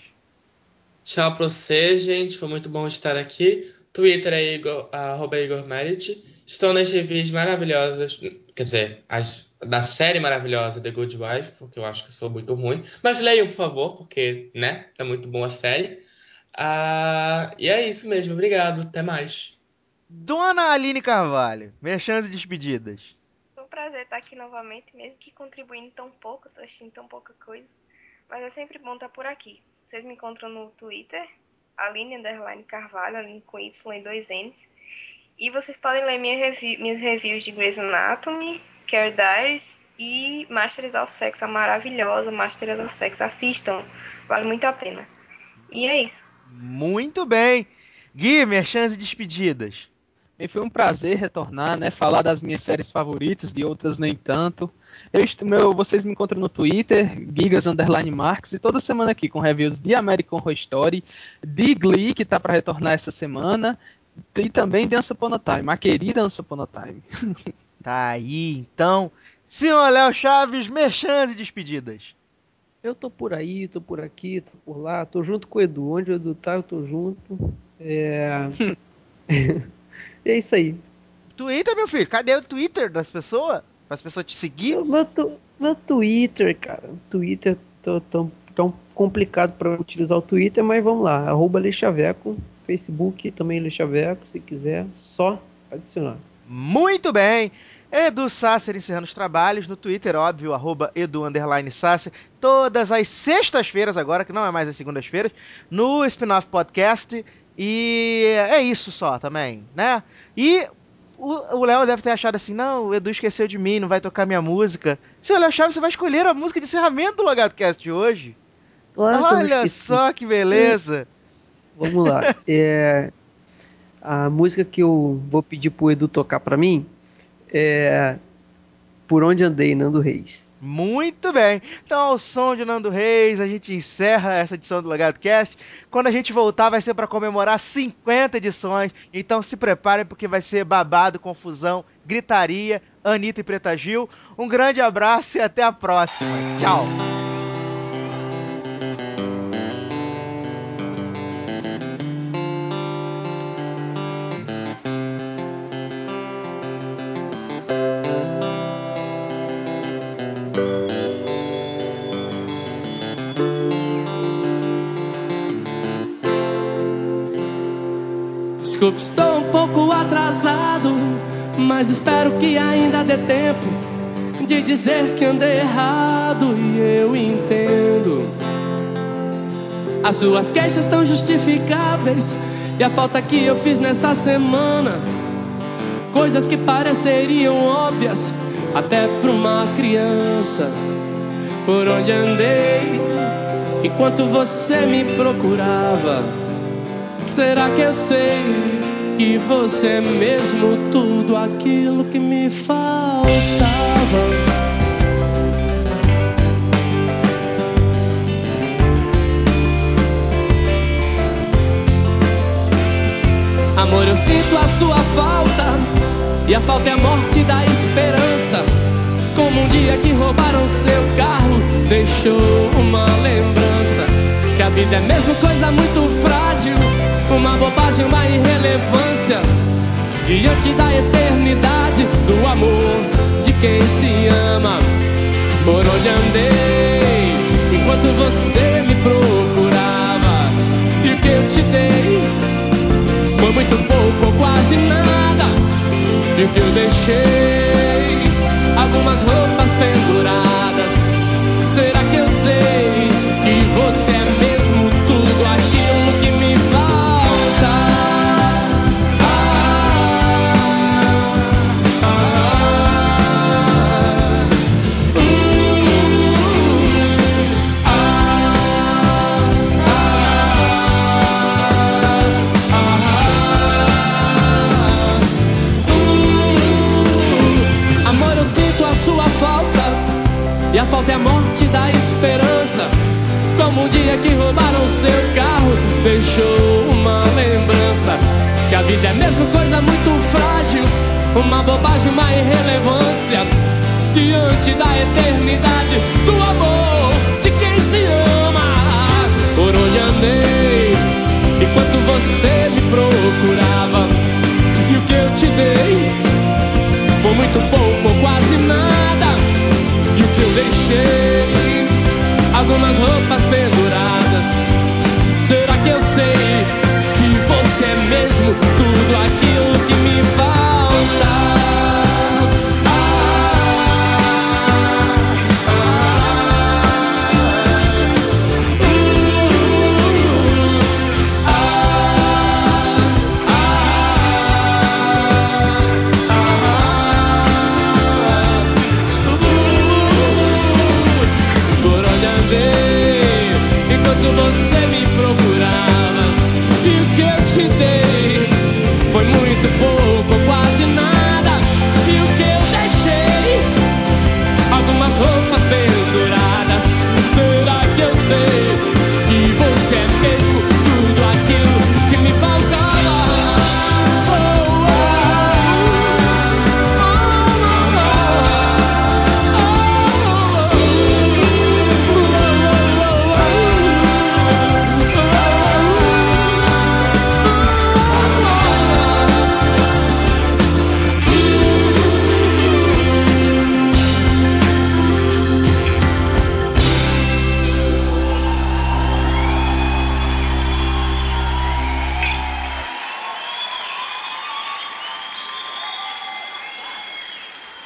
Tchau pra você, gente. Foi muito bom estar aqui. Twitter é Igor, arroba Igor Merit. Estou nas reviews maravilhosas, quer dizer, as, da série maravilhosa The Good Wife, porque eu acho que sou muito ruim. Mas leiam, por favor, porque, né, tá muito boa a série. Ah, e é isso mesmo, obrigado. Até mais. Dona Aline Carvalho, merchans e despedidas. Foi um prazer estar aqui novamente, mesmo que contribuindo tão pouco, tô assistindo tão pouca coisa. Mas é sempre bom estar por aqui. Vocês me encontram no Twitter, Aline Underline Carvalho, Aline com Y e dois N's. E vocês podem ler minha revi minhas reviews de Grey's Anatomy, Care Diaries e Masters of Sex, a maravilhosa Masters of Sex. Assistam, vale muito a pena. E é isso. Muito bem. Gui, merchans e despedidas. E foi um prazer retornar, né? Falar das minhas séries favoritas, de outras nem tanto. Eu, meu, vocês me encontram no Twitter, Gigas Underline Marks, e toda semana aqui com reviews de American Horror Story, de Glee, que tá para retornar essa semana, e também de Once Upon a Time, a querida Once Upon a Time. <laughs> Tá aí, então. Senhor Léo Chaves, merchans e despedidas. Eu tô por aí, tô por aqui, tô por lá, tô junto com o Edu. Onde o Edu tá, eu tô junto. É. <laughs> é isso aí. Twitter, meu filho. Cadê o Twitter das pessoas? Para as pessoas te seguir? Meu, tu- meu Twitter, cara. Twitter tô tão, tão complicado para utilizar o Twitter, mas vamos lá. Arroba Leixaveco. Facebook também Leixaveco, se quiser. Só adicionar. Muito bem. Edu Sasser encerrando os trabalhos no Twitter, óbvio, arroba Edu Sasser, todas as sextas-feiras agora, que não é mais as segundas-feiras, no Spin-Off Podcast. E é isso só também, né? E o o Léo deve ter achado assim, não, o Edu esqueceu de mim, não vai tocar minha música. Seu Léo Chaves, você vai escolher a música de encerramento do Logado Cast de hoje. Claro Olha só que beleza. <laughs> Vamos lá. É, a música que eu vou pedir pro Edu tocar pra mim é Por Onde Andei, Nando Reis. Muito bem. Então, ao som de Nando Reis, a gente encerra essa edição do Logado Cast. Quando a gente voltar, vai ser para comemorar 50 edições. Então, se preparem, porque vai ser babado, confusão, gritaria, Anitta e Preta Gil. Um grande abraço e até a próxima. Tchau. Desculpe, estou um pouco atrasado, mas espero que ainda dê tempo de dizer que andei errado e eu entendo. As suas queixas estão justificáveis e a falta que eu fiz nessa semana, coisas que pareceriam óbvias até para uma criança. Por onde andei enquanto você me procurava? Será que eu sei que você é mesmo tudo aquilo que me faltava? Amor, eu sinto a sua falta e a falta é a morte da esperança. Como um dia que roubaram seu carro, deixou uma lembrança. Que a vida é mesmo coisa muito frágil, uma bobagem, uma irrelevância. Diante da eternidade do amor de quem se ama. Por onde andei enquanto você me procurava. E o que eu te dei foi muito pouco ou quase nada. E o que eu deixei? Algumas roupas penduradas. vida é mesmo coisa muito frágil, uma bobagem, uma irrelevância diante da eternidade do amor de quem se ama. Por onde andei enquanto você me procurava e o que eu te dei por muito pouco ou quase nada e o que eu deixei algumas roupas